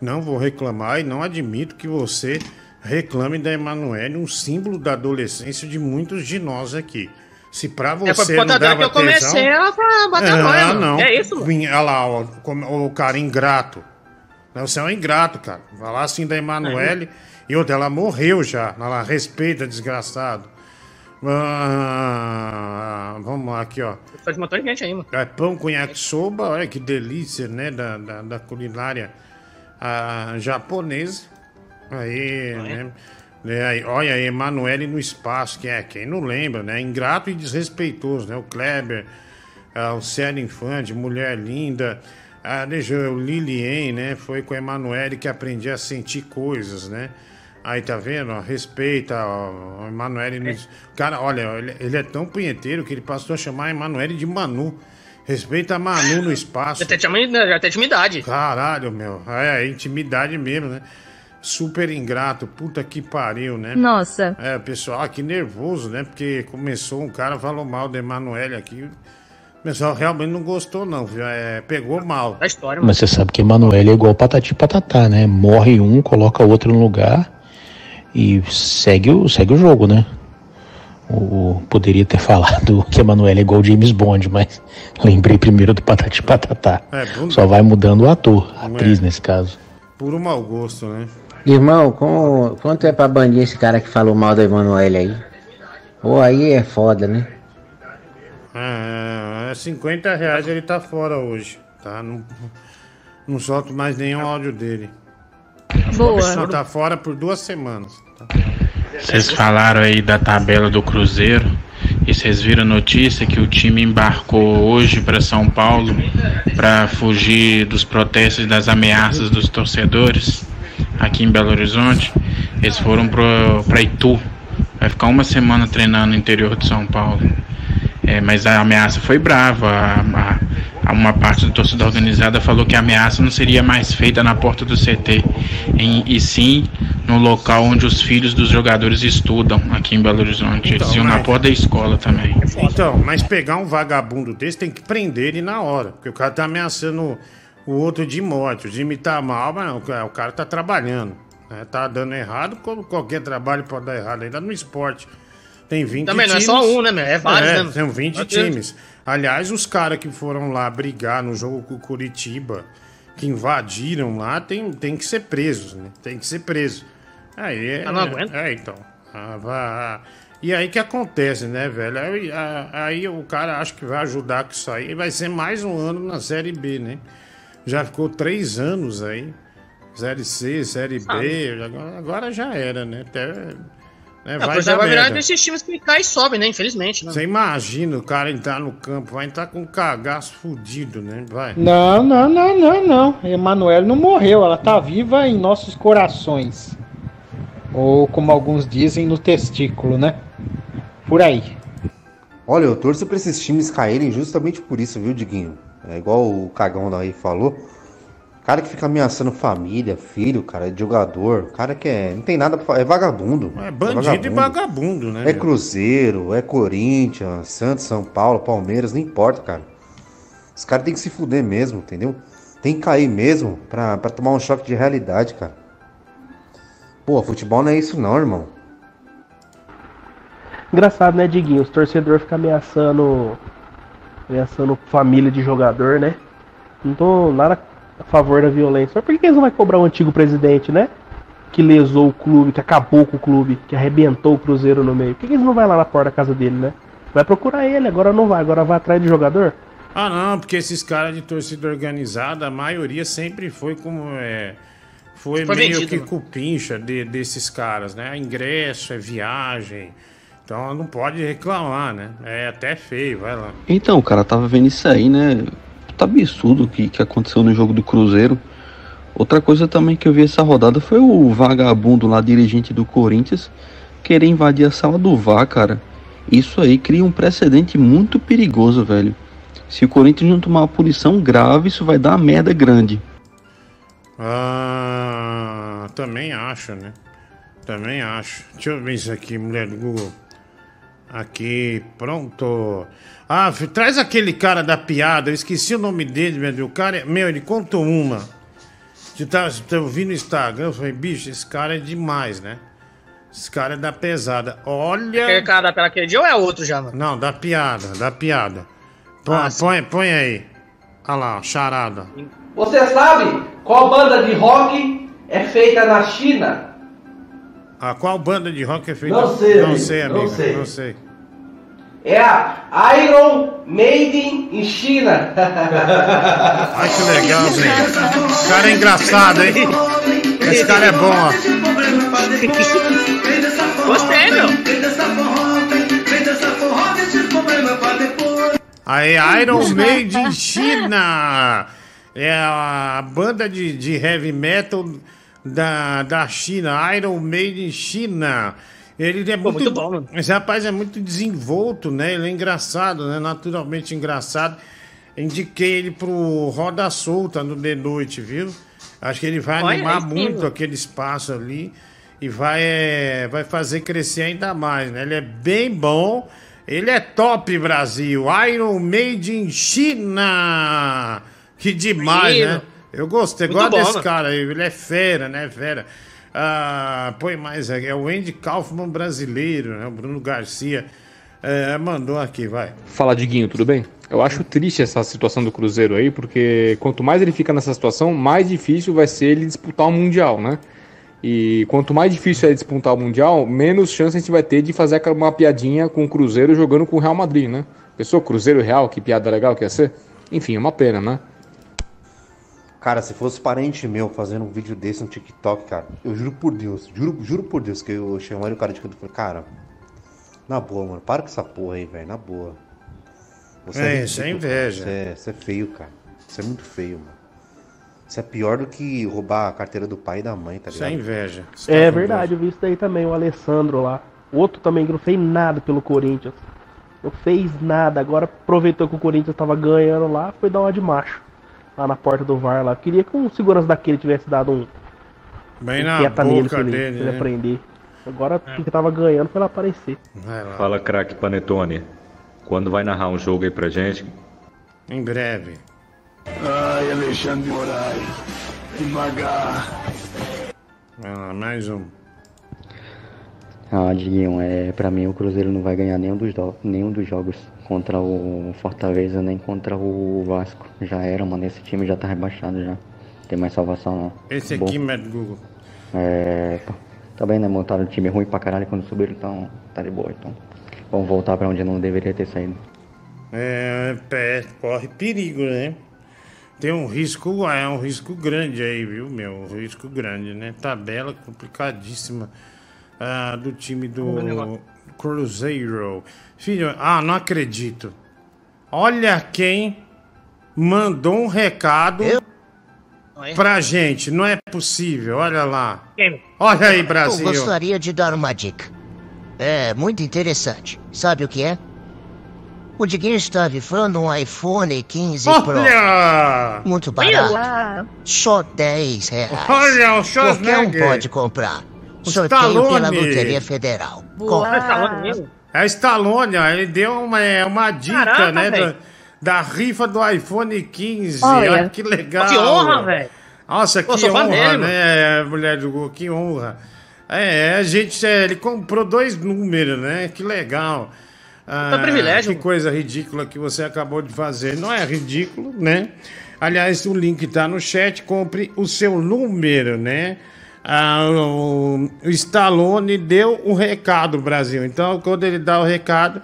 Não vou reclamar e não admito que você reclame da Emanuele, um símbolo da adolescência de muitos de nós aqui. Se pra É, você por não dava que eu comecei tesão... a pra bater ah, nóia, mano. não. É isso, mano. Olha lá, ó, o cara ingrato. Você é um ingrato, cara. Falar assim da Emanuele. E outra, ela morreu já. Ela respeita, desgraçado. Ah, vamos lá, aqui, ó. Faz um montão de gente aí, mano. É pão com yakisoba, olha que delícia, né? Da, da, da culinária ah, japonesa. Aí, né? É, aí, olha aí, Emanuele no espaço, que é, quem não lembra, né? Ingrato e desrespeitoso, né? O Kleber, ah, o Célio Infante, Mulher Linda, ah, deixa eu, o Lilien, né? Foi com a Emanuele que aprendi a sentir coisas, né? Aí tá vendo? respeita o Emanuele. no es- Cara, olha, ele, ele é tão punheteiro que ele passou a chamar a Emanuele de Manu. Respeita a Manu no espaço. Já tem, já tem intimidade. Caralho, meu. É, é intimidade mesmo, né? Super ingrato, puta que pariu, né? Nossa. É, pessoal aqui nervoso, né? Porque começou um cara, falou mal da Emanuele aqui. O pessoal realmente não gostou, não. viu? É, pegou mal. A história, Mas você sabe que Emanuele é igual patati e patatá, né? Morre um, coloca outro no lugar e segue o, segue o jogo, né? O, poderia ter falado que Emanuele é igual James Bond, mas lembrei primeiro do patati patatá. É, Só vai mudando o ator, a atriz nesse caso. Puro mau gosto, né? Irmão, como, quanto é pra banir esse cara que falou mal da Emanuele aí? Pô, aí é foda, né? É, é 50 reais ele tá fora hoje, tá? Não, não solto mais nenhum áudio dele. Boa. Não, tá fora por duas semanas. tá? Vocês falaram aí da tabela do Cruzeiro e vocês viram a notícia que o time embarcou hoje para São Paulo para fugir dos protestos e das ameaças dos torcedores aqui em Belo Horizonte. Eles foram para Itu. Vai ficar uma semana treinando no interior de São Paulo. É, mas a ameaça foi brava. A, a- uma parte da torcida organizada falou que a ameaça não seria mais feita na porta do CT, em- e sim no local onde os filhos dos jogadores estudam, aqui em Belo Horizonte. Eles Então, iam na mas- porta da escola também. Então, mas pegar um vagabundo desse tem que prender ele na hora. Porque o cara tá ameaçando o outro de morte. O time tá mal, mas não, o cara tá trabalhando. né? Tá dando errado, como qualquer trabalho pode dar errado. Ainda no esporte. Tem 20 Também não é times. só um, né, meu? É vários, É, né? São 20 Meu Deus. times. Aliás, os caras que foram lá brigar no jogo com o Curitiba, que invadiram lá, tem, tem que ser presos, né? Tem que ser preso. Aí é. Ah, não. É, então. Ah, vá- E aí que acontece, né, velho? Aí, a- aí o cara acha que vai ajudar com isso aí. e Vai ser mais um ano na Série B, né? Já ficou três anos aí. Série C, Série B. Agora, agora já era, né? Até, né Não, vai vai, dar vai virar merda. desses times que cai e sobe, né? Infelizmente. Né? Você imagina o cara entrar no campo, vai entrar com um cagaço fudido, né? Vai. Não, não, não, não, não. Emanuele não morreu, ela tá viva em nossos corações. Ou como alguns dizem, no testículo, né? Por aí. Olha, eu torço pra esses times caírem justamente por isso, viu, Diguinho? É igual o cagão daí falou. Cara que fica ameaçando família, filho, cara, de jogador. Cara que é, não tem nada pra fa- É vagabundo. É bandido e vagabundo, né? É meu? Cruzeiro, é Corinthians, Santos, São Paulo, Palmeiras, não importa, cara. Os caras têm que se fuder mesmo, entendeu? Tem que cair mesmo pra, pra tomar um choque de realidade, cara. Pô, futebol não é isso não, irmão. Engraçado, né, Diguinho? Os torcedores ficam ameaçando. ameaçando família de jogador, né? Não tô nada a favor da violência. Mas por que eles não vão cobrar o antigo presidente, né? Que lesou o clube, que acabou com o clube, que arrebentou o Cruzeiro no meio. Por que, que eles não vão lá na porta da casa dele, né? Vai procurar ele, agora não vai, agora vai atrás de jogador? Ah, não, porque esses caras de torcida organizada, a maioria sempre foi como. É, foi, Foi meio vendido, que né? cupincha de- desses caras, né? Ingresso, é viagem. Então não pode reclamar, né? É até feio, vai lá. Então, cara, tava vendo isso aí, né? Tá absurdo que, que aconteceu no jogo do Cruzeiro. Outra coisa também que eu vi essa rodada foi o vagabundo lá, dirigente do Corinthians, querer invadir a sala do VAR, cara. Isso aí cria um precedente muito perigoso, velho. Se o Corinthians não tomar uma punição grave, isso vai dar uma merda grande. Ah, também acho, né? Também acho. Deixa eu ver isso aqui, mulher do Google. Aqui, pronto. Ah, traz aquele cara da piada, eu esqueci o nome dele, meu. O cara, é- meu, ele contou uma. Eu tava, eu vi no Instagram, eu falei, bicho, esse cara é demais, né? Esse cara é da pesada. Olha. Aquele cara pela aquele dia ou é outro já, mano? Não, da piada, da piada. Põe, Ah, põe, põe aí. Olha lá, charada. Você sabe qual banda de rock é feita na China? Ah, qual banda de rock é feita? Não sei, Não amigo, sei, não amigo. sei. Não sei. É a Iron Maiden em China. Ai, que legal, velho. Esse cara é engraçado, hein? Esse cara é bom, ó. Gostei, meu. Aí, Iron Maiden China. É a banda de, de heavy metal da, da China. Iron Maiden China. Ele é muito, muito bom, mano. Esse rapaz é muito desenvolto, né? Ele é engraçado, né? Naturalmente engraçado. Indiquei ele pro Roda Solta no de noite, viu? Acho que ele vai Olha, animar muito aquele espaço ali e vai, é, vai fazer crescer ainda mais, né? Ele é bem bom. Ele é top, Brasil. Iron Made in China. Que demais, Menino. né? Eu gostei, Muito gosto bom, desse mano. cara aí. Ele é fera, né? Fera. Ah, põe mais aqui. É o Andy Kaufman brasileiro, né? O Bruno Garcia. É, mandou aqui, vai. Fala, Diguinho, tudo bem? Eu acho triste essa situação do Cruzeiro aí, porque quanto mais ele fica nessa situação, mais difícil vai ser ele disputar o Mundial, né? E quanto mais difícil é disputar o Mundial, menos chance a gente vai ter de fazer uma piadinha com o Cruzeiro jogando com o Real Madrid, né? Pensou Cruzeiro Real, que piada legal que ia ser? Enfim, é uma pena, né? Cara, se fosse parente meu fazendo um vídeo desse no TikTok, cara, eu juro por Deus, juro, juro por Deus que eu chamaria o cara de canto e falei, cara, na boa, mano, para com essa porra aí, velho, na boa. É, isso é inveja. cara. Isso é, isso é feio, cara. Isso é muito feio, mano. Isso é pior do que roubar a carteira do pai e da mãe, tá Isso é ligado? inveja. É verdade, eu vi isso daí também, o Alessandro lá. Outro também que não fez nada pelo Corinthians. Não fez nada. Agora aproveitou que o Corinthians tava ganhando lá, foi dar uma de macho. Lá na porta do VAR lá. Queria que um segurança daquele tivesse dado um. Bem um na boca nele, pra ele, dele, pra ele né? aprender. Agora que tava ganhando foi aparecer. Fala, craque Panetone. Quando vai narrar um jogo aí pra gente? Em breve. Ai, Alexandre de Moraes. Devagar. Vai lá, mais um. Ah, Diguinho, é, pra mim o Cruzeiro não vai ganhar nenhum dos, do- nenhum dos jogos contra o Fortaleza nem contra o Vasco. Já era, mano. Esse time já tá rebaixado já. Tem mais salvação não. Esse Bom, aqui, Mad Google. É. pô, Também, né? Montaram um time ruim pra caralho quando subiram, então tá de boa. Então vamos voltar pra onde não deveria ter saído. É, pé, corre perigo, né? Tem um risco, é um risco grande aí, viu, meu? Um risco grande, né? Tabela complicadíssima ah, do time do Cruzeiro. Filho, ah, não acredito. Olha quem mandou um recado pra gente. Não é possível, olha lá. Olha aí, Brasil. Eu gostaria de dar uma dica. É muito interessante. Sabe o que é? O Diguinho está rifando um iPhone 15 Olha! Pro. Muito barato. Só 10 reais. Olha, o Qualquer um pode comprar. O Sorteio pela. Loteria Federal. É Stallone, ó, ele deu uma, é, uma dica, Caraca, né? Da, da rifa do iPhone 15. Olha. Olha que legal. Que honra, velho. Nossa, Pô, que fã honra, dele, né, mulher do Gol, que honra. É, a gente, é, ele comprou dois números, né? Que legal. Ah, privilégio. Que coisa ridícula que você acabou de fazer. Não é ridículo, né? Aliás, o link tá no chat. Compre o seu número, né? Ah, o, Stallone deu o recado, Brasil. Então, quando ele dá o recado,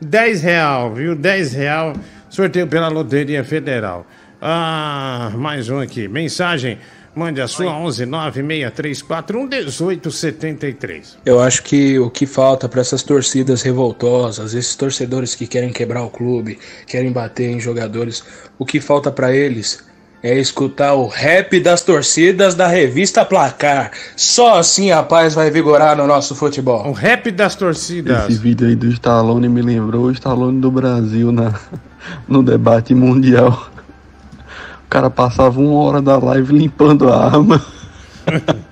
10 real, viu? 10 real, sorteio pela Loteria Federal. Ah, mais um aqui. Mensagem, mande a sua 11 96341 1873. Eu acho que o que falta para essas torcidas revoltosas, esses torcedores que querem quebrar o clube, querem bater em jogadores, o que falta para eles é escutar o rap das torcidas da revista Placar. Só assim a paz vai vigorar no nosso futebol. O rap das torcidas. Esse vídeo aí do Stallone me lembrou o Stallone do Brasil na, no debate mundial. O cara passava uma hora da live limpando a arma.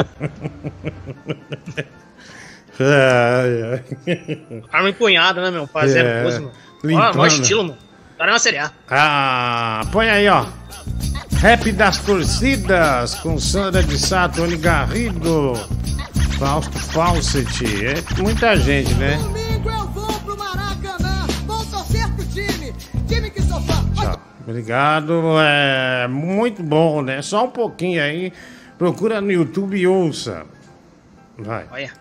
Ai, ai. Arma empunhada, né, meu? Fazendo É, coisa, mano. Ó, limpando. maior estilo, mano. O cara é uma série A. Ah, põe aí, ó. Rap das torcidas com Sandra de Sá, Tony Garrido, Fausto Fawcett. É muita gente, né? Domingo eu vou pro Maracanã. Vou torcer pro time. Time que sou fã. Tá, Obrigado, é muito bom, né? Só um pouquinho aí. Procura no YouTube e ouça. Vai. Olha.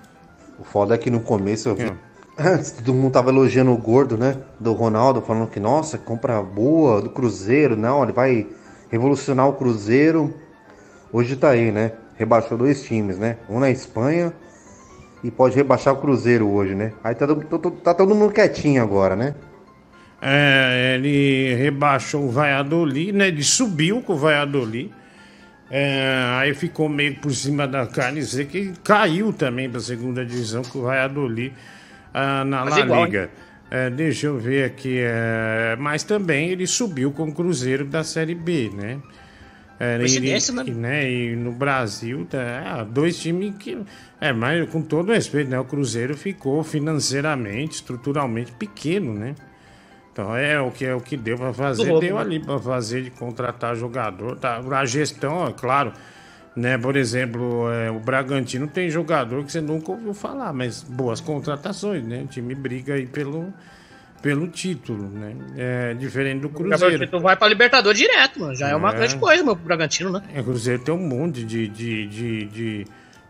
O foda é que no começo eu vi. Antes todo mundo tava elogiando o gordo, né? Do Ronaldo, falando que, nossa, compra boa do Cruzeiro, não, ele vai revolucionar o Cruzeiro. Hoje tá aí, né? Rebaixou dois times, né? Um na Espanha e pode rebaixar o Cruzeiro hoje, né? Aí tá, tá todo mundo quietinho agora, né? É, ele rebaixou o Valladolid, né? Ele subiu com o Valladolid. É, aí ficou meio por cima da carne seca e caiu também para a segunda divisão com o Valladolid ah, na Mas La igual, hein? É, deixa eu ver aqui. é, mas também ele subiu com o Cruzeiro da Série B, né? É, Coincidência, e, né? né? E no Brasil, tá, é, dois times que. É, mas com todo respeito, né? O Cruzeiro ficou financeiramente, estruturalmente pequeno, né? Então é o que é o que deu para fazer, louco, deu né? ali para fazer de contratar jogador, tá? A gestão, é claro, né? Por exemplo, é, o Bragantino tem jogador que você nunca ouviu falar, mas boas contratações, né? O time briga aí pelo pelo título, né? É diferente do Cruzeiro. Tu vai pra Libertadores direto, mano. Já é, uma É. grande coisa, meu, pro Bragantino, né? É, o Cruzeiro tem um monte de, de, de, de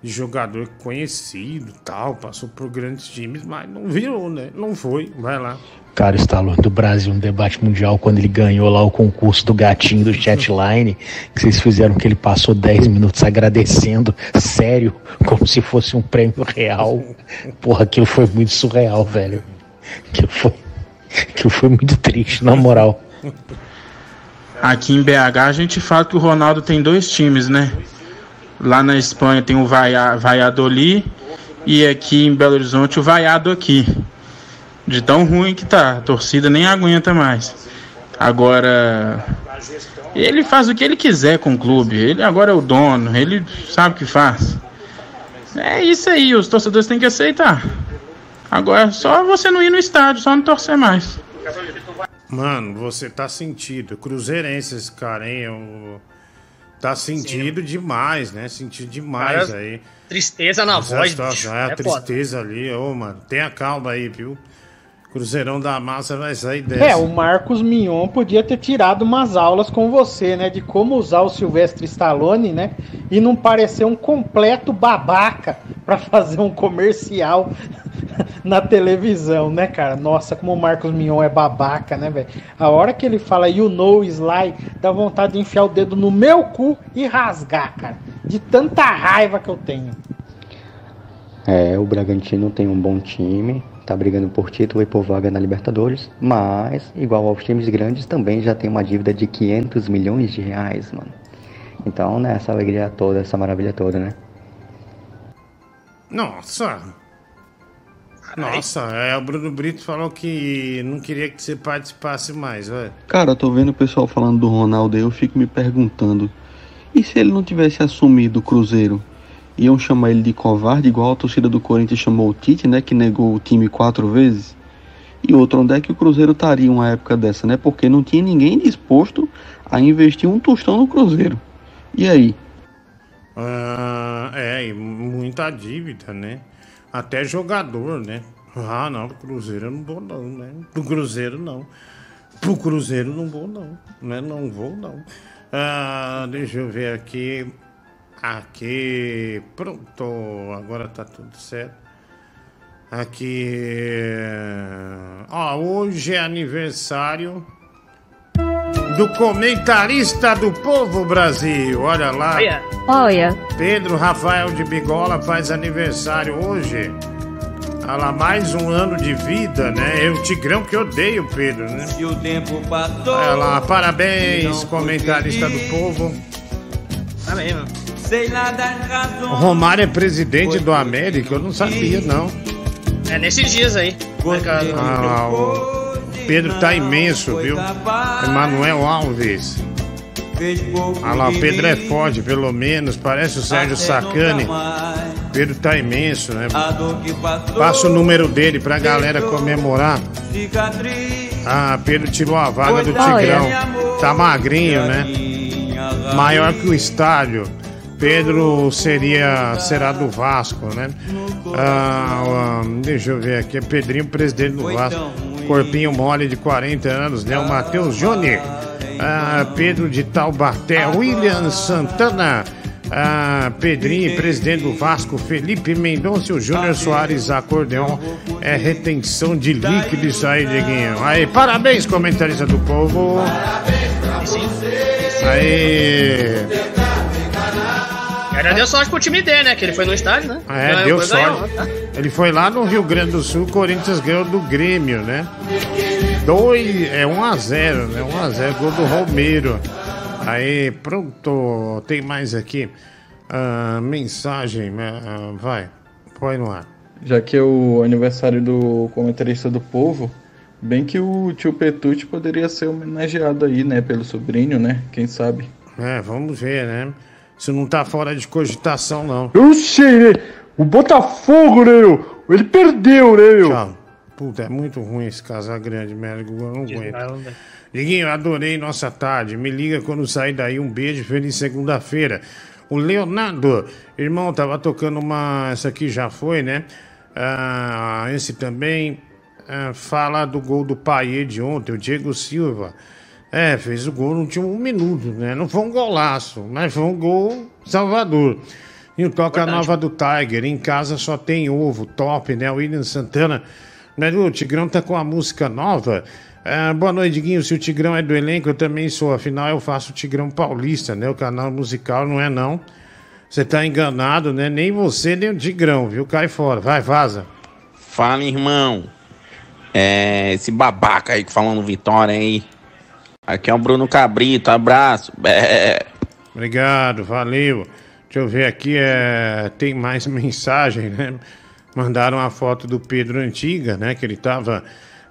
jogador conhecido tal, passou por grandes times, mas não virou, né? Não foi, vai lá. Cara, Stallone do Brasil no debate mundial, quando ele ganhou lá o concurso do gatinho do chatline, que vocês fizeram que ele passou 10 minutos agradecendo, sério, como se fosse um prêmio real. Porra, aquilo foi muito surreal, velho. Aquilo foi, aquilo foi muito triste, na moral. Aqui em BH a gente fala que o Ronaldo tem dois times, né? Lá na Espanha tem o Vaia- Valladolid e aqui em Belo Horizonte o Vaiado aqui. De tão ruim que tá, a torcida nem aguenta mais. Agora, ele faz o que ele quiser com o clube. Ele agora é o dono, ele sabe o que faz. É isso aí, os torcedores têm que aceitar. Agora só você não ir no estádio, só não torcer mais. Mano, você tá sentido. Cruzeirense esse cara, hein? Eu- Tá sentido demais, né? Sentido demais Cara, aí. Tristeza na Essa voz, situação, bicho. É, a É foda. tristeza ali. Ô, mano, tenha calma aí, viu? Cruzeirão da Massa vai sair dessa. É, o Marcos Mignon podia ter tirado umas aulas com você, né? De como usar o Sylvester Stallone, né? E não parecer um completo babaca pra fazer um comercial na televisão, né, cara? Nossa, como o Marcos Mignon é babaca, né, velho? A hora que ele fala you know Sly, dá vontade de enfiar o dedo no meu cu e rasgar, cara. De tanta raiva que eu tenho. É, o Bragantino tem um bom time, tá brigando por título e por vaga na Libertadores, mas, igual aos times grandes, também já tem uma dívida de 500 milhões de reais, mano. Então, né, essa alegria toda, essa maravilha toda, né? Nossa! Nossa, é, o Bruno Brito falou que não queria que você participasse mais, velho. Cara, eu tô vendo o pessoal falando do Ronaldo aí, eu fico me perguntando. E se ele não tivesse assumido o Cruzeiro? Iam chamar ele de covarde, igual a torcida do Corinthians chamou o Tite, né? Que negou o time quatro vezes. E outro, onde é que o Cruzeiro estaria uma época dessa, né? Porque não tinha ninguém disposto a investir um tostão no Cruzeiro. E aí? Ah, é, e muita dívida, né? Até jogador, né? Ah, não, pro Cruzeiro eu não vou não, né? Pro Cruzeiro não. Pro Cruzeiro não vou não, né? Não vou não. Ah, deixa eu ver aqui. Aqui, pronto, agora tá tudo certo. Aqui, ó, hoje é aniversário do comentarista do povo Brasil. Olha lá. Olha. Olha. Pedro Rafael de Bigola faz aniversário hoje. Olha lá, mais um ano de vida, né? É o Tigrão que odeia o Pedro, né? E o tempo passou. Olha lá, parabéns, comentarista do povo. Amém, mano. Sei lá das O razões. Romário é presidente do América, eu não sabia, não. É nesses dias aí. Ah, o Pedro tá imenso, viu? Emanuel Alves. Ah lá, o Pedro é forte, pelo menos. Parece o Sérgio Sacani. Pedro tá imenso, né? Passa o número dele pra galera comemorar. Ah, Pedro tirou a vaga do Tigrão. Tá magrinho, né? Maior que o estádio. Pedro seria será do Vasco, né? Ah, ah, deixa eu ver aqui, é Pedrinho, presidente do Vasco. Corpinho mole de 40 anos, né? O Matheus Júnior. Ah, Pedro de Taubaté, William Santana. Ah, Pedrinho, presidente do Vasco, Felipe Mendonça e o Júnior Soares Acordeon. É retenção de líquido isso aí, Dieguinho. Aí, parabéns, comentarista do povo. Aí. Era deu sorte pro time dele, né? Que ele foi no estádio, né? É, Ganhou, deu ganhou, sorte. Ele foi lá no Rio Grande do Sul, o Corinthians ganhou do Grêmio, né? Dois, é 1 a 0 né? 1 a 0 gol do Romero. Aí, pronto, tem mais aqui. Ah, mensagem, ah, vai, põe no ar. Já que é o aniversário do comentarista do povo, bem que o tio Petute poderia ser homenageado aí, né, pelo sobrinho, né? Quem sabe? É, vamos ver, né? Isso não tá fora de cogitação, não. Eu sei, né? O Botafogo, né, meu? Ele perdeu, né, meu? Tchau. Puta, é muito ruim esse casal grande, merda. Eu não aguento. Liguinho, adorei nossa tarde. Me liga quando sair daí. Um beijo, feliz segunda-feira. O Leonardo, irmão, tava tocando uma. Essa aqui já foi, né? Ah, esse também. Ah, fala do gol do Paier de ontem, o Diego Silva. É, fez o gol no último um minuto, né? Não foi um golaço, mas foi um gol salvador. E o Toca Nova do Tiger, em casa só tem ovo, top, né? William Santana. Mas o Tigrão tá com a música nova. Ah, boa noite, Guinho. Se o Tigrão é do elenco, eu também sou. Afinal, eu faço o Tigrão Paulista, né? O canal musical não é, não. Você tá enganado, né? Nem você, nem o Tigrão, viu? Cai fora. Vai, vaza. Fala, irmão. É, esse babaca aí que falando Vitória aí. Aqui é o Bruno Cabrito, abraço. Bé. Obrigado, valeu. Deixa eu ver aqui, é... tem mais mensagem, né? Mandaram a foto do Pedro Antiga, né? Que ele tava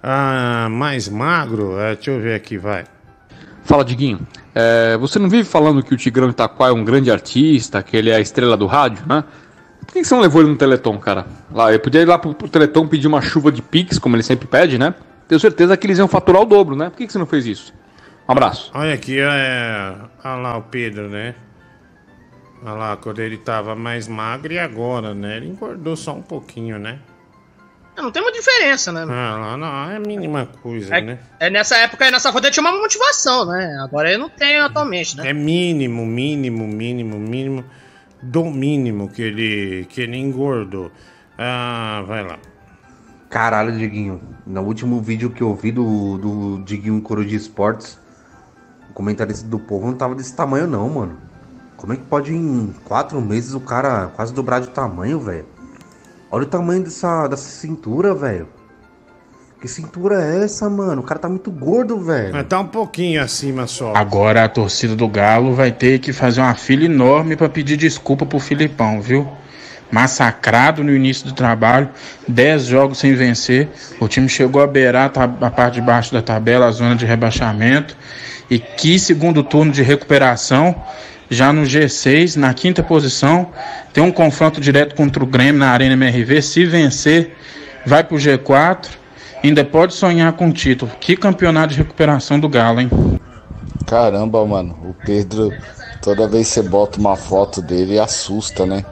ah, mais magro. É, deixa eu ver aqui, vai. Fala, Diguinho. É, você não vive falando que o Tigrão Itaquá é um grande artista, que ele é a estrela do rádio, né? Por que você não levou ele no Teleton, cara? Lá, eu podia ir lá pro, pro Teleton pedir uma chuva de pix, como ele sempre pede, né? Tenho certeza que eles iam faturar o dobro, né? Por que, que você não fez isso? Um abraço. Olha aqui, é... olha lá o Pedro, né? Olha lá, quando ele tava mais magro e agora, né? Ele engordou só um pouquinho, né? Não tem muita diferença, né? Ah, lá não, é a mínima coisa, né? É nessa época, nessa foto, ele tinha uma motivação, né? Agora ele não tem atualmente, né? É mínimo, mínimo, mínimo, mínimo do mínimo que ele, que ele engordou. Ah, vai lá. Caralho, Diguinho. No último vídeo que eu vi do, do Diguinho Coro de Esportes, o comentarista do povo não tava desse tamanho, não, mano. Como é que pode em quatro meses o cara quase dobrar de tamanho, velho? Olha o tamanho dessa, dessa cintura, velho. Que cintura é essa, mano? O cara tá muito gordo, velho. Mas tá um pouquinho acima só. Agora a torcida do Galo vai ter que fazer uma fila enorme para pedir desculpa pro Filipão, viu? Massacrado no início do trabalho, 10 jogos sem vencer. O time chegou a beirar a parte de baixo da tabela, a zona de rebaixamento. E que segundo turno de recuperação, já no G6, na quinta posição. Tem um confronto direto contra o Grêmio na Arena MRV. Se vencer, vai pro G4. Ainda pode sonhar com o título. Que campeonato de recuperação do Galo, hein? Caramba, mano, o Pedro, toda vez que você bota uma foto dele, assusta, né?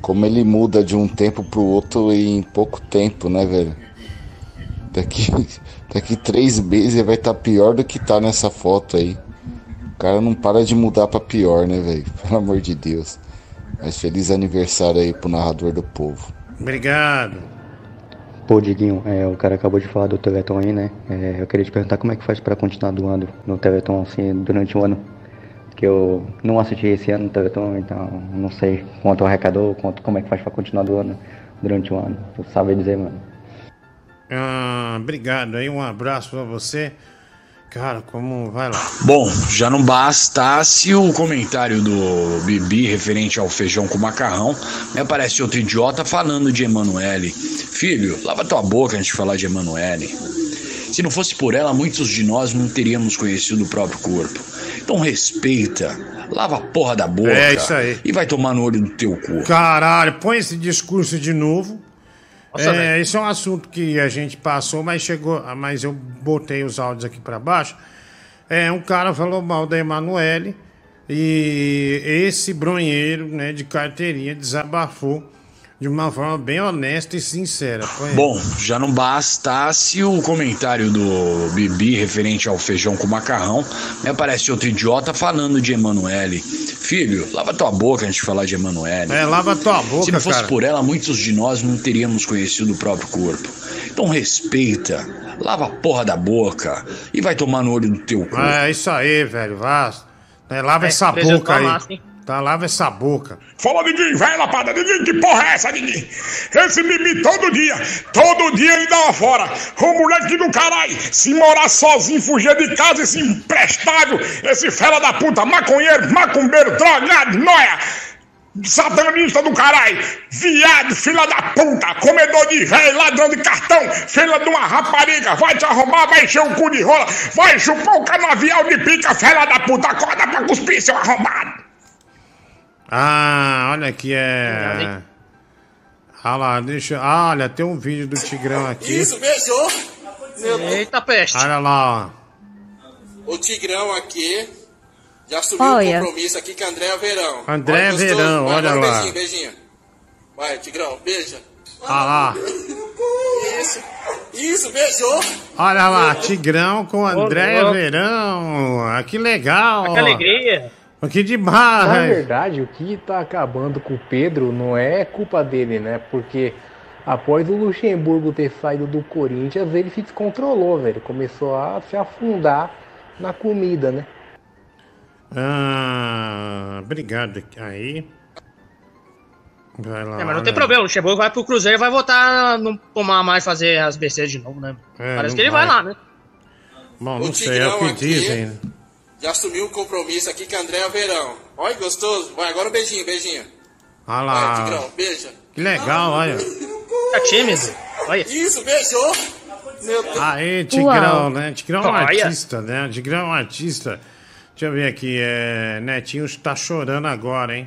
Como ele muda de um tempo pro outro em pouco tempo, né, velho? Daqui, daqui três meses ele vai estar pior do que tá nessa foto aí. O cara não para de mudar pra pior, né, velho? Pelo amor de Deus. Mas feliz aniversário aí pro narrador do povo. Obrigado. Pô, Diguinho, é, o cara acabou de falar do Teleton aí, né? É, eu queria te perguntar como é que faz pra continuar doando no Teleton assim durante o ano. Que eu não assisti esse ano no Teleton, então não sei quanto arrecadou, quanto, como é que faz pra continuar doando. durante o ano. Tu sabe dizer, mano. Ah, obrigado aí, um abraço pra você. Cara, como vai lá? Bom, já não bastasse o comentário do Bibi referente ao feijão com macarrão, me aparece outro idiota falando de Emanuele. Filho, lava tua boca antes de falar de Emanuele. Se não fosse por ela, muitos de nós não teríamos conhecido o próprio corpo. Então respeita, lava a porra da boca É isso aí. e vai tomar no olho do teu cu. Caralho, põe esse discurso de novo. Nossa, é, esse é um assunto que a gente passou, mas chegou. Mas eu botei os áudios aqui pra baixo. É, um cara falou mal da Emanuele e esse bronheiro, né, de carteirinha desabafou de uma forma bem honesta e sincera. Bom, já não bastasse o comentário do Bibi referente ao feijão com macarrão, me aparece outro idiota falando de Emanuele. Filho, lava tua boca antes de falar de Emanuele. É, lava tua boca, Se não fosse cara. por ela, muitos de nós não teríamos conhecido o próprio corpo. Então respeita, lava a porra da boca e vai tomar no olho do teu cu. É isso aí, velho. Vá. É, lava É, essa boca aí. massa, hein? Tá, lava essa boca. Fala, Diguinho, vai, lapada, Diguinho, que porra é essa, Diguinho? Esse Bibi todo dia, todo dia ele dá uma fora. O moleque do caralho, se morar sozinho, fugir de casa, esse imprestável, esse fela da puta, maconheiro, macumbeiro, drogado, noia, satanista do caralho, viado, filha da puta, comedor de velho, ladrão de cartão, filha de uma rapariga, vai te arrombar, vai encher o cu de rola, vai chupar o canavial de pica, fela da puta, acorda pra cuspir, seu arrombado. Ah, olha aqui, é. Ah lá, deixa. Ah, olha, tem um vídeo do Tigrão aqui. Isso, beijou. Meu Eita peste. Olha lá, O Tigrão aqui já assumiu Olha. o compromisso aqui com a Andréa Verão. Andréa gostoso? Verão, Vai, olha agora lá. Beijinho, beijinho. Vai, Tigrão, beija. ó. Ah lá. Isso, isso, beijou. Olha lá, Tigrão com Andréia louco. Verão. Ah, que legal. Que alegria. Que Na demais. verdade, o que tá acabando com o Pedro não é culpa dele, né? Porque após o Luxemburgo ter saído do Corinthians, ele se descontrolou, velho. Começou a se afundar na comida, né? Ah, obrigado. Aí. Vai lá. É, mas não tem problema, o Luxemburgo vai pro Cruzeiro e vai voltar a não tomar mais, fazer as besteiras de novo, né? É, Parece que ele vai. vai. lá, né? Bom, O não sei, é o que Tigrão aqui. Já assumiu o compromisso aqui com a Andréa Verão. Olha, gostoso. Vai, agora um beijinho, beijinho. Olha Vai, Tigrão, lá. beija. Que legal, olha. Tá tímido. Olha. Isso, beijou. Meu Deus. Aê, Tigrão, Uau. né? Tigrão é um artista, né? Tigrão é um artista. Deixa eu ver aqui, é... Netinho está chorando agora, hein?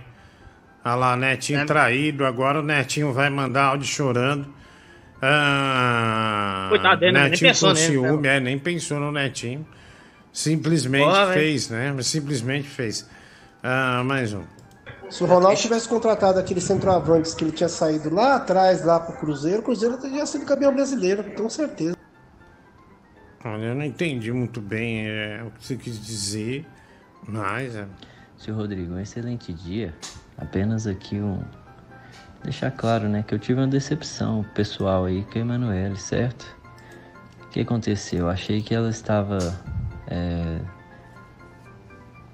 Olha lá, Netinho traído, agora o Netinho vai mandar áudio chorando. Ah, Coitado dele, né? Nem Netinho pensou com nele, ciúme, né? é, nem pensou no Netinho. Simplesmente velho. fez, né? Simplesmente fez. Ah, mais um. Se o Ronaldo tivesse contratado aquele centroavante que ele tinha saído lá atrás, lá pro Cruzeiro, o Cruzeiro teria sido campeão brasileiro, com certeza. Olha, eu não entendi muito bem é, o que você quis dizer, mas... É... Seu Rodrigo, um excelente dia. Apenas aqui um. Deixar claro, né, que eu tive uma decepção pessoal aí com a Emanuele, certo? O que aconteceu? Eu achei que ela estava é,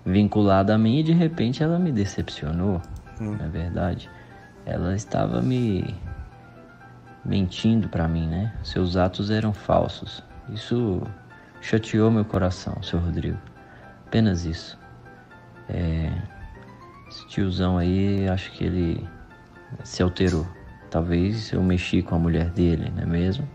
vinculada a mim e de repente ela me decepcionou, Hum. não é verdade? Ela estava me mentindo pra mim, né? Seus atos eram falsos. Isso chateou meu coração, seu Rodrigo. Apenas isso. É, esse tiozão aí, acho que ele se alterou. Talvez eu mexi com a mulher dele, não é mesmo?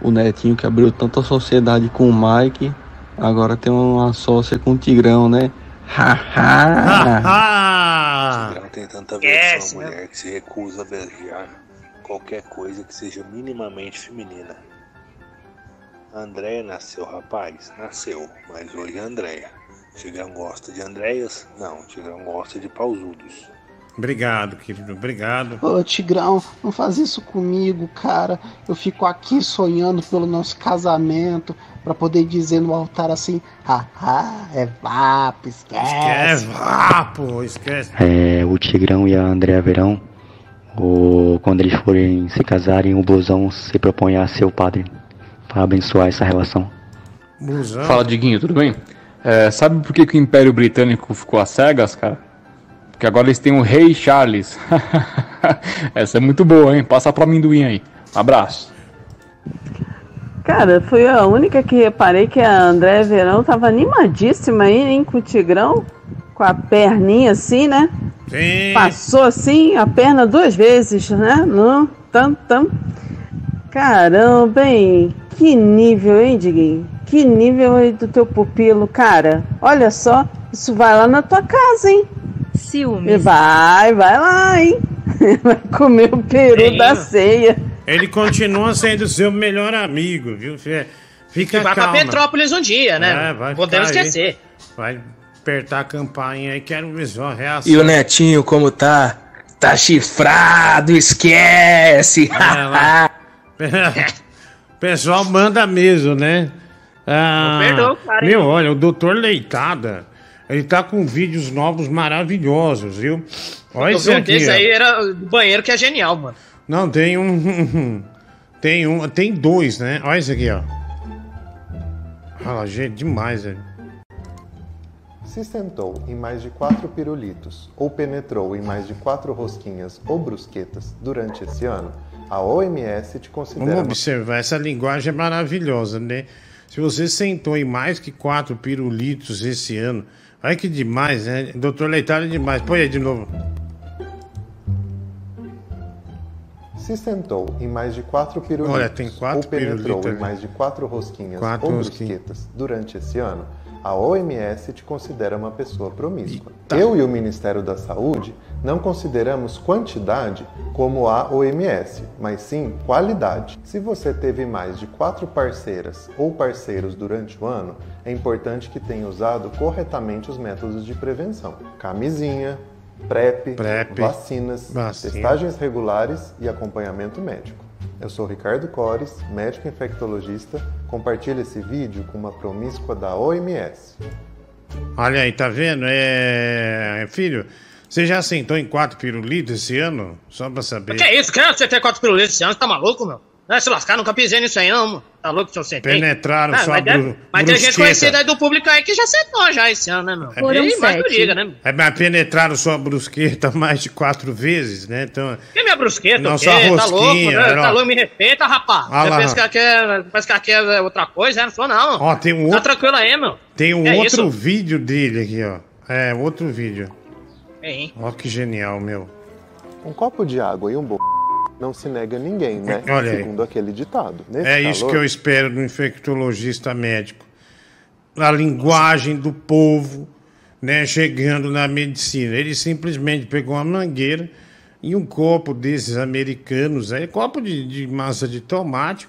O Netinho que abriu tanta sociedade com o Mike, agora tem uma sócia com o Tigrão, né? Haha! Tigrão tem tanta versão mulher que se recusa a beijar qualquer coisa que seja minimamente feminina. Andréia nasceu, rapaz, nasceu, mas hoje é Andréia. Tigrão gosta de Andréias? Não, Tigrão gosta de pausudos. Obrigado, querido, obrigado. Ô, Tigrão, não faz isso comigo, cara. Eu fico aqui sonhando pelo nosso casamento pra poder dizer no altar assim: haha, é vapo, esquece. Esquece, vapo, esquece. É, o Tigrão e a Andréa Verão, o, quando eles forem se casarem, o Blusão se propõe a ser o padre para abençoar essa relação. Busão. Fala, Diguinho, tudo bem? É, sabe por que, que o Império Britânico ficou às cegas, cara? Porque agora eles têm o Rei Charles. Essa é muito boa, hein? Passa pro amendoim aí. Abraço. Cara, fui a única que reparei que a André Verão tava animadíssima aí, hein, com o Tigrão, com a perninha assim, né? Sim. Passou assim a perna duas vezes, né? No tam tam. Caramba, hein? Que nível, hein, Diguinho? Que nível aí do teu pupilo, cara. Olha só, isso vai lá na tua casa, hein? Ciúmes. Vai, vai lá, hein? Vai comer o peru Sim. da ceia. Ele continua sendo seu melhor amigo, viu? Fê? Fica E vai calma. pra Petrópolis um dia, né? É, vai Podemos esquecer. Vai apertar a campainha aí, quero ver só a reação. E o Netinho, como tá? Tá chifrado, esquece! O pessoal manda mesmo, né? Ah, Não perdoa cara, hein? Meu, olha, o doutor Leitada, ele tá com vídeos novos maravilhosos, viu? Olha um aqui. desse ó. aí era do banheiro que é genial, mano. Não, tem um. tem um. Tem dois, né? Olha isso aqui, ó. Olha, gente, demais, velho. Se sentou em mais de quatro pirulitos ou penetrou em mais de quatro rosquinhas ou brusquetas durante esse ano, a OMS te considera Vamos observar, essa linguagem é maravilhosa, né? Se você sentou em mais que quatro pirulitos esse ano, olha que demais, né? Doutor Leitada é demais. Põe aí de novo. Se sentou em mais de quatro pirulitos Olha, tem quatro ou penetrou pirulitos em mais de quatro rosquinhas Quatro ou brusquetas durante esse ano, a OMS te considera uma pessoa promíscua. Eu e o Ministério da Saúde não consideramos quantidade como a OMS, mas sim qualidade. Se você teve mais de quatro parceiras ou parceiros durante o ano, é importante que tenha usado corretamente os métodos de prevenção: camisinha, PrEP, vacinas, Vacina. testagens regulares e acompanhamento médico. Eu sou Ricardo Cores, médico infectologista. Compartilhe esse vídeo com uma promíscua da OMS. Olha aí, tá vendo? É. Filho, você já sentou em quatro pirulitos esse ano? Só pra saber. Que é isso? Quer você ter quatro pirulitos esse ano? Você tá maluco, meu? Não, se lascar, nunca pisei nisso aí, não, mano. Tá louco que eu sentei? Penetraram Ah, sua mas deve- bru- Mas tem gente conhecida aí do público aí que já sentou já esse ano, né, meu? Foram Ih, mais diga, né? meu? É, mas penetraram sua brusqueta mais de quatro vezes, né? Então. Que minha brusqueta, Não, o quê? só a Tá louco, rosquinha, né? era, Tá louco, me respeita, rapaz. Ah Você lá. pensa que aqui é, pensa que aqui é outra coisa, né? Não sou não. Ó, tem um Tá outro. tranquilo aí, meu. Tem um Que é outro isso? vídeo dele aqui, ó. É, outro vídeo. Hein? Ó, que genial, meu. Um copo de água e um bolo não se nega a ninguém, né? Olha aí. Segundo aquele ditado. Nesse É isso calor, que eu espero do infectologista médico. A linguagem do povo, né, chegando na medicina. Ele simplesmente pegou uma mangueira e um copo desses americanos, aí, copo de, de massa de tomate,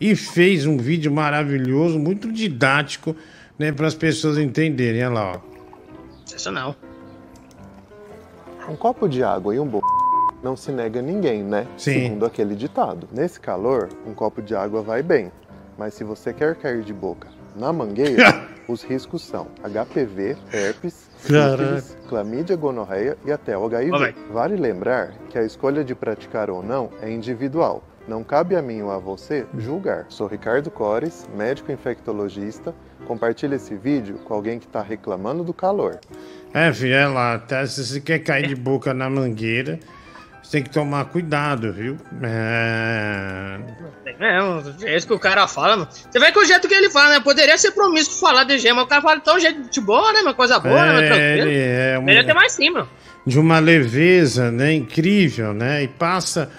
e fez um vídeo maravilhoso, muito didático, né, para as pessoas entenderem. Olha lá, ó. Não. Um copo de água e um bolo não se nega a ninguém, né? Sim. Segundo aquele ditado. Nesse calor, um copo de água vai bem. Mas se você quer cair de boca na mangueira, os riscos são HPV, herpes, sífilis, clamídia, gonorreia e até o HIV. Vale lembrar que a escolha de praticar ou não é individual. Não cabe a mim ou a você julgar. Sou Ricardo Cores, médico infectologista. Compartilhe esse vídeo com alguém que está reclamando do calor. É, filho, é lá, tá? Se você quer cair de boca na mangueira, você tem que tomar cuidado, viu? É... É, é isso que o cara fala, mano. Você vê que o jeito que ele fala, né? Poderia ser promíscuo falar de gema. O cara fala tão jeito de boa, né? Uma coisa boa, né? É, Tranquilo. ele é um- Deveria ter mais sim, meu. de uma leveza, né, incrível, né, e passa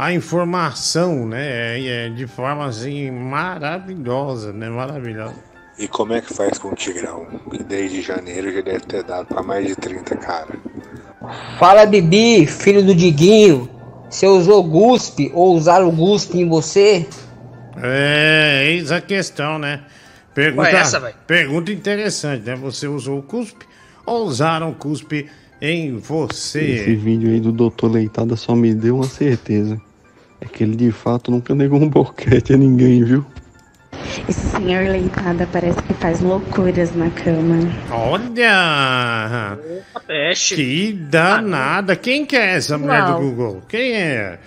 a informação, né, é, é, de forma assim maravilhosa, né, maravilhosa. E como é que faz com o Tigrão? Que desde janeiro já deve ter dado pra mais de 30 cara. Fala, Bibi, filho do Diguinho. Você usou guspe ou usaram guspe em você? É, eis a questão, né? Pergunta, Qual é essa, pergunta interessante, né? Você usou o cuspe ou usaram cuspe em você? Esse vídeo aí do Doutor Leitada só me deu uma certeza. É que ele de fato nunca negou um boquete a ninguém, viu? Esse senhor leitada parece que faz loucuras na cama. Olha! peste. Que danada! Quem que é essa mulher do Uau. Google? Quem é?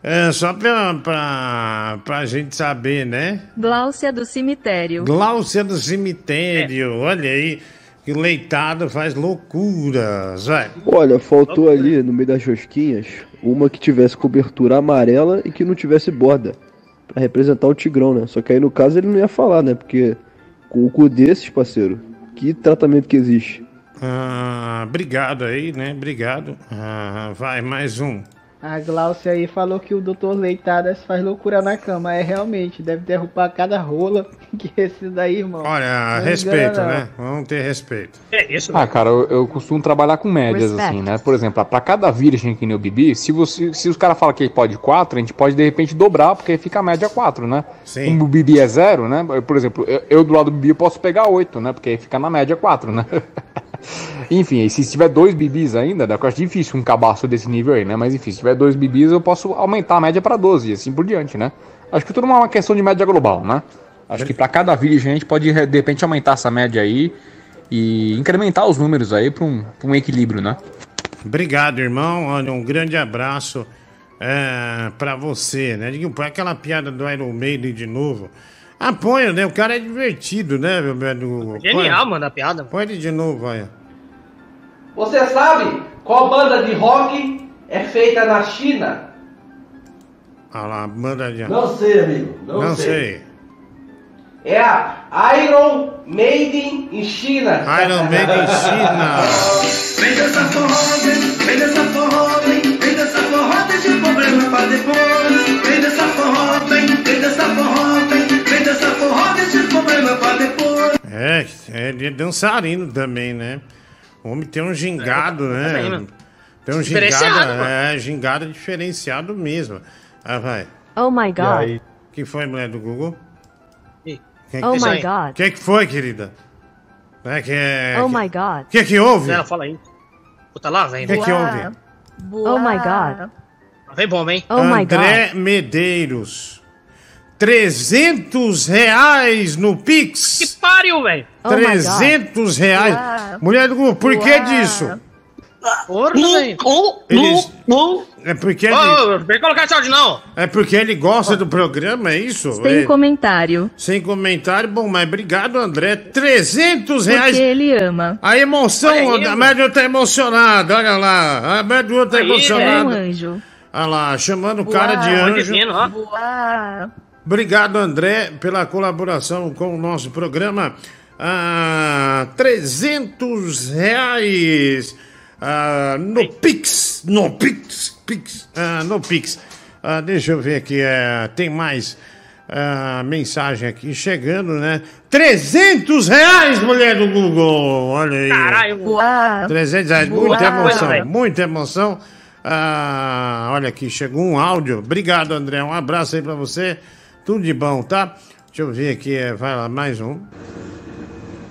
É, só pra, pra, pra gente saber, né? Gláucia do cemitério. Gláucia do cemitério, olha aí. que leitado faz loucuras, vai. Olha, faltou ali no meio das rosquinhas uma que tivesse cobertura amarela e que não tivesse borda. Pra representar o Tigrão, né? Só que aí no caso ele não ia falar, né? Porque com o cu desses, parceiro, que tratamento que existe? Ah, obrigado aí, né? Obrigado. Ah, vai, mais um. A Glaucia aí falou que o Dr. Leitadas faz loucura na cama. É realmente, deve derrubar cada rola que esse daí, irmão. Olha, Não respeito, engana, né? Vamos ter respeito. É isso, Ah, cara, eu, eu costumo trabalhar com médias, Respect. assim, né? Por exemplo, pra cada virgem que nem o Bibi, se, você, se os caras falam que pode 4, a gente pode de repente dobrar, porque aí fica a média 4, né? Sim. Como o Bibi é 0, né? Por exemplo, eu, eu do lado do Bibi eu posso pegar 8, né? Porque aí fica na média 4, né? enfim, se tiver dois bibis ainda, né? eu acho difícil um cabaço desse nível aí, né? Mas enfim, se tiver dois bibis, eu posso aumentar a média pra 12 e assim por diante, né? Acho que tudo é uma questão de média global, né? Acho que pra cada virgem a gente pode de repente aumentar essa média aí e incrementar os números aí pra um, pra um equilíbrio, né? Obrigado, irmão. Olha, um grande abraço é, pra você, né? Digo, aquela piada do Iron Maiden de novo. Apoio, né? O cara é divertido, né, meu velho? Genial, Põe- mano, a piada. Põe ele de novo, olha. Você sabe qual banda de rock é feita na China? Olha lá, manda de. Não sei, amigo, não sei. sei. É a Iron Maiden em China. Iron Maiden em China. Dançarino também, né? O homem tem um gingado, também, né? mano. Tem um gingado, mano. é, gingado diferenciado mesmo. Ah, vai. Oh my god. que foi, mulher do Google? Quem Oh que- my god. O que, que foi, querida? É que é. Oh que- my god. O que que houve? Ela fala aí. Puta, lá vem. O que que houve? Oh my god. Vem bomba, hein? Oh my André Medeiros. 300 reais no Pix. Que pariu, velho. Oh my God. 300 reais. Uau. Mulher do Google, por que Uau. disso? Porra, velho. Eles- É porque ele, Ô, vem colocar áudio, não. é porque ele gosta do programa, é isso? Sem É- comentário. Sem comentário, bom, mas obrigado, André. 300 reais. Porque ele ama. A emoção, aí, a. Médio tá emocionado, olha lá. A Médio tá Aí, É um anjo. Olha lá, chamando o cara de anjo. Voar. Obrigado, André, pela colaboração com o nosso programa. Ah, 300 reais ah, no Pix. No Pix. Pix ah, no Pix. Ah, deixa eu ver aqui. é, tem mais ah, mensagem aqui chegando, né? 300 reais, mulher do Google. Olha aí. Caralho. Voar. 300 reais, Boa. muita emoção, muita emoção. Ah, olha aqui, chegou um áudio. Obrigado, André. Um abraço aí pra você. Tudo de bom, tá? Deixa eu ver aqui, é, vai lá, mais um.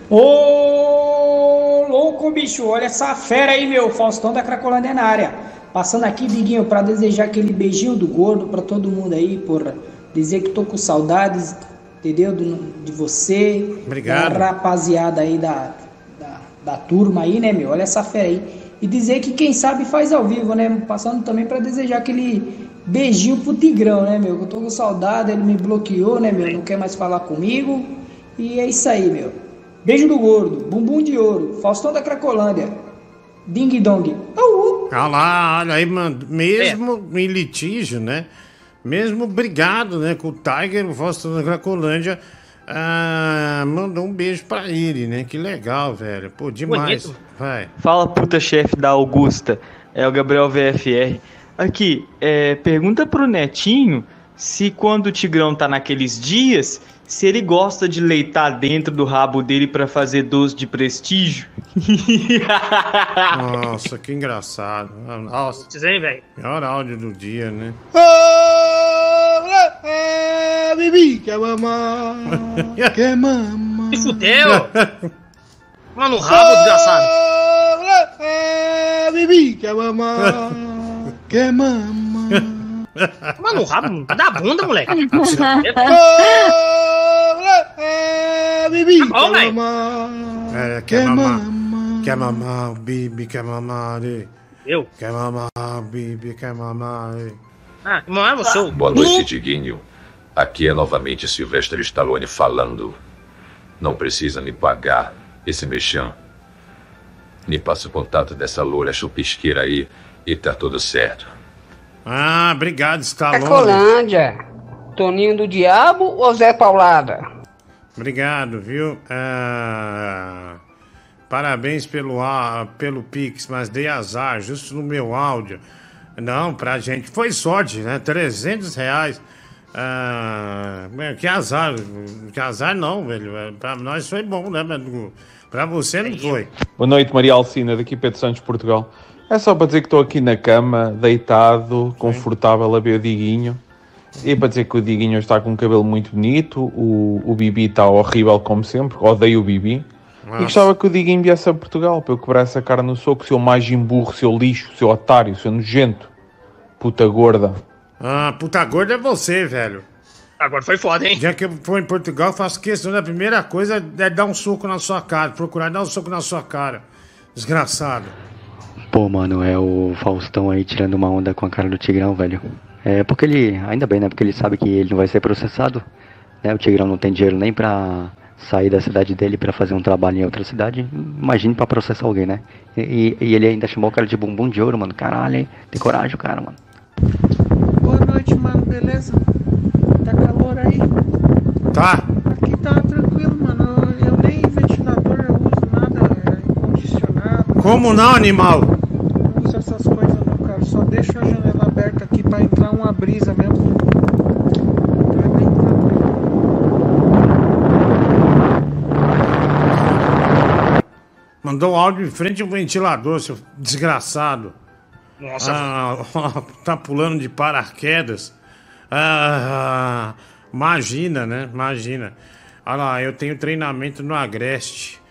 Ô, louco, bicho, olha essa fera aí, meu. Faustão da Cracolândia na área. Passando aqui, Diguinho, pra desejar aquele beijinho do gordo pra todo mundo aí, porra. Dizer que tô com saudades, entendeu? Do- de você. Obrigado. Da rapaziada aí da, da, da turma aí, né, meu? Olha essa fera aí. E dizer que quem sabe faz ao vivo, né? Passando também pra desejar aquele beijinho pro Tigrão, né, meu? Que eu tô com saudade, ele me bloqueou, né, meu? Não quer mais falar comigo. E é isso aí, meu. Beijo do gordo, bumbum de ouro, Faustão da Cracolândia. Ding dong. Olha lá, olha aí, mano. Mesmo É. em litígio, né? Mesmo brigado, né? Com o Tiger, o Faustão da Cracolândia. ah, mandou um beijo pra ele, né? Que legal, velho. Pô, demais. Bonito. Vai. Fala puta chefe da Augusta, é o Gabriel VFR. Aqui, é, pergunta pro Netinho se quando o Tigrão tá naqueles dias, se ele gosta de leitar dentro do rabo dele pra fazer doce de prestígio. Nossa, que engraçado. Nossa. Vocês hein, velho? Pior áudio do dia, né? Bibi, quer mamar, quer mamar. Se fudeu. Mano, no rabo, desgraçado. Bibi, quer mamar, quer mamar. Mano, no rabo, da bunda, moleque. Ah, Bibi, Tá bom, quer velho. mamar, É, quer mamar. mamar. Quer mamar, o Bibi, quer mamar. Eu? Quer mamar, o Bibi, quer mamar. Ah, não é você. Boa noite, Diguinho. Aqui é novamente Sylvester Stallone falando. Não precisa me pagar esse mexão. Me passa o contato dessa loura chupisqueira aí e tá tudo certo. Ah, obrigado, Stallone. Cracolândia. Toninho do Diabo ou Zé Paulada? Obrigado, viu? Ah, parabéns pelo, pelo Pix, mas dei azar, justo no meu áudio. Não, pra gente foi sorte, né? 300 reais. Ah, que azar. Que azar não, velho. Pra nós foi bom, né? Pra você não foi. Boa noite, Maria Alcina, daqui Pedro Santos, Portugal. É só para dizer que estou aqui na cama, deitado, confortável a ver o Diguinho. E para dizer que o Diguinho está com um cabelo muito bonito, o, o Bibi está horrível como sempre, odeio o Bibi. Nossa. E gostava que o Diguinho viesse a Portugal para eu quebrar essa cara no soco, seu mais burro, seu lixo, seu otário, seu nojento, puta gorda. Ah, puta gorda é você, velho. Agora foi foda, hein? Já que eu for em Portugal, faço questão da primeira coisa é dar um soco na sua cara, procurar dar um soco na sua cara. Desgraçado. Pô, mano, é o Faustão aí tirando uma onda com a cara do Tigrão, velho. É porque ele, ainda bem, né? Porque ele sabe que ele não vai ser processado. Né? O Tigrão não tem dinheiro nem pra sair da cidade dele pra fazer um trabalho em outra cidade. Imagine pra processar alguém, né? E, e- e ele ainda chamou o cara de bumbum de ouro, mano. Caralho, hein? Tem coragem, o cara, mano. Boa noite, mano, beleza? Tá calor aí? Tá. Aqui tá tranquilo, mano. Eu, eu nem ventilador eu uso nada, é condicionado. Como não, animal? Não uso essas coisas não, cara. Só deixo a janela aberta aqui pra entrar uma brisa mesmo. Mandou o áudio em frente ao ventilador, seu desgraçado. Nossa. Ah, tá pulando de paraquedas. Ah, imagina, né? Imagina. Olha lá, eu tenho treinamento no Agreste.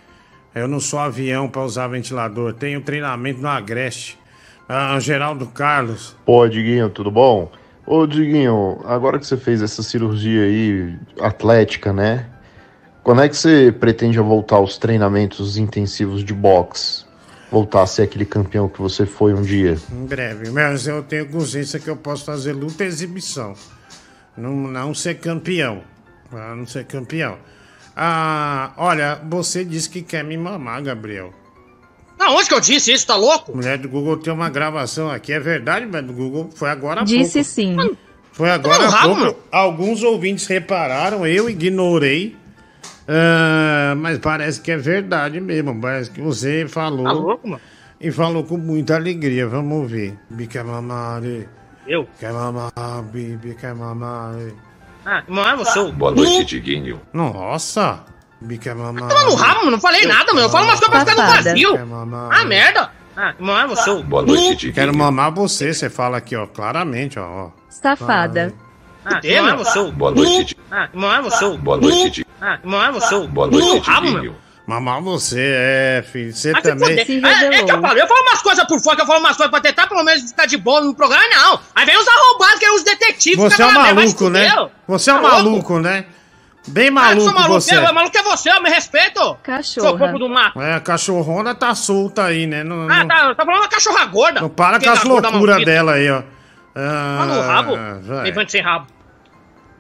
Eu não sou avião pra usar ventilador. Tenho treinamento no Agreste. Ah, Geraldo Carlos. Pô, Diguinho, tudo bom? Ô, Diguinho, agora que você fez essa cirurgia aí atlética, né? Quando é que você pretende voltar aos treinamentos intensivos de boxe? Voltar a ser aquele campeão que você foi um dia? Em breve. Mas eu tenho consciência que eu posso fazer luta e exibição. Não, não ser campeão. Pra não ser campeão. Ah, olha, você disse que quer me mamar, Gabriel. Aonde que eu disse isso? Tá louco? Mulher do Google tem uma gravação aqui. É verdade, mulher do Google? Foi agora há Disse pouco. sim. Foi agora Tá no há rabo, pouco. Alguns ouvintes repararam, eu ignorei. Ah, mas parece que é verdade mesmo. Parece que você falou. Tá louco, mano? E falou com muita alegria. Vamos ver. Bi quer mamar. eh. Eu? Quer mamar, Bibi quer mamar. eh. Ah, mano, você. Boa noite, Diguinho. Nossa. Bi quer mamar. Toma no rabo, mano. Não falei nada, mano. Eu falo umas coisas pra ficar no vazio. Ah, merda. Ah, mano, você. Boa noite. Quero mamar você. Você fala aqui, ó. Claramente, ó. ó. Safada. Ah, mano, você. Boa noite. Ah, mano, você. Boa noite. Ah, mano, você. Boa No noite, meu. Mamar você, é, filho. Você Ah, se também. fuder. É, é que eu falo, eu falo umas coisas por fora, que eu falo umas coisas pra tentar pelo menos ficar de boa no programa, não. Aí vem os arrombados, que é os detetives. Você é um "Ah, se maluco, né? Você é um Tá maluco, né? Bem Ah, maluco sou maluco, você. eu, maluco é você, eu me respeito. Cachorra. Seu corpo do mato. É, a cachorrona tá solta aí, né? Não, Ah, não, tá, tá falando uma cachorra gorda. não para com as loucuras dela aí, ó. Ah, no rabo. Levante sem rabo.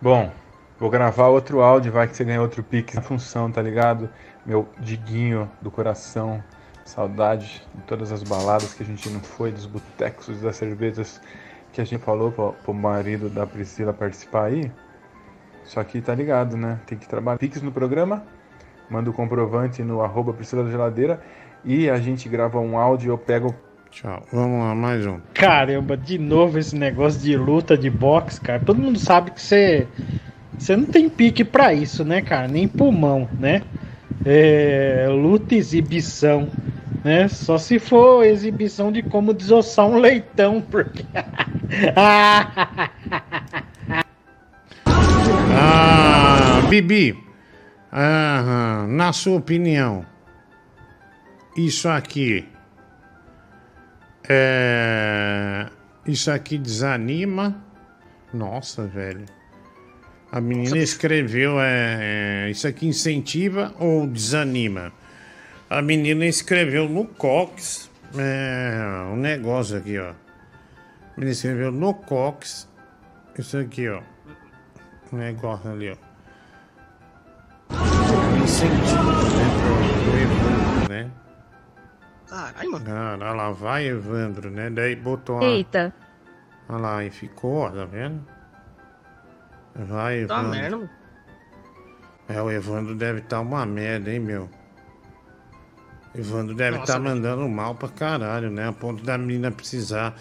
Bom, vou gravar outro áudio, vai que você ganha outro Pix na função, tá ligado? Meu diguinho do coração, saudade de todas as baladas que a gente não foi, dos botecos, das cervejas que a gente falou pro, pro marido da Priscila participar aí. Só que tá ligado, né? Tem que trabalhar. Pix no programa, manda o comprovante no arroba Priscila da Geladeira e a gente grava um áudio e eu pego. Tchau, vamos lá, mais um. Caramba, de novo esse negócio de luta de boxe, cara. Todo mundo sabe que você você não tem pique pra isso, né, cara? Nem pulmão, né? É, luta e exibição, né? Só se for exibição de como desossar um leitão, porque Ah, Bibi, aham, na sua opinião, isso aqui é. Isso aqui desanima? Nossa, velho. A menina escreveu, é, é, isso aqui incentiva ou desanima? A menina escreveu no Cox, é, um negócio aqui, ó. A menina escreveu no Cox, isso aqui, ó. Negócio ali, ó. Incentivo, né? Pro, pro evoluo, né? Caralho, mano. Olha lá, vai Evandro, né? Daí botou a... Eita. Olha lá, e ficou, ó, tá vendo? Vai Tá Evandro. merda, mano. É, o Evandro deve estar uma merda, hein, meu? Evandro deve Nossa, estar velho. mandando mal pra caralho, né? A ponto da menina precisar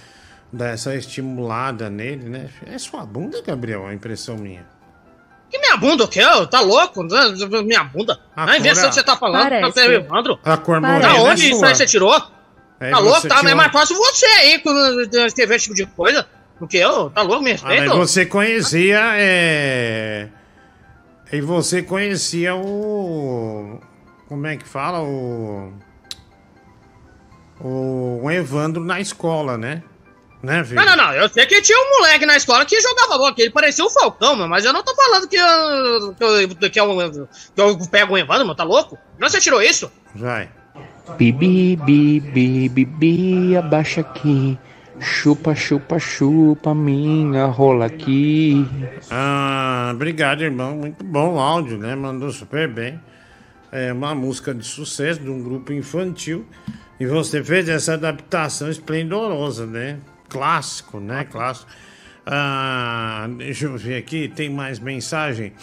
dar essa estimulada nele, né? É sua bunda, Gabriel, a impressão minha. Que minha bunda, o quê? Ô, Tá louco? Minha bunda. A A invenção cor- que você tá falando, Parece. tá Evandro. A cor Da morena é onde isso sua. aí você tirou? Aí tá louco? Tá, é uma- mais fácil você aí quando escrever esse tipo de coisa. Porque eu, tá louco, me Ah, respeita. mas você conhecia, é... E você conhecia o... Como é que fala? O... O Evandro na escola, né? Né? Não, não, não. Eu sei que tinha um moleque na escola que jogava bola, que ele parecia o Falcão, meu, mas eu não tô falando que eu, que eu, que eu, que eu pego o Evandro, meu, tá louco? Não você tirou isso? Vai. Bibi, bibi, bibi, abaixa aqui. Chupa, chupa, chupa minha rola aqui. Ah, obrigado, irmão. Muito bom o áudio, né? Mandou super bem. É uma música de sucesso de um grupo infantil. E você fez essa adaptação esplendorosa, né? Clássico, né? Clássico. Ah, deixa eu ver aqui, tem mais mensagem.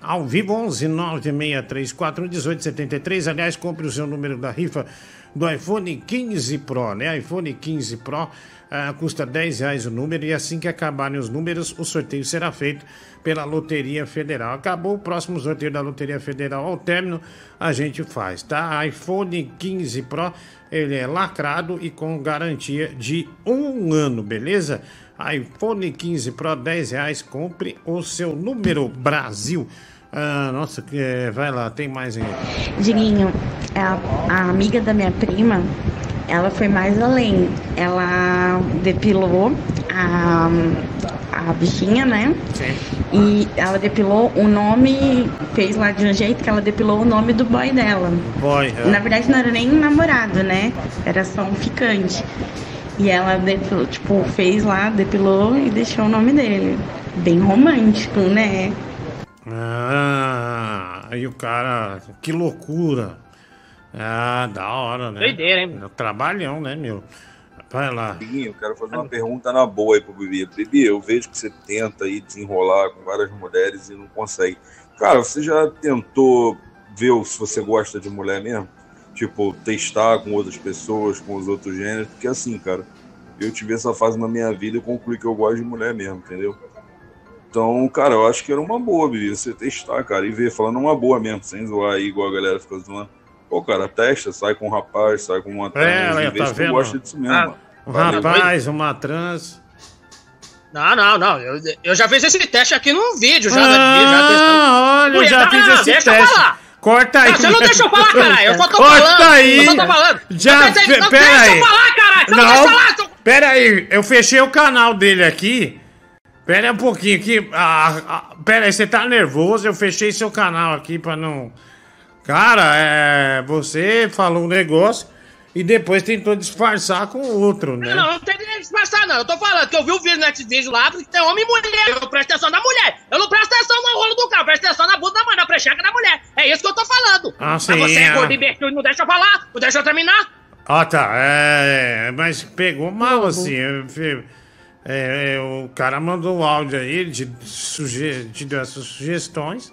Ao vivo, 11 963 1873. Aliás, compre o seu número da rifa do iPhone 15 Pro, né? iPhone 15 Pro ah, custa 10 reais o número e assim que acabarem os números, o sorteio será feito pela Loteria Federal. Acabou o próximo sorteio da Loteria Federal ao término, a gente faz, tá? iPhone 15 Pro, ele é lacrado e com garantia de um ano, beleza? iPhone 15 Pro, 10 reais, compre o seu número Brasil. Ah, nossa, é, vai lá, tem mais aí. Diguinho, a, a amiga da minha prima, ela foi mais além. Ela depilou a, a bichinha, né? E ela depilou o nome, fez lá de um jeito que ela depilou o nome do boy dela. Boy, é. Na verdade não era nem um namorado, né? Era só um ficante. E ela depilou, tipo, fez lá, depilou e deixou o nome dele. Bem romântico, né? Ah, aí o cara, que loucura. Ah, da hora, né? Doideira, hein? É um Trabalhão, né, meu? Vai lá. Eu quero fazer uma pergunta na boa aí pro Bibi. Bibi, eu vejo que você tenta aí desenrolar com várias mulheres e não consegue. Cara, você já tentou ver se você gosta de mulher mesmo? Tipo, testar com outras pessoas, com os outros gêneros? Porque assim, cara, eu tive essa fase na minha vida e concluí que eu gosto de mulher mesmo, entendeu? Então, cara, eu acho que era uma boa, Bibi, você testar, cara, e ver, falando uma boa mesmo, sem zoar aí, igual a galera fica zoando. Pô, cara, testa, sai com um rapaz, sai com uma trans, ela e vê tá se vendo? gosta disso mesmo, Ah. Um Valeu. rapaz, uma trans. Não, não, não. Eu, eu já fiz esse teste aqui num vídeo, já, Ah, já testando. olha, eu já Não, fiz não, esse deixa eu teste. falar. Corta aí. Não, você não deixa eu falar, caralho. Eu só tô Corta falando. aí. Eu só tô falando. Já, Não, deixa- pe- não pera deixa aí. eu falar, caralho. Você não, deixa eu falar. seu- Pera aí, eu fechei o canal dele aqui. Pera um pouquinho aqui. Ah, ah, pera aí, você tá nervoso? Eu fechei seu canal aqui pra não. Cara, é. Você falou um negócio e depois tentou disfarçar com outro, né? Não, não tem nem disfarçar, não. Eu tô falando que eu vi o vídeo nesse vídeo lá, porque tem homem e mulher. Eu presto atenção na mulher. Eu não presto atenção no rolo do carro, eu presto atenção na bunda da mãe, na precheca da mulher. É isso que eu tô falando. Ah, Mas sim, você é é. gordo e não deixa eu falar, não deixa eu terminar. Ah, tá. É, mas pegou mal assim. é, é, o cara mandou o áudio aí, te, suge, te deu essas sugestões.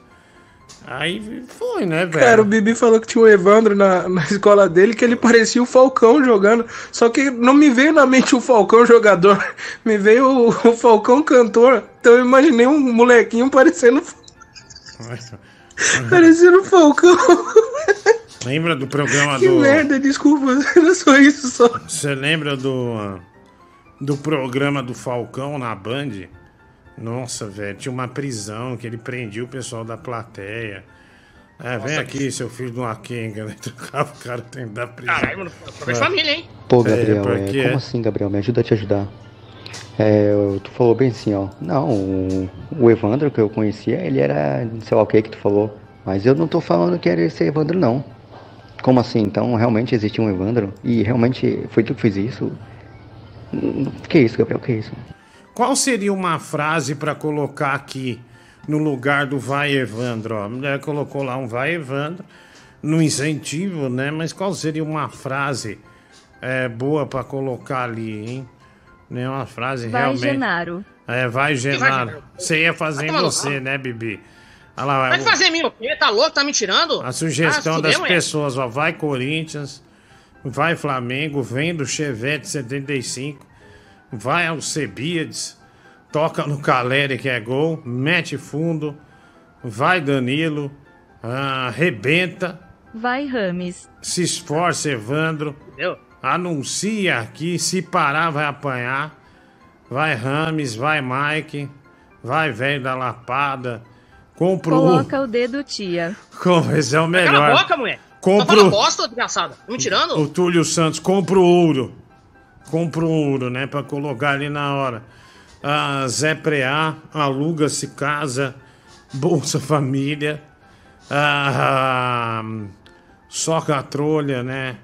Aí foi, né, velho? Cara, o Bibi falou que tinha o Evandro na, na escola dele, que ele parecia o Falcão jogando. Só que não me veio na mente o Falcão jogador, me veio o, o Falcão cantor. Então eu imaginei um molequinho parecendo, parecendo o Falcão. Lembra do programa que do. merda, desculpa, era só isso só. Você lembra do. Do programa do Falcão na Band? Nossa, velho, tinha uma prisão que ele prendia o pessoal da plateia. É, vem aqui, seu filho de uma quenga, né? Trocava o cara dentro da prisão. Caralho, mano, de família, hein? Pô, É, Gabriel, por é, quê? como assim, Gabriel? Me ajuda a te ajudar. É, tu falou bem assim, ó. Não, o, o Evandro que eu conhecia, ele era, não sei lá o que que tu falou. Mas eu não tô falando que era esse Evandro, não. Como assim? Então, realmente existia um Evandro? E realmente foi tu que fez isso? Hum, Que isso, Gabriel? Que isso? Qual seria uma frase pra colocar aqui no lugar do vai Evandro? Ó, a mulher colocou lá um vai Evandro no incentivo, né? Mas qual seria uma frase é boa pra colocar ali, hein? Não é uma frase Vai, realmente. Genaro. É, vai, Genaro. Você ia fazer em Vai você, né, Bibi? Olha lá, Vai o- fazer mim o quê? Tá louco? Tá me tirando? a sugestão Ah, das fudeu, é? pessoas, ó. Vai Corinthians, vai Flamengo, vem do Chevette 75, vai Alcebiades, toca no Caleri que é gol, mete fundo, vai Danilo, ah, arrebenta, Vai, Rames. se esforça Evandro, Entendeu? anuncia aqui, se parar vai apanhar, vai Rames, vai Mike, vai velho da Lapada, compra o... Coloca o dedo, tia. Como esse é o Cala a melhor. boca, mulher. Compro- Tá falando bosta, desgraçada. Me tirando? O Túlio Santos compra o ouro. Compra o ouro, né? Pra colocar ali na hora. Ah, Zé Preá, aluga-se casa, Bolsa Família. Ah, soca a trolha, né?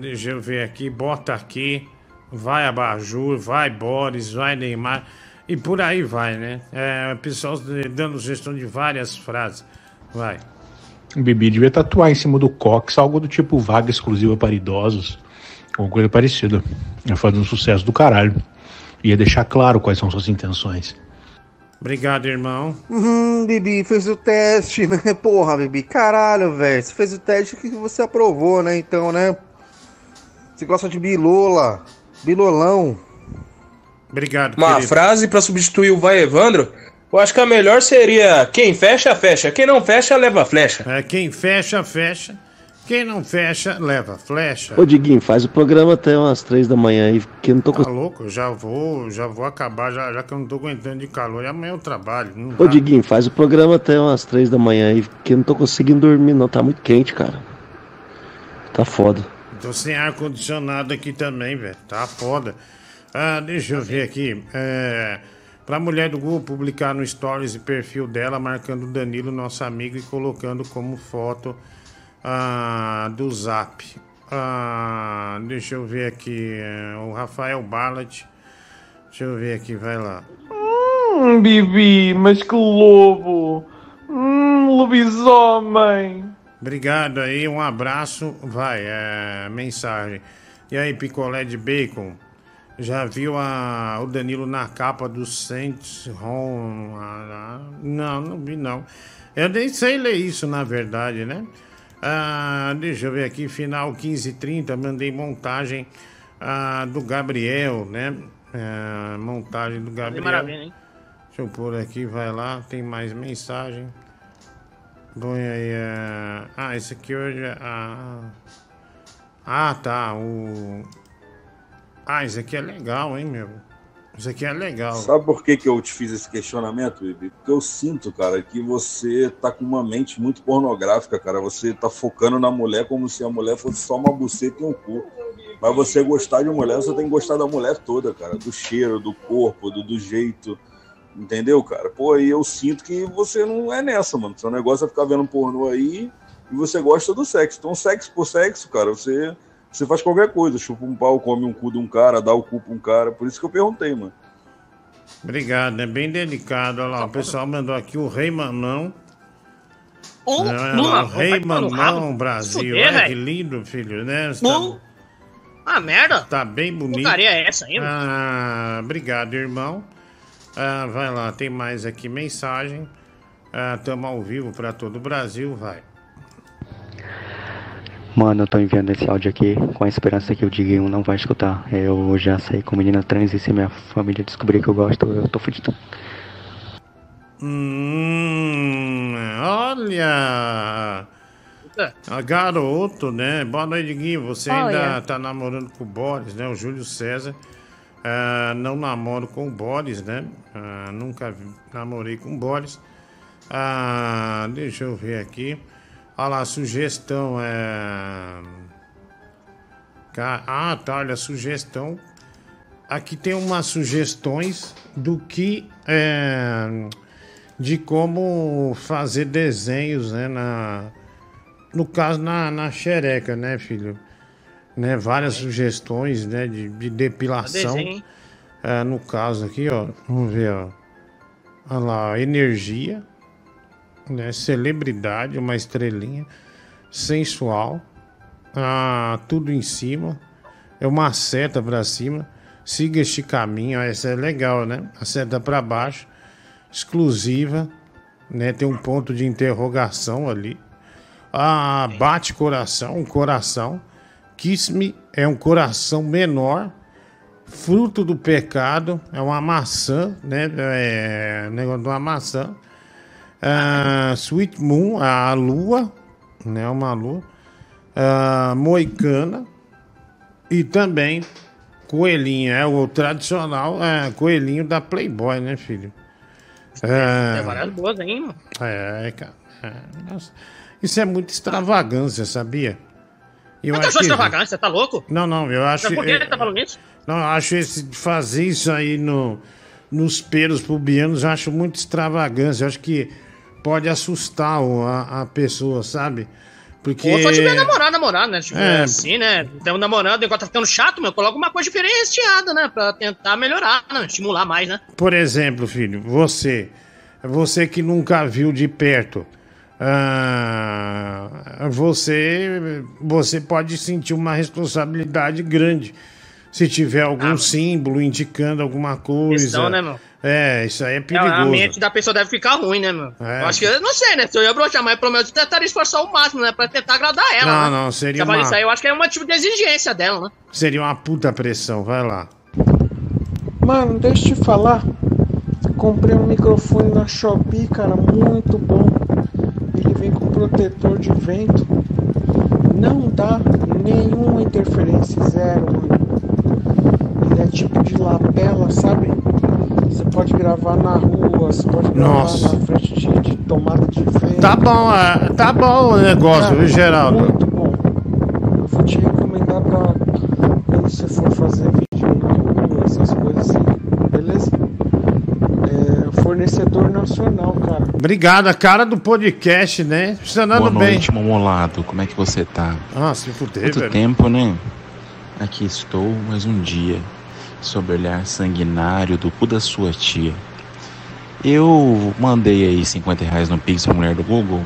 Deixa eu ver aqui, bota aqui. Vai Abajur, vai Boris, vai Neymar. E por aí vai, né? É, pessoal dando sugestão de várias frases. Vai. O Bibi devia tatuar em cima do Cox algo do tipo vaga exclusiva para idosos, ou coisa parecida. Ia fazer um sucesso do caralho. Ia deixar claro quais são suas intenções. Obrigado, irmão. Hum, Bibi, fez o teste, né? Porra, Bibi, caralho, velho. Você fez o teste que você aprovou, né? Então, né? Você gosta de bilola, bilolão. Obrigado, Uma frase pra substituir o Vai Evandro? Eu acho que a melhor seria: quem fecha, fecha. Quem não fecha, leva flecha. É, quem fecha, fecha. Quem não fecha, leva flecha. Ô, Diguinho, faz o programa até umas três da manhã aí, que eu não tô Tá louco? Eu já vou, já vou acabar, já, já que eu não tô aguentando de calor. E amanhã eu trabalho. Não Ô, dá. Diguinho, faz o programa até umas três da manhã aí, que eu não tô conseguindo dormir, não. Tá muito quente, cara. Tá foda. Tô sem ar-condicionado aqui também, velho. Tá foda. Ah, deixa eu ver aqui. É, pra mulher do Google publicar no Stories e perfil dela, marcando Danilo, nosso amigo, e colocando como foto ah, do Zap. Ah, deixa eu ver aqui. é, o Rafael Ballat. Deixa eu ver aqui, vai lá. Hum, Bibi, mas que lobo! Hum, lobisomem! Obrigado aí, um abraço. Vai, é, mensagem. E aí, picolé de bacon? Já viu a, o Danilo na capa do Saints Home? Ah, Não, não vi não. Eu nem sei ler isso, na verdade, né? Ah, deixa eu ver aqui, final 15h30, mandei montagem ah, do Gabriel, né? Ah, montagem do Que Gabriel. maravilha, hein? Deixa eu pôr aqui, vai lá, tem mais mensagem. Põe aí. é, Ah, esse aqui hoje. Ah, ah, tá. O. Ah, esse aqui é legal, hein, meu? Isso aqui é legal. Sabe por que, que eu te fiz esse questionamento, Bibi? Porque eu sinto, cara, que você tá com uma mente muito pornográfica, cara. Você tá focando na mulher como se a mulher fosse só uma buceta e um cu. Mas você gostar de mulher, você tem que gostar da mulher toda, cara. Do cheiro, do corpo, do, do jeito. Entendeu, cara? Pô, aí eu sinto que você não é nessa, mano. Seu negócio é ficar vendo pornô aí e você gosta do sexo. Então, sexo por sexo, cara, você, você faz qualquer coisa. Chupa um pau, come um cu de um cara, dá o cu pra um cara. Por isso que eu perguntei, mano. Obrigado, é bem delicado. Olha lá, o pessoal mandou aqui o Rei Mamão. Ô, Não, Lula, o Rei rabo. Brasil. Fuder, Olha velho. que lindo, filho, né? Você Ô, Ah, merda. Tá bem bonito. Putaria é essa aí, mano? Ah, obrigado, irmão. Ah, vai lá, tem mais aqui mensagem. Estamos ao vivo para todo o Brasil, vai. Mano, eu tô enviando esse áudio aqui com a esperança que o Diguinho não vai escutar. Eu já saí com menina trans e se minha família descobrir que eu gosto, eu tô fudido. Hum, olha! A garoto, né? Boa noite, Guinho. Você ainda tá namorando com o Boris, né? O Júlio César. Ah, não namoro com o Boris, né? Ah, nunca namorei com o Boris. Ah, deixa eu ver aqui. Olha lá, sugestão é. Ah, tá, olha, sugestão. Aqui tem umas sugestões do que. é, de como fazer desenhos, né? Na, no caso, na, na xereca, né, filho? Né, várias sugestões, né? De, de depilação. É, no caso aqui, ó. Vamos ver, ó. Olha lá, energia. Né, celebridade, uma estrelinha. Sensual. ah, tudo em cima. É uma seta pra cima. Siga este caminho. Essa é legal, né? A seta pra baixo. Exclusiva. Né? Tem um ponto de interrogação ali. Ah, bate coração, um coração. Kiss Me é um coração menor. Fruto do pecado é uma maçã, né? É negócio de uma maçã. Ah, Sweet Moon, a lua, né? Uma lua. Ah, Moicana. E também coelhinho, é o tradicional é, coelhinho da Playboy, né, filho? É, É, várias boas, hein, mano? é, cara. é. Isso é muita extravagância, sabia? Eu Mas acho só que- extravagância, tá louco? Não, não, eu acho. Mas por que ele tá falando isso? Não, eu acho esse de fazer isso aí no, nos pelos pubianos, eu acho muito extravagância. Eu acho que pode assustar a, a pessoa, sabe? Porque. Ou só tiver namorado, namorado, né? Tipo, É. assim, né? Tem um namorado, enquanto tá ficando chato, meu, coloca uma coisa diferenciada, né? Pra tentar melhorar, né? Estimular mais, né? Por exemplo, filho, você, você que nunca viu de perto, ah, você, você pode sentir uma responsabilidade grande se tiver algum símbolo indicando alguma coisa. Questão, né, meu? É, isso aí é É, a perigoso. mente da pessoa deve ficar ruim, né, meu? É. Eu acho que, eu não sei, né? Se eu ia broxar, mas pelo menos eu tentaria esforçar o máximo, né? Pra tentar agradar ela, Não, né? não, seria uma- isso aí, eu acho que é um tipo de exigência dela, né? Seria uma puta pressão, vai lá. Mano, deixa eu te falar. Comprei um microfone na Shopee, cara, muito bom. Ele vem com protetor de vento. Não dá nenhuma interferência, zero, mano. É tipo de lapela, sabe? Você pode gravar na rua, você pode gravar Nossa. na frente de, de tomada de vento. Tá bom, é, tá bom o negócio, viu, Geraldo? Muito bom. Eu vou te recomendar pra quando você for fazer vídeo na rua, essas coisas assim, beleza? É fornecedor nacional, cara. Obrigado, a cara do podcast, né? Funcionando Boa bem. noite, Momolado. Como é que você tá? Ah, se fuder, Quanto velho. tempo, né? Aqui estou mais um dia, sob o olhar sanguinário do cu da sua tia. Eu mandei aí 50 reais no Pix pra mulher do Google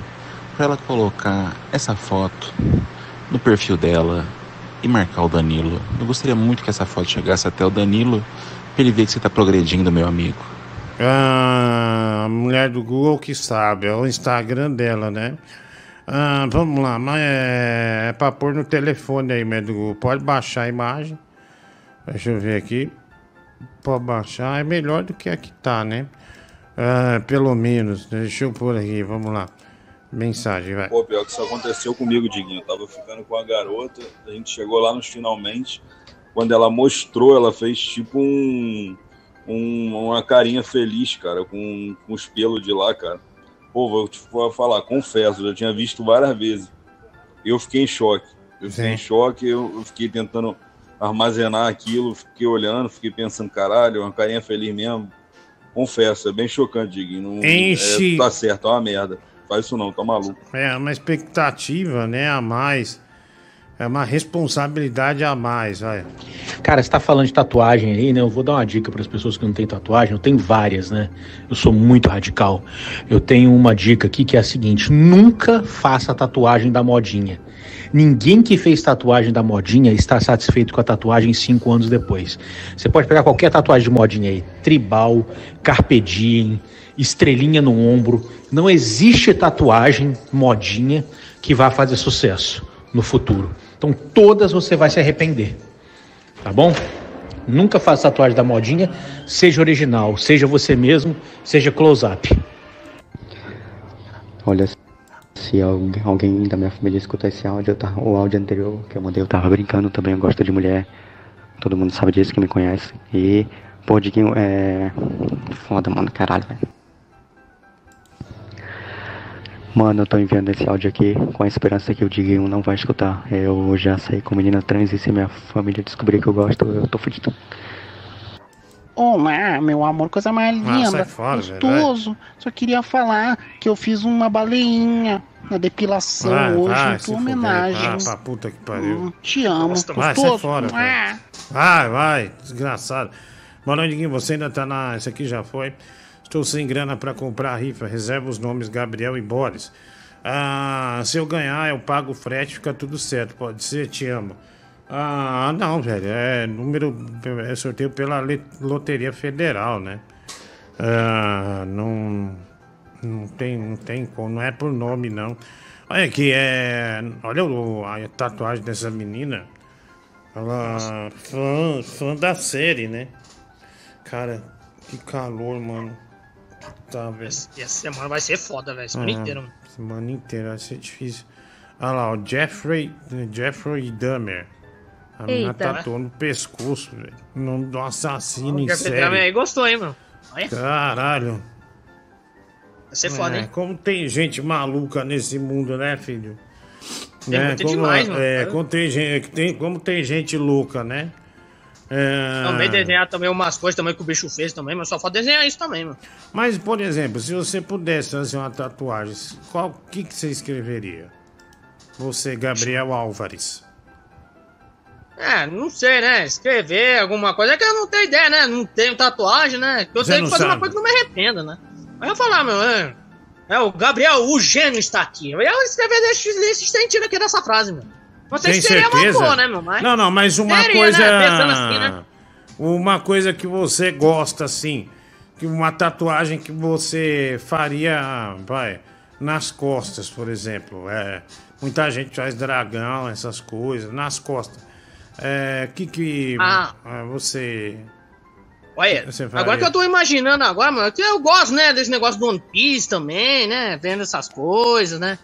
pra ela colocar essa foto no perfil dela e marcar o Danilo. Eu gostaria muito que essa foto chegasse até o Danilo pra ele ver que você tá progredindo, meu amigo. Ah, a mulher do Google que sabe, é o Instagram dela, né? Ah, vamos lá, mas é, é pra pôr no telefone aí, mulher do Google. Pode baixar a imagem. Deixa eu ver aqui. Pode baixar, é melhor do que a que tá, né? Ah, pelo menos. Deixa eu pôr aqui, vamos lá. Mensagem, vai. Pô, pior que isso aconteceu comigo, Diguinho. Eu tava ficando com a garota, a gente chegou lá nos finalmente. Quando ela mostrou, ela fez tipo um, um- uma carinha feliz, cara, com, com os pelos de lá, cara. Pô, vou te vou falar, confesso, eu já tinha visto várias vezes. Eu fiquei em choque. Eu fiquei em choque, eu, eu fiquei tentando armazenar aquilo, fiquei olhando, fiquei pensando, caralho, uma carinha feliz mesmo. Confesso, é bem chocante, Diguinho. Não, Enche. é, tá certo, é uma merda. Faz isso não, tá maluco. É uma expectativa, né, a mais. É uma responsabilidade a mais, vai. Cara, você tá falando de tatuagem aí, né? Eu vou dar uma dica para as pessoas que não têm tatuagem. Eu tenho várias, né? Eu sou muito radical. Eu tenho uma dica aqui que é a seguinte: nunca faça tatuagem da modinha. Ninguém que fez tatuagem da modinha está satisfeito com a tatuagem cinco anos depois. Você pode pegar qualquer tatuagem de modinha aí, tribal, carpe diem, estrelinha no ombro. Não existe tatuagem modinha que vá fazer sucesso no futuro. Então todas você vai se arrepender. Tá bom? Nunca faça tatuagem da modinha, seja original, seja você mesmo, seja close-up. Olha, se alguém, da minha família escutar esse áudio, tava- o áudio anterior que eu mandei, eu tava brincando também, eu gosto de mulher. Todo mundo sabe disso que me conhece. E, pô, Diguinho, é. Foda, mano, caralho, velho. Mano, eu tô enviando esse áudio aqui com a esperança que o Diguinho não vai escutar. Eu já saí com menina trans e se minha família descobrir que eu gosto, eu tô fudido. Olá, meu amor, coisa mais Ah, linda. sai fora, velho, gostoso. Só queria falar que eu fiz uma baleinha na depilação Vai, hoje vai, em tua homenagem. Ah, pra puta que pariu. Hum, te amo. Vai, sai fora, Ah. velho. Vai, vai, desgraçado. Diguinho. Você ainda tá na. Esse aqui já foi. Estou sem grana para comprar a rifa. Reserva os nomes Gabriel e Boris. Ah, se eu ganhar, eu pago o frete, fica tudo certo. Pode ser, te amo. Ah, não, velho. É número. É sorteio pela Loteria Federal, né? Ah, não. Não tem, não tem como. Não é por nome, não. Olha aqui, é. Olha o- a tatuagem dessa menina. Ela. Fã, fã da série, né? Cara, que calor, mano. Tá, velho. E essa semana vai ser foda, velho. Semana Ah, inteira, mano. Semana inteira vai ser difícil. Olha lá, o Jeffrey, Jeffrey Dahmer. A Eita. tatuou no pescoço, velho. O nome do assassino O em Jeffrey Dahmer aí série. gostou, hein, mano. Olha. Caralho. Vai ser foda, É, hein? Como tem gente maluca nesse mundo, né, filho? Tem Né, muito como, demais, mano. é, como tem gente, tem, como tem gente louca, né? É, Também desenhar também umas coisas também que o bicho fez também, mas só falta desenhar isso também, mano. Mas, por exemplo, se você pudesse fazer uma tatuagem, qual que, que você escreveria? Você, Gabriel Álvares. É, não sei, né? Escrever alguma coisa. É que eu não tenho ideia, né? Não tenho tatuagem, né? Eu Você tenho que fazer uma sabe. coisa que não me arrependa, né? Mas eu falar, meu, é, é, o Gabriel, o gênio está aqui. Eu ia escrever nesse, nesse sentido aqui dessa frase, meu. Não sei Tem se seria certeza? uma boa, né, meu? Mas... Não, não, mas uma Seria, coisa. né? Assim, né? Uma coisa que você gosta, assim. Que uma tatuagem que você faria, vai, nas costas, por exemplo. É, muita gente faz dragão, essas coisas, nas costas. É, que que Ah. é, você. Olha, agora que eu tô imaginando agora, mano, que eu gosto, né, desse negócio do One Piece também, né, vendo essas coisas, né.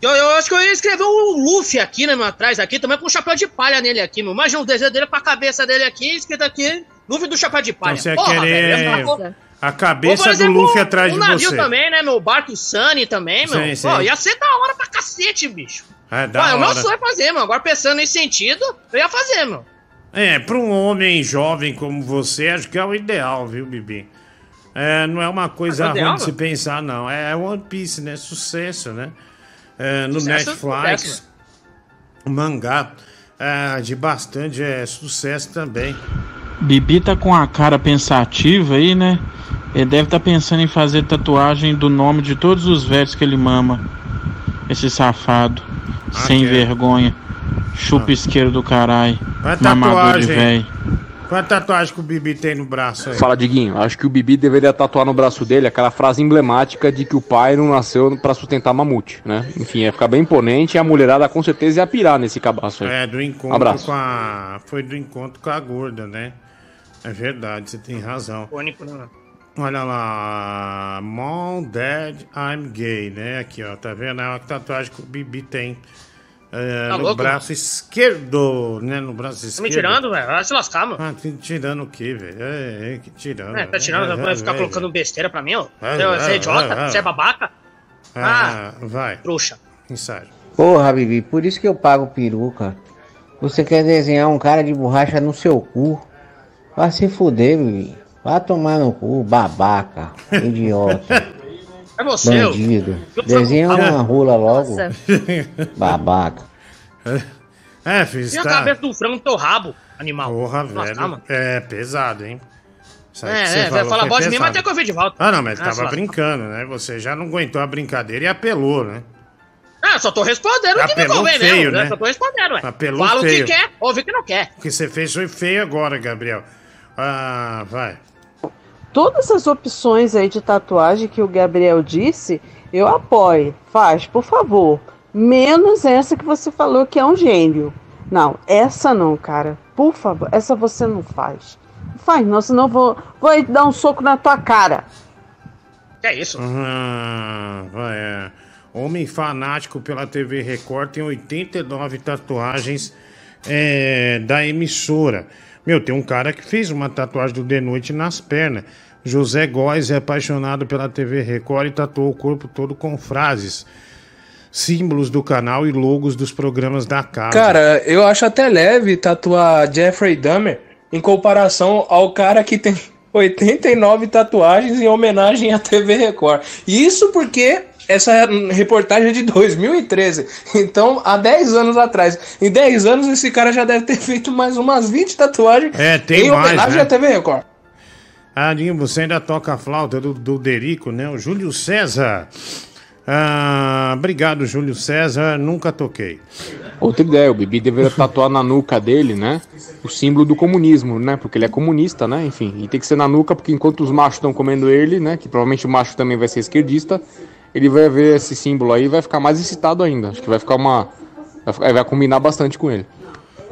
Eu, eu acho que eu ia escrever o Luffy aqui, né, meu, atrás aqui, também com um chapéu de palha nele aqui, meu. Imagina o desenho dele com a cabeça dele aqui, escrito aqui, Luffy do chapéu de palha. Então você Porra, querer velho, a cabeça do exemplo, Luffy atrás um de navio você. também, né, meu, barco Sunny também, meu. Sim, sim. Pô, ia ser da hora pra cacete, bicho. É, Pô, da é o meu sonho é fazer, meu. Agora pensando nesse sentido, eu ia fazer, meu. É, para um homem jovem como você, acho que é o ideal, viu, Bibi? É, não é uma coisa Ah, é ruim ideal, de se pensar, não. É One Piece, né? Sucesso, né? É, no Sucesso, Netflix, sucesso, o mangá é, de bastante é, sucesso também. Bibi tá com a cara pensativa aí, né? Ele deve estar pensando em fazer tatuagem do nome de todos os velhos que ele mama. Esse safado. Sem quer. vergonha. Chupa isqueiro do caralho. Vai Mamador de tatuagem. velho. Qual a tatuagem que o Bibi tem no braço aí? Fala, Diguinho. Acho que o Bibi deveria tatuar no braço dele aquela frase emblemática de que o pai não nasceu pra sustentar mamute, né? Enfim, ia ficar bem imponente e a mulherada com certeza ia pirar nesse cabaço aí. É, do encontro Abraço. com a. Foi do encontro com a gorda, né? É verdade, você tem razão. Né? Olha lá, Mom, Dad, I'm gay, né? Aqui, ó, tá vendo? É uma tatuagem que o Bibi tem é, Tá no louco? braço esquerdo, né? No braço Tá esquerdo. me tirando, velho? Vai se lascar, mano. Ah, te tirando o quê, velho? É, é, que tirando. É, tá tirando, é, vai ficar é, colocando besteira pra mim, ó. É, Você é, você é idiota? é, é. Você é babaca? Ah, vai. Trouxa. Ensaio. Porra, Bibi, por isso que eu pago peruca. Você quer desenhar um cara de borracha no seu cu? Vai se fuder, Bibi. Vai tomar no cu, babaca, idiota, É você, bandido. Desenha uma rola logo, Nossa. babaca. É, filho, E a tá... cabeça do frango no teu rabo, animal. Porra, velho. É pesado, hein? Aí É, é, vai falar foi bosta de mim, mas pesado. tem que ouvir de volta. Ah, não, mas ele Ah, tava lascar. brincando, né? Você já não aguentou a brincadeira e apelou, né? Ah, só tô respondendo o que me Apelou convém feio, mesmo. né? Só tô respondendo, ué. Apelou Fala o feio. que quer, ouve o que não quer. O que você fez foi feio agora, Gabriel. Ah, vai. Todas as opções aí de tatuagem que o Gabriel disse, eu apoio. Faz, por favor. Menos essa que você falou que é um gênio. Não, essa não, cara. Por favor, essa você não faz. Não faz não, senão vou, vou dar um soco na tua cara. É isso? Vai, é. Homem fanático pela TV Record tem 89 tatuagens é, da emissora. Meu, tem um cara que fez uma tatuagem do The Noite nas pernas. José Góes é apaixonado pela TV Record e tatuou o corpo todo com frases, símbolos do canal e logos dos programas da casa. Cara, eu acho até leve tatuar Jeffrey Dahmer em comparação ao cara que tem 89 tatuagens em homenagem à TV Record. Isso porque essa reportagem é de 2013. Então, há 10 anos atrás. Em 10 anos, esse cara já deve ter feito mais umas 20 tatuagens É, tem em mais, homenagem né? à TV Record. Dinho, você ainda toca a flauta do, do Derico, né? O Júlio César. Ah, obrigado, Júlio César. Nunca toquei. Outra ideia, o Bibi deveria tatuar na nuca dele, né? O símbolo do comunismo, né? Porque ele é comunista, né? Enfim, e tem que ser na nuca, porque enquanto os machos estão comendo ele, né? Que provavelmente o macho também vai ser esquerdista, ele vai ver esse símbolo aí e vai ficar mais excitado ainda. Acho que vai ficar uma. Vai combinar bastante com ele.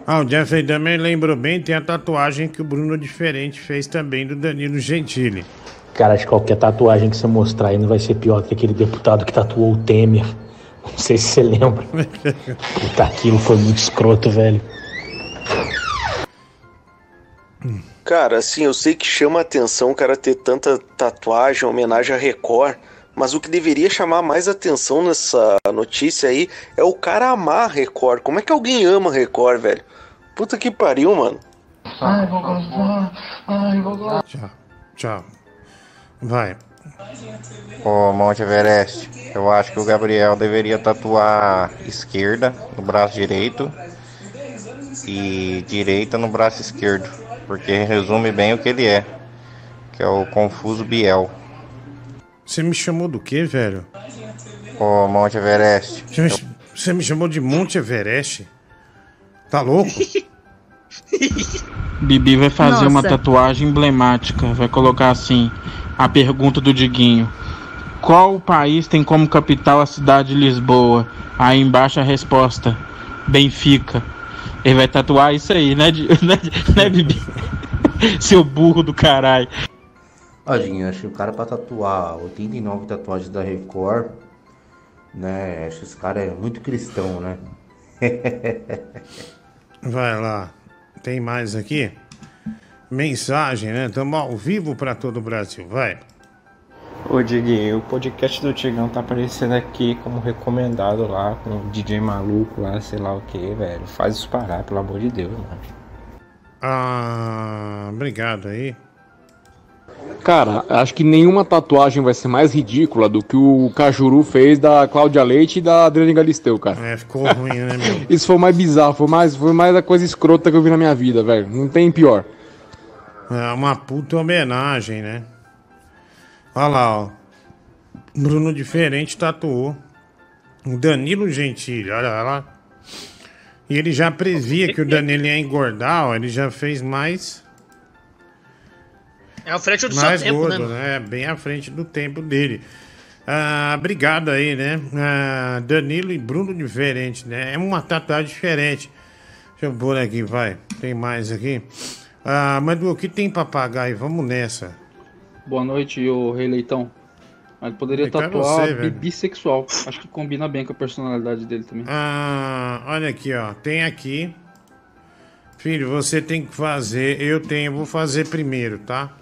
Ah, o aí também lembrou bem, tem a tatuagem que o Bruno Diferente fez também do Danilo Gentili. Cara, acho que qualquer tatuagem que você mostrar aí não vai ser pior do que aquele deputado que tatuou o Temer. Não sei se você lembra. Puta, aquilo foi muito escroto, velho. Cara, assim, eu sei que chama atenção o cara ter tanta tatuagem, homenagem a Record, mas o que deveria chamar mais atenção nessa notícia aí é o cara amar Record. Como é que alguém ama Record, velho? Puta que pariu, mano. Ai, vou gozar. Ai, vou gozar. Tchau. Tchau. Vai. Ô Monte Everest, eu acho que o Gabriel deveria tatuar esquerda no braço direito e direita no braço esquerdo, porque resume bem o que ele é, que é o confuso Biel. Você me chamou do quê, velho? Ô Monte Everest, Você me, você me chamou de Monte Everest? Tá louco? Bibi vai fazer uma Nossa. tatuagem emblemática. Vai colocar assim: a pergunta do Diguinho. Qual país tem como capital a cidade de Lisboa? Aí embaixo a resposta: Benfica. Ele vai tatuar isso aí, né, né, né Bibi? Seu burro do caralho. Tadinho, acho que o cara pra tatuar 89 tatuagens da Record, né? Acho que esse cara é muito cristão, né? Vai lá. Tem mais aqui? Mensagem, né? Estamos ao vivo para todo o Brasil. Vai. Ô Diguinho, o podcast do Tigão tá aparecendo aqui como recomendado lá com o DJ maluco lá, sei lá o que, velho. Faz isso parar, pelo amor de Deus, mano. Ah, obrigado aí. Cara, acho que nenhuma tatuagem vai ser mais ridícula do que o Cajuru fez da Cláudia Leite e da Adriane Galisteu, cara. É, ficou ruim, né, meu? Isso foi mais bizarro, foi mais, foi mais a coisa escrota que eu vi na minha vida, velho. Não tem pior. É uma puta homenagem, né? Olha lá, ó. Bruno Diferente tatuou. O Danilo Gentili, olha lá. E ele já previa que o Danilo ia engordar, ó. Ele já fez mais, É a frente do mais seu tempo, gordo, né? né? Bem à frente do tempo dele. Ah, obrigado aí, né? Ah, Danilo e Bruno Diferente, né? É uma tatuagem diferente. Deixa eu pôr aqui, vai. Tem mais aqui. Ah, Manu, o que tem pra pagar aí? Vamos nessa. Boa noite, ô Rei Leitão. Mas poderia é tatuar você, bissexual. Acho que combina bem com a personalidade dele também. Ah, olha aqui, ó. Tem aqui. Filho, você tem que fazer. Eu tenho, vou fazer primeiro, tá?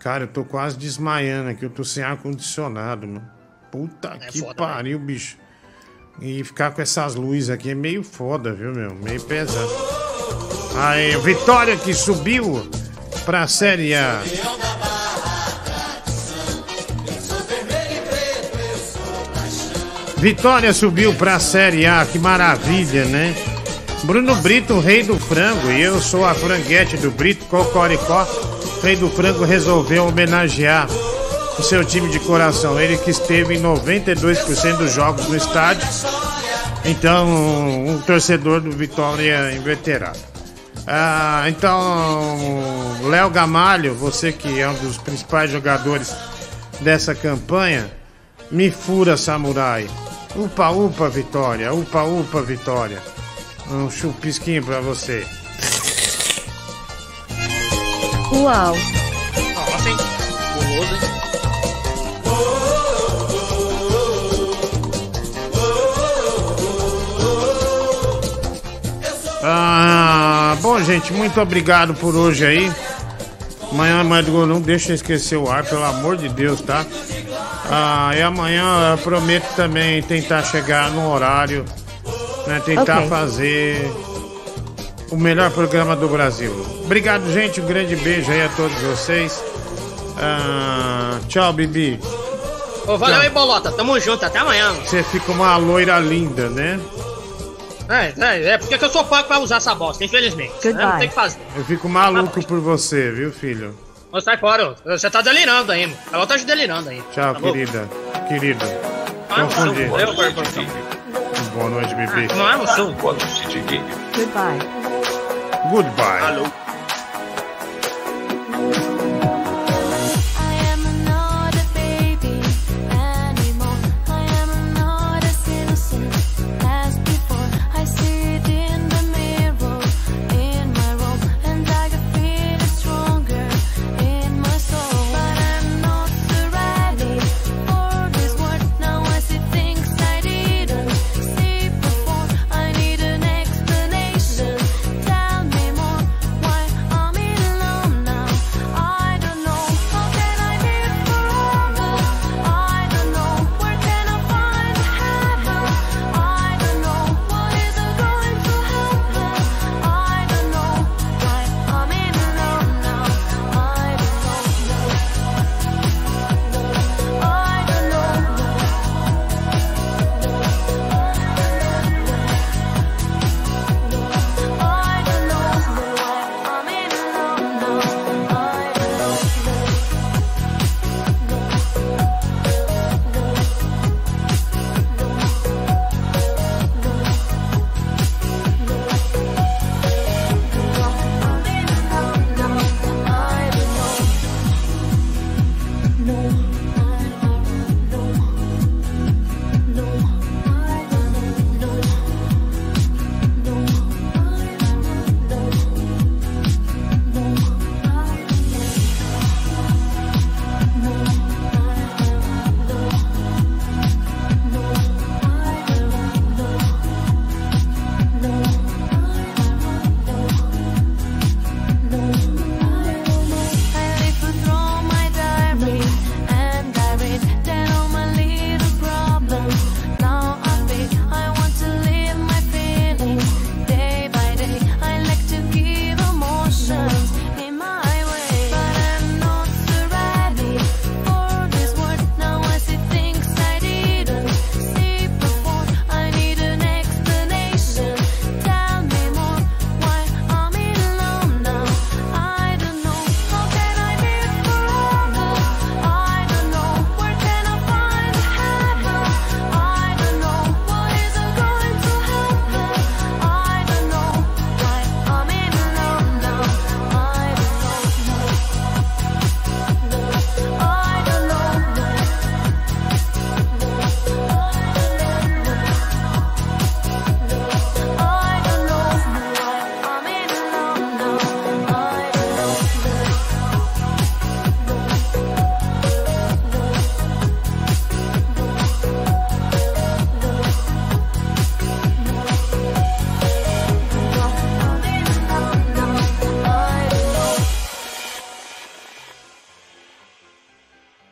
Cara, eu tô quase desmaiando aqui. Eu tô sem ar-condicionado, mano. Puta que pariu, bicho. E ficar com essas luzes aqui é meio foda, viu, meu? Meio pesado. Aí, Vitória que subiu pra Série A. Vitória subiu pra Série A, que maravilha, né? Bruno Brito, rei do frango, e eu sou a franguete do Brito Cocoricó. Rei do frango resolveu homenagear o seu time de coração. Ele que esteve em 92% dos jogos no estádio. Então, um torcedor do Vitória inveterado. Ah, então, Léo Gamalho, você que é um dos principais jogadores dessa campanha, me fura, samurai. Upa, upa, Vitória. Upa, upa, Vitória. Um chupisquinho pra você. Uau. Nossa, hein? Guloso, hein? Ah, bom, gente, muito obrigado por hoje aí. Amanhã, Madruga, não deixa eu esquecer o ar, pelo amor de Deus, tá? Ah, e amanhã eu prometo também tentar chegar no horário, né? Tentar Ok. fazer o melhor programa do Brasil. Obrigado, gente. Um grande beijo aí a todos vocês. Ah, tchau, Bibi. Ô, valeu Tchau. aí, Bolota. Tamo junto. Até amanhã. Você fica uma loira linda, né? É, é, é porque que eu sou pago pra usar essa bosta, infelizmente. né? Não tem o que fazer. Eu fico maluco por você, viu, filho? Ô, sai fora. Você tá delirando aí, mano. Ela tá delirando aí. Tchau, Tá querida. Querido. Confundi. É o Barbosa. Boa noite, bebê. Não é moção? Boa noite, Diguinho. Goodbye. Goodbye. Alô.